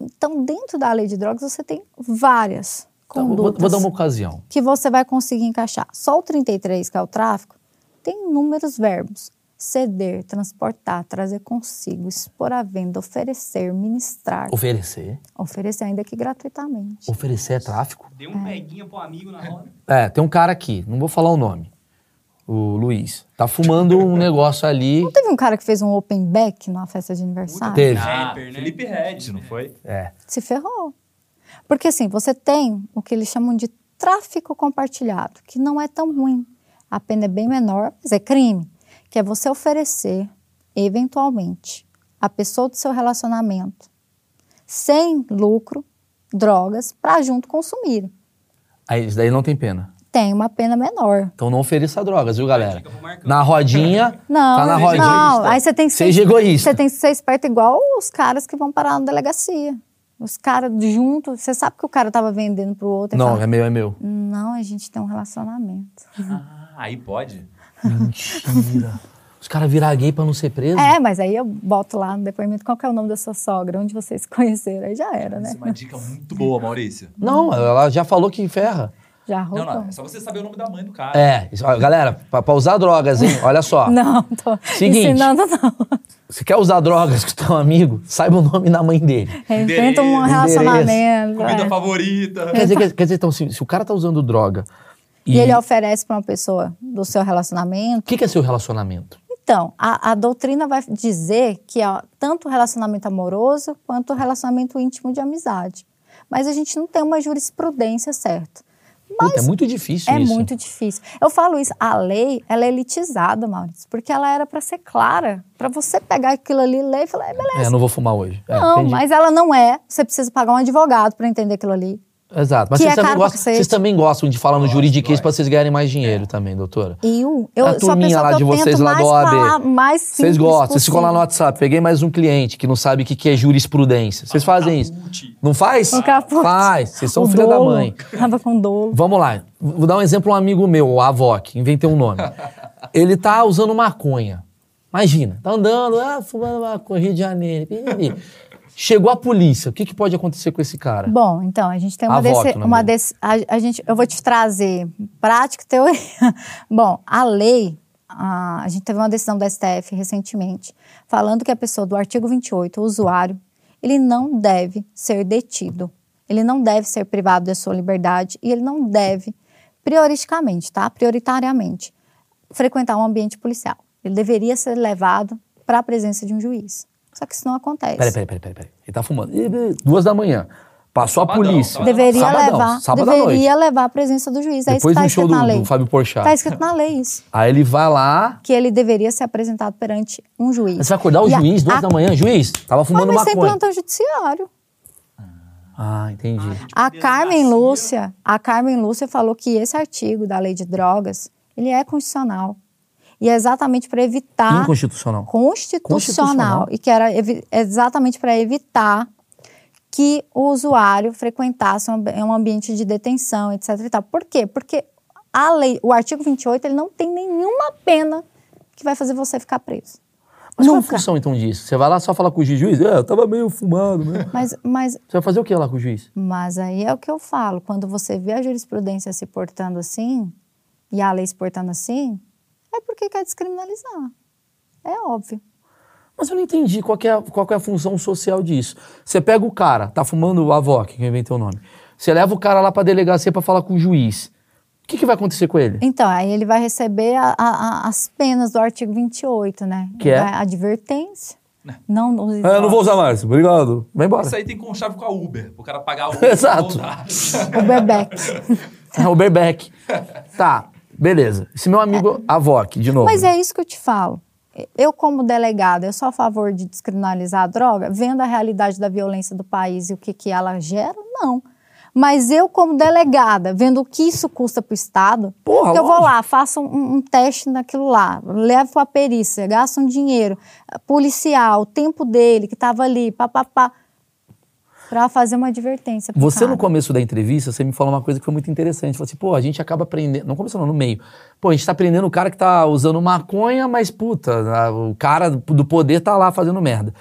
então, dentro da lei de drogas, você tem várias Então, vou, condutas vou dar uma ocasião. que você vai conseguir encaixar. Só o 33, que é o tráfico, tem inúmeros verbos. Ceder, transportar, trazer consigo, expor à venda, oferecer, ministrar. Oferecer. Oferecer ainda que gratuitamente. Oferecer é tráfico? Dê um peguinha pro amigo na roda. É, tem um cara aqui, não vou falar o nome. O Luiz. Tá fumando um negócio ali. Não teve um cara que fez um open back numa festa de aniversário? Teve. Ah? Felipe Red, não foi? É. Se ferrou. Porque assim, você tem o que eles chamam de tráfico compartilhado, que não é tão ruim. A pena é bem menor, mas é crime. Que é você oferecer, eventualmente, a pessoa do seu relacionamento, sem lucro, drogas, para junto consumirem. Aí, isso daí não tem pena. Tem uma pena menor. Então não ofereça drogas, viu, galera? Na rodinha. Não, Tá na não. rodinha. Aí você tem que ser, Seja egoísta. Você tem que ser esperto igual os caras que vão parar na delegacia. Os caras juntos, você sabe que o cara tava vendendo pro outro. Não, fala, é meu, é meu. Não, a gente tem um relacionamento. Ah, aí pode. Mentira. Os caras virar gay pra não ser preso? É, mas aí eu boto lá no depoimento qual que é o nome da sua sogra, onde vocês se conheceram, aí já era, né? Essa é uma dica muito boa, Maurício. Não, ela já falou que ferra. Já Não, roubou. não, é só você saber o nome da mãe do cara. É, galera, pra, pra usar drogas, hein? Olha só. Não, tô Seguinte. ensinando não. Se quer usar drogas com teu amigo, saiba o nome da mãe dele. Inventa um relacionamento. Comida é. favorita. Quer dizer, quer, quer dizer, então, se, se o cara tá usando droga e. E ele oferece para uma pessoa do seu relacionamento. O que, que é seu relacionamento? Então, a, a doutrina vai dizer que ó, tanto o relacionamento amoroso quanto o relacionamento íntimo de amizade. Mas a gente não tem uma jurisprudência certa. Puta, é muito difícil É isso. muito difícil. Eu falo isso, a lei, ela é elitizada, Maurício, porque ela era para ser clara, para você pegar aquilo ali, ler e falar, é, beleza. É, não vou fumar hoje. É, não, entendi. mas ela não é. Você precisa pagar um advogado para entender aquilo ali. Exato. Mas que vocês, é também gostam, vocês também gostam de falar no juridiquês pra vocês ganharem mais dinheiro também, doutora. Eu, eu A sou a turminha pessoa lá que de eu vocês lá mais do OAB. falar mais Vocês gostam, vocês ficam lá no. WhatsApp. Peguei mais um cliente que não sabe o que que é jurisprudência. Vocês fazem isso. Não faz? Caput. Faz. Vocês são O filha da mãe. Tava com dolo. Vamos lá. Vou dar um exemplo, um amigo meu, o Avoc, inventei um nome. Ele tá usando maconha. Imagina, tá andando, ah, fumando maconha, Rio de Janeiro. Chegou a polícia. O que, que pode acontecer com esse cara? Bom, então, a gente tem uma, A voto, desse, né, uma desse, a, a gente, eu vou te trazer prática e teoria. Bom, a lei, a, a gente teve uma decisão do STF recentemente, falando que a pessoa do artigo 28, o usuário, ele não deve ser detido, ele não deve ser privado da sua liberdade e ele não deve, prioristicamente, tá? Prioritariamente, frequentar um ambiente policial. Ele deveria ser levado para a presença de um juiz. Só que isso não acontece. Peraí, peraí, peraí, peraí, peraí. Ele tá fumando. Duas da manhã. Passou Sabadão, a polícia. sabadão. Deveria Sabadão, levar, sábado à deveria levar a presença do juiz. É isso que Depois está do show escrito do, na lei. do Fábio Porchat. Está escrito na lei isso. Aí ele vai lá. Que ele deveria ser apresentado perante um juiz. Você vai acordar o E a- juiz, duas a- da manhã. Juiz, tava Mas fumando vai ser em maconha. plantão judiciário. Ah, entendi. A. Carmen Lúcia, a Carmen Lúcia falou que esse artigo da lei de drogas, ele é constitucional. E é exatamente para evitar Inconstitucional. constitucional, Constitucional. e que era exatamente para evitar que o usuário frequentasse um, ambi- ambiente de detenção, etc. E tal. Por quê? Porque a lei, o artigo 28, ele não tem nenhuma pena que vai fazer você ficar preso. Mas qual é a Nunca. função então disso? Você vai lá só falar com o juiz, é, eu tava meio fumado mesmo. Mas, mas, Você vai fazer o que lá com o juiz? mas aí é o que eu falo. Quando você vê a jurisprudência se portando assim, e a lei se portando assim, é porque quer descriminalizar. É óbvio. Mas eu não entendi qual, que é, a- qual que é a função social disso. Você pega o cara, tá fumando o Avoc, que eu inventei o nome. Você leva o cara lá pra delegacia pra falar com o juiz. O que, que vai acontecer com ele? Então, aí ele vai receber a- a- as penas do artigo 28, né? Que é? Vai- Advertência. Não, use Ah, eu não vou usar mais, obrigado. Vai embora. Isso aí tem com chave com a Uber. O cara pagar a Uber. Exato. o. É o Berbeck. tá, beleza. Esse meu amigo Avoc, de novo. Mas é isso que eu te falo. Eu, como delegada, eu sou a favor de descriminalizar a droga, vendo a realidade da violência do país e o que, que ela gera? Não. Mas eu, como delegada, vendo o que isso custa para o Estado, Porra, eu vou lá, faço um, um teste naquilo lá, levo para a perícia, gasto um dinheiro, policial, o tempo dele que estava ali, papapá, para fazer uma advertência. Você, cara. no começo da entrevista, você me falou uma coisa que foi muito interessante. Você falou assim, pô, a gente acaba aprendendo. Não começou, não, no meio. Pô, a gente tá aprendendo o cara que tá usando maconha, mas, puta, o cara do poder tá lá fazendo merda.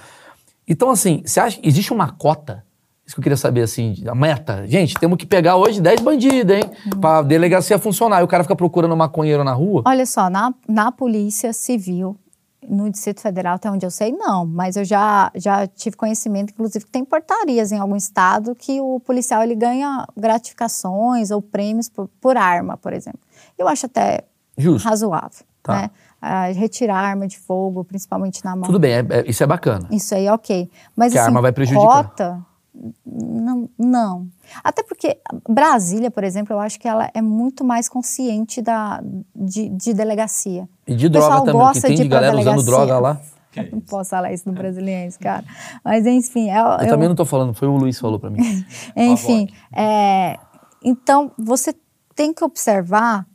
Então, assim, você acha. Existe uma cota? Isso que eu queria saber, assim, a meta. Gente, temos que pegar hoje 10 bandidos, hein? Pra delegacia funcionar. E o cara fica procurando maconheiro na rua. Olha só, na, na Polícia Civil, no Distrito Federal, até onde eu sei, não. Mas eu já, já tive conhecimento, inclusive, que tem portarias em algum estado que o policial ele ganha gratificações ou prêmios por, por arma, por exemplo. Eu acho até Justo. razoável. Tá. Né? Ah, retirar arma de fogo, principalmente na mão. Tudo bem, é- é- isso é bacana. Isso aí, ok. Mas Que a assim, arma vai prejudicar. cota, não, não. Até porque Brasília, por exemplo, eu acho que ela é muito mais consciente da, de, de delegacia. E de droga também, que tem de de galera usando droga lá. Não posso falar isso no brasiliense, cara. Mas enfim, é, Eu, eu- também não tô falando, foi o Luiz que falou pra mim. enfim, é, então você tem que observar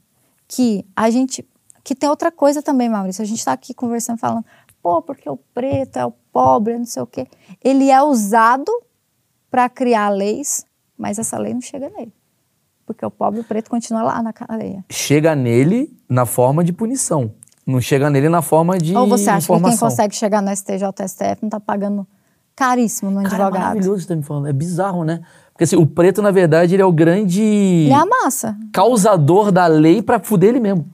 que a gente, que tem outra coisa também, Maurício. A gente está aqui conversando, falando, pô, porque o preto é o pobre, não sei o quê. Ele é usado para criar leis, mas essa lei não chega nele, porque o pobre e o preto continua lá na cadeia. chega nele na forma de punição. Não chega nele na forma de Ou você acha que quem informação. consegue chegar no STJ, STF, não está pagando caríssimo no Cara, é advogado? maravilhoso você tá me falando. É bizarro, né? Porque assim, o preto, na verdade, ele é o grande Ele é a massa. causador da lei pra fuder ele mesmo.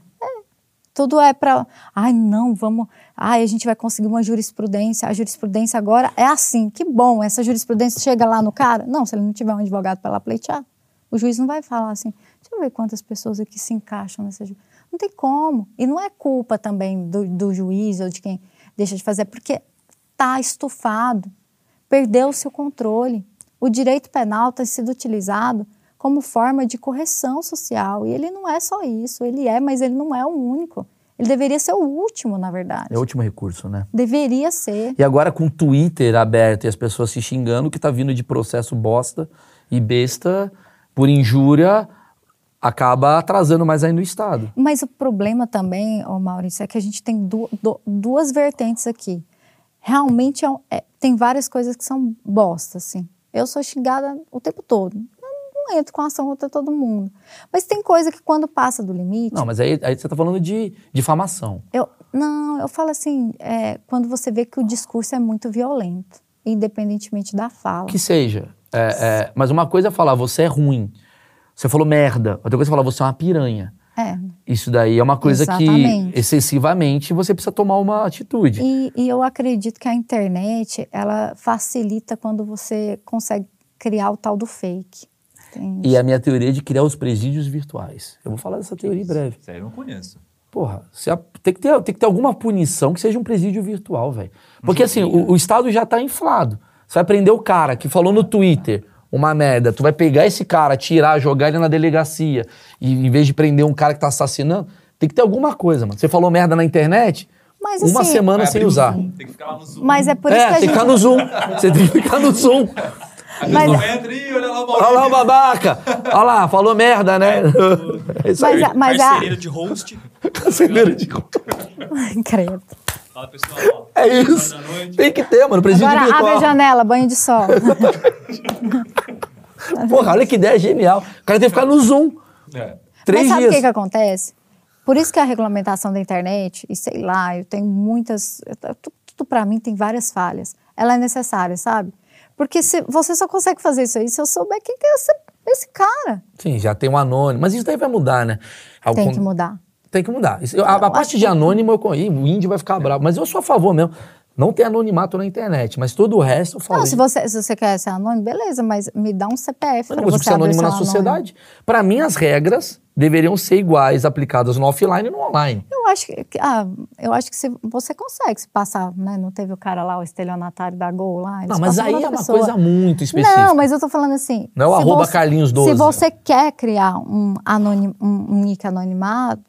Tudo é para, ai não, vamos, ai a gente vai conseguir uma jurisprudência. A jurisprudência agora é assim. Que bom, essa jurisprudência chega lá no cara? Não, se ele não tiver um advogado para lá pleitear, o juiz não vai falar assim. Deixa eu ver quantas pessoas aqui se encaixam nessa ju-". Não tem como. E não é culpa também do, do juiz ou de quem deixa de fazer, porque tá estufado, perdeu-se o controle. O direito penal tem sido utilizado como forma de correção social. E ele não é só isso, ele é, mas ele não é o único. Ele deveria ser o último, na verdade. É o último recurso, né? Deveria ser. E agora com o Twitter aberto e as pessoas se xingando, que tá vindo de processo bosta e besta por injúria acaba atrasando mais ainda o Estado. Mas o problema também, ô Maurício, é que a gente tem du- du- duas vertentes aqui. Realmente é um- é- tem várias coisas que são bosta, assim. Eu sou xingada o tempo todo. Eu não entro com ação contra todo mundo. Mas tem coisa que quando passa do limite. Não, mas aí, aí você tá falando de difamação. Eu, não, eu falo assim, é, quando você vê que o discurso é muito violento, independentemente da fala. Que seja. É, é, mas uma coisa é falar, você é ruim. Você falou merda. Outra coisa é falar, você é uma piranha. É. Isso daí é uma coisa Exatamente. que excessivamente você precisa tomar uma atitude. E, e eu acredito que a internet, ela facilita quando você consegue criar o tal do fake. Entende? E a minha teoria é de criar os presídios virtuais. Eu vou falar dessa teoria em breve. Isso aí eu não conheço. Porra, você tem, que ter, tem que ter alguma punição que seja um presídio virtual, velho. Porque assim, o, o Estado já tá inflado. Você vai prender o cara que falou no Twitter uma merda, tu vai pegar esse cara, tirar, jogar ele na delegacia, e em vez de prender um cara que tá assassinando, tem que ter alguma coisa, mano. Você falou merda na internet, Mas, uma assim, semana sem usar. Zoom, Tem que ficar lá no Zoom. Mas é por isso é, que a tem que ficar no Zoom. Você tem que ficar no Zoom. A Mas- entra e olha lá o Olha lá o Maurício. babaca. Olha lá, falou merda, né? É isso aí. Mas, a- mas a... De host. Canceneiro de conta. Credo. Fala, pessoal, ó. É isso. Tem que ter, mano. Presídio Agora virtual. abre a janela, banho de sol. Porra, olha que ideia genial. O cara tem que ficar no Zoom. É. Três Mas sabe dias. o que, que acontece? Por isso que a regulamentação da internet, e sei lá, eu tenho muitas. eu- tu- Tudo para mim tem várias falhas. Ela é necessária, sabe? Porque se, você só consegue fazer isso aí se eu souber quem que é esse, esse cara. Sim, já tem um anônimo. Mas isso daí vai mudar, né? Tem Algum- que mudar. Tem que mudar. Isso- a, a parte de anônimo, eu, Ih, o índio vai ficar bravo. Mas eu sou a favor mesmo. Não tem anonimato na internet, mas todo o resto eu falo. Não, se você, se você quer ser anônimo, beleza, mas me dá um CPF para você ser anônimo na anônimo. sociedade. Para mim, as regras deveriam ser iguais, aplicadas no offline e no online. Eu acho que, ah, eu acho que se, você consegue se passar, né? Não teve o cara lá, o estelionatário da Gol lá. Não, mas aí é uma pessoa. coisa muito específica. Não, mas eu tô falando assim. Não é o arroba você- Carlinhos 12. Se você quer criar um, anonim, um, um nick anonimado,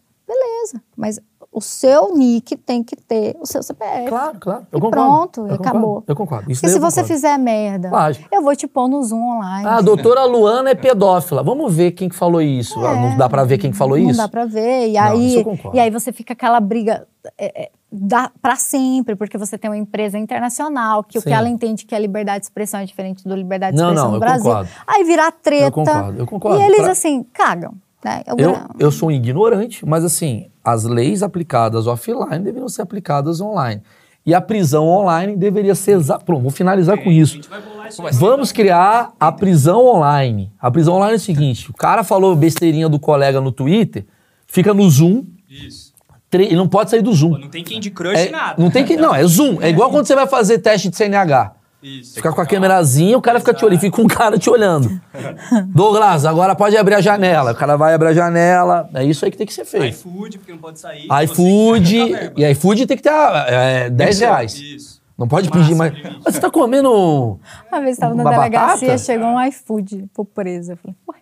beleza. Mas o seu nick tem que ter o seu CPF. Claro, claro. Eu E concordo. pronto, eu e concordo, acabou. Eu concordo. Isso Porque se você fizer merda, Lógico. eu vou te pôr no Zoom online. Ah, a doutora Luana é pedófila. Vamos ver quem que falou isso. Ah, não dá pra ver quem que falou não isso? dá pra ver. E Não, aí, e aí você fica aquela briga é, é, dá para sempre, porque você tem uma empresa internacional que o Sim. que ela entende que é liberdade de expressão é diferente do liberdade de Não, expressão não, no Brasil. concordo. Aí virar treta. Eu concordo, eu concordo. E eles, Pra- assim, cagam. Né? Eu, Eu, eu sou um ignorante, mas assim, as leis aplicadas offline deveriam ser aplicadas online. E a prisão online deveria ser. exa- Pronto, vou finalizar com A isso. gente vai bolar isso Como aí. Vamos criar a prisão online. A prisão online é o seguinte: o cara falou besteirinha do colega no Twitter, fica no Zoom, Isso. tre- ele não pode sair do Pô, Zoom. não tem quem de crush É, nada. não tem que. Não, é Zoom. É igual quando você vai fazer teste de CNH. Isso. Fica com a câmerazinha, o cara fica te olhando, fica um cara te olhando. Douglas, agora pode abrir a janela. O cara vai abrir a janela. É isso aí que tem que ser feito. iFood, porque não pode sair. iFood. E iFood tem que ter é, 10 reais. Isso. Não pode Massa, pedir mais. Mas você tá comendo. Uma vez estava na delegacia, batata? chegou um iFood pro preso. Eu falei, ué,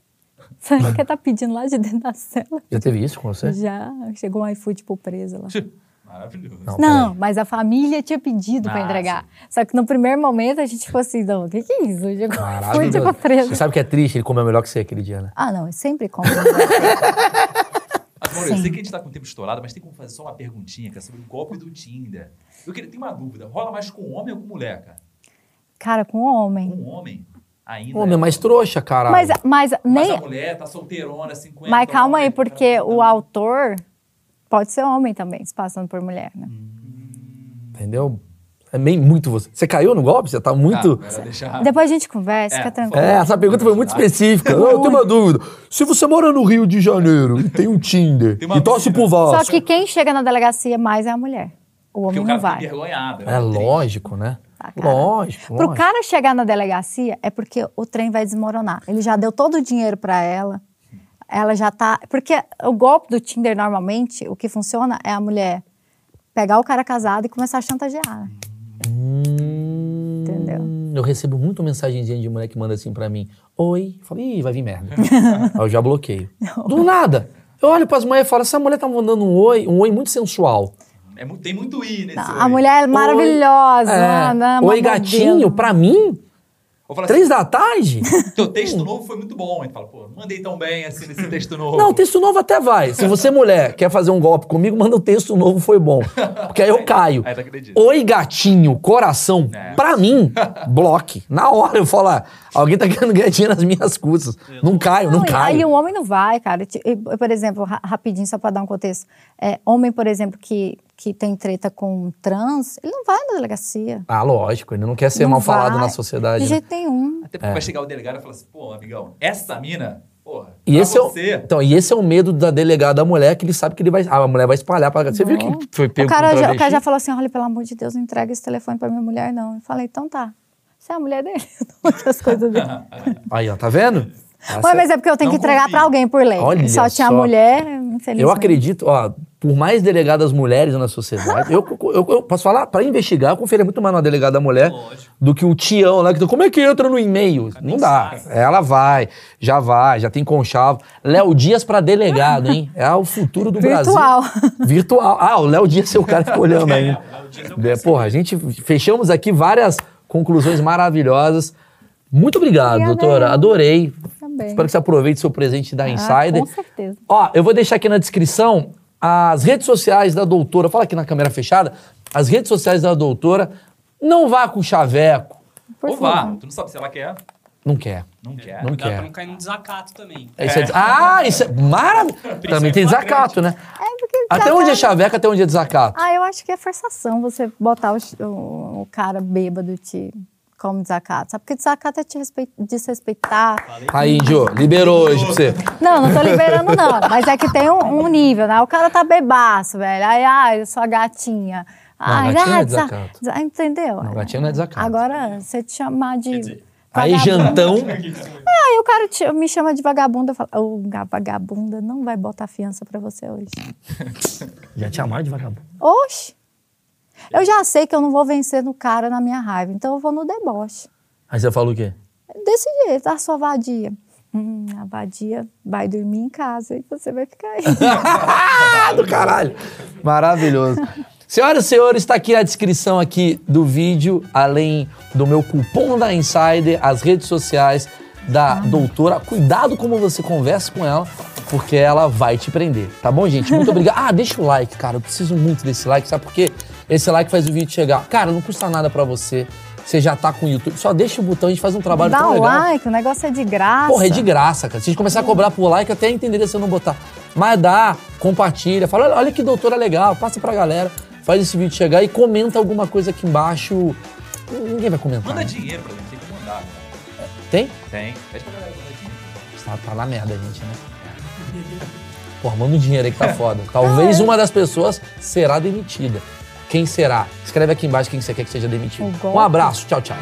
será que tá pedindo lá de dentro da cela? Já teve isso com você? Já chegou um iFood pro preso lá. Maravilhoso. Não. Não, mas a família tinha pedido pra Ah, entregar. Só que no primeiro momento a gente ficou assim, não, o que, que é isso? Maravilhoso. pro preso. Você sabe que é triste, ele comeu melhor que você aquele dia, né? Ah, não, eu sempre como. Mas, Mauro, eu Sim. sei que a gente tá com o tempo estourado, mas tem como fazer só uma perguntinha, cara, sobre o golpe do Tinder. Eu queria ter uma dúvida. Rola mais com homem ou com mulher, cara? Cara, com homem. Com homem ainda. Homem é mais trouxa, cara. Mas, mas Mas nem. a mulher tá solteirona, 50. Mas calma aí, porque tá- o autor pode ser homem também, se passando por mulher, né? Entendeu? É meio muito você. Você caiu no golpe? Você tá muito. Ah, deixar... Depois a gente conversa, É, fica tranquilo. É, essa pergunta foi muito específica. Eu tenho uma dúvida. Se você mora no Rio de Janeiro e tem um Tinder Tem e torce pro Vasco. Só que quem chega na delegacia mais é a mulher. O Porque homem o não cara vai. fica envergonhado. É lógico, né? Tá, cara. lógico. Pro lógico. cara chegar na delegacia é porque o trem vai desmoronar. Ele já deu todo o dinheiro pra ela. Ela já tá. Porque o golpe do Tinder, normalmente, o que funciona é a mulher pegar o cara casado e começar a chantagear. né? Hum, Entendeu? Eu recebo muito mensagenzinha de mulher que manda assim pra mim. Oi. Eu falo, ih, vai vir merda. Aí eu já bloqueio. Do nada. Eu olho pras mulheres e falo, essa mulher tá mandando um oi, um oi muito sensual. É tem muito i nesse A oi. mulher é maravilhosa. É. né? Uma Oi, gatinho, pra mim? Três da tarde? assim, teu texto novo foi muito bom. Tu fala, pô, não mandei tão bem assim nesse texto novo. Não, texto novo até vai. Se você, mulher, quer fazer um golpe comigo, manda o texto novo, foi bom. Porque aí eu caio. Aí tu acredita. Oi, gatinho, coração, É. pra mim, bloque. Na hora eu falo, ah, alguém tá querendo ganhar dinheiro nas minhas custas. Não caio, não Não, e- Aí caio. o homem não vai, cara. Por exemplo, ra- rapidinho, só para dar um contexto. É, homem, por exemplo, que, que tem treta com trans, ele não vai na delegacia. Ah, lógico, ele não quer ser Não mal falado vai, na sociedade. De né? jeito nenhum. Até porque vai chegar o delegado e falar assim, pô, amigão, essa mina, porra, E esse, é o, você. então, e esse é o medo da delegada da mulher, que ele sabe que ele vai, a mulher vai espalhar pra... Você viu que foi pego o, cara com já, o cara já falou assim: olha, pelo amor de Deus, não entrega esse telefone pra minha mulher, não. Eu falei, então tá. Você é a mulher dele? Não outras coisas dele. Aí, ó, tá vendo? Essa- Ué, mas é porque eu tenho que entregar pra alguém por lei. Olha só tinha só. mulher, infelizmente. Eu acredito, ó, por mais delegadas mulheres na sociedade, eu, eu- eu posso falar, pra investigar, eu conferia muito mais numa delegada mulher Lógico. do que o Tião lá, que como é que entra no e-mail? Não dá. sabe. Ela vai, já vai, já tem conchavo. Léo Dias pra delegado, hein? É o futuro do Virtual. Brasil. Virtual. Ah, o Léo Dias é o cara que fica olhando aí. Léo Dias é É, porra, a gente fechamos aqui várias conclusões maravilhosas. Muito obrigado, Obrigada, doutora. Adorei. Também. Espero que você aproveite seu presente da Ah, Insider. com certeza. Ó, eu vou deixar aqui na descrição as redes sociais da doutora. Fala aqui na câmera fechada. As redes sociais da doutora. Não vá com chaveco. Por Ou vá, favor. tu não sabe se ela quer. Não quer. Não quer. Não Dá quer. pra não cair no desacato também. É isso é- Ah, isso é maravilhoso. Também tem desacato, né? É porque Até desacato- onde é chaveco, até onde é desacato. Ah, eu acho que é forçação você botar o, o- o cara bêbado te como desacato. Sabe? Porque desacato é te respeit- desrespeitar. Aí, Índio, liberou hoje pra você. Não, não tô liberando, não. Mas é que tem um, um nível, né? O cara tá bebaço, velho. Aí, ai, eu sou a gatinha. Ai, gatinha não é desa- desacato. desa- Entendeu? Não, gatinha não é desacato. Agora, você te chamar de. Aí, vagabunda- jantão. Aí o cara te- me chama de vagabunda. Eu falo, ô, ga- vagabunda não vai botar fiança pra você hoje. Já te amaram de vagabundo. Oxe! Eu já sei que eu não vou vencer no cara na minha raiva, então eu vou no deboche. Aí você falou o quê? Desse jeito, a sua vadia. Hum, a vadia vai dormir em casa e você vai ficar aí. Ah, do caralho. Maravilhoso. Senhoras e senhores, está aqui a descrição aqui do vídeo, além do meu cupom da Insider, as redes sociais da doutora. Cuidado como você conversa com ela, porque ela vai te prender, tá bom, gente? Muito obrigado. Ah, deixa o like, cara. Eu preciso muito desse like, sabe por quê? Esse like faz o vídeo chegar. Cara, não custa nada pra você. Você já tá com o YouTube. Só deixa o botão, a gente faz um trabalho Dá tão um legal. like, o negócio é de graça. Porra, é de graça, cara. Se a gente começar a cobrar por like, até entenderia se eu não botar. Mas dá, compartilha, fala, olha, olha que doutora legal, passa pra galera, faz esse vídeo chegar e comenta alguma coisa aqui embaixo. Ninguém vai comentar. Manda né? dinheiro pra gente, tem que mandar. Né? Tem? Tem. Pede pra galera mandar dinheiro. Tá, tá na merda, gente, né? Porra, manda um dinheiro aí que tá foda. Talvez uma das pessoas será demitida. Quem será? Escreve aqui embaixo quem você quer que seja demitido. Um abraço, tchau, tchau.